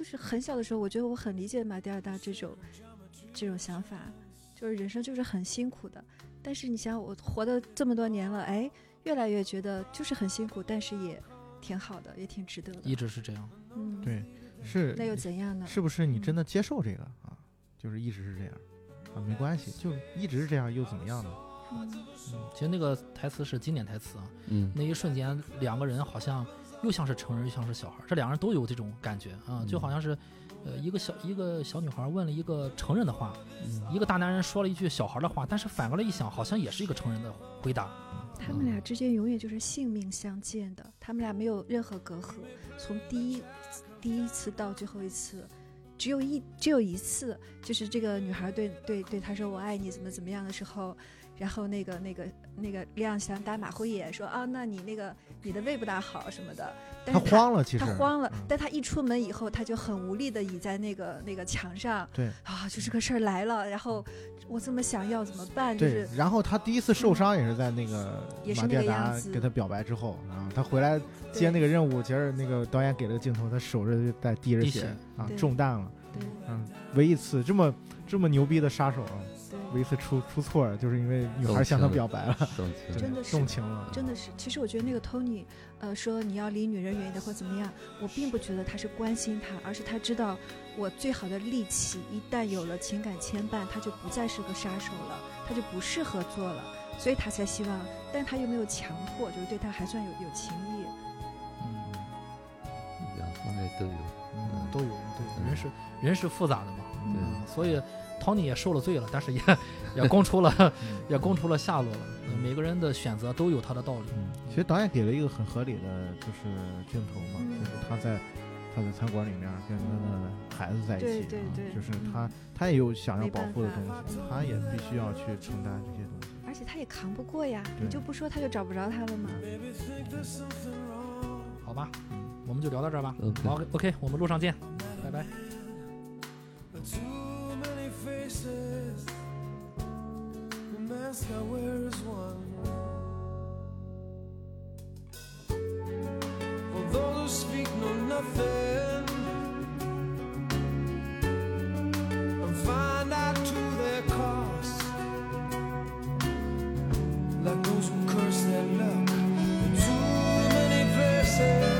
就是很小的时候，我觉得我很理解马蒂尔达这种这种想法，就是人生就是很辛苦的。但是你想，我活的这么多年了，哎，越来越觉得就是很辛苦，但是也挺好的，也挺值得的。一直是这样。嗯，，对，是那又怎样呢？是不是你真的接受这个啊？就是一直是这样啊，没关系，就一直是这样又怎么样呢？嗯嗯，其实那个台词是经典台词啊，嗯那一瞬间两个人好像又像是成人又像是小孩儿，这两个人都有这种感觉啊，就好像是，呃，一个小一个小女孩问了一个成人的话，一个大男人说了一句小孩的话，但是反过来一想，好像也是一个成人的回答。他们俩之间永远就是性命相见的，他们俩没有任何隔阂，从第一第一次到最后一次，只有一只有一次，就是这个女孩对对对他说我爱你怎么怎么样的时候，然后那个那个那个亮想打马虎眼说啊，那你那个你的胃不大好什么的，但他是他慌了，其实。他慌了，嗯。但他一出门以后，他就很无力的倚在那个那个墙上。对啊，就这个事儿来了，然后我这么想要怎么办？就是，对然后他第一次受伤也是在那个马蒂尔达给他表白之后啊，他回来接那个任务，接着那个导演给了个镜头，他手着就在滴着血啊，中弹了，对嗯，唯一一次这么这么牛逼的杀手啊，对。唯一一次出出错儿，就是因为女孩向他表白了，动情对真的是。动情了，真的是，其实我觉得那个 Tony，呃，说你要离女人远一点或怎么样，我并不觉得他是关心她，而是他知道我最好的利器一旦有了情感牵绊，他就不再是个杀手了，他就不适合做了，所以他才希望，但他又没有强迫，就是对他还算有有情意。嗯，两方面都有。嗯。都有都有，嗯人是人是复杂的嘛，对。嗯，所以 Tony 也受了罪了，但是也 也供出了 也供出了下落了。嗯每个人的选择都有他的道理。嗯，其实导演给了一个很合理的，就是镜头嘛，嗯就是他在他在餐馆里面跟他的孩子在一起、啊，对对对就是嗯他他也有想要保护的东西嗯，他也必须要去承担这些东西。而且他也扛不过呀，你就不说他就找不着他了吗.好吧，我们就聊到这儿吧。OK 好，OK，我们路上见，拜拜。Faces. The mask I wear is one. For those who speak know nothing and find out to their cost. Like those who curse their luck. Too many places.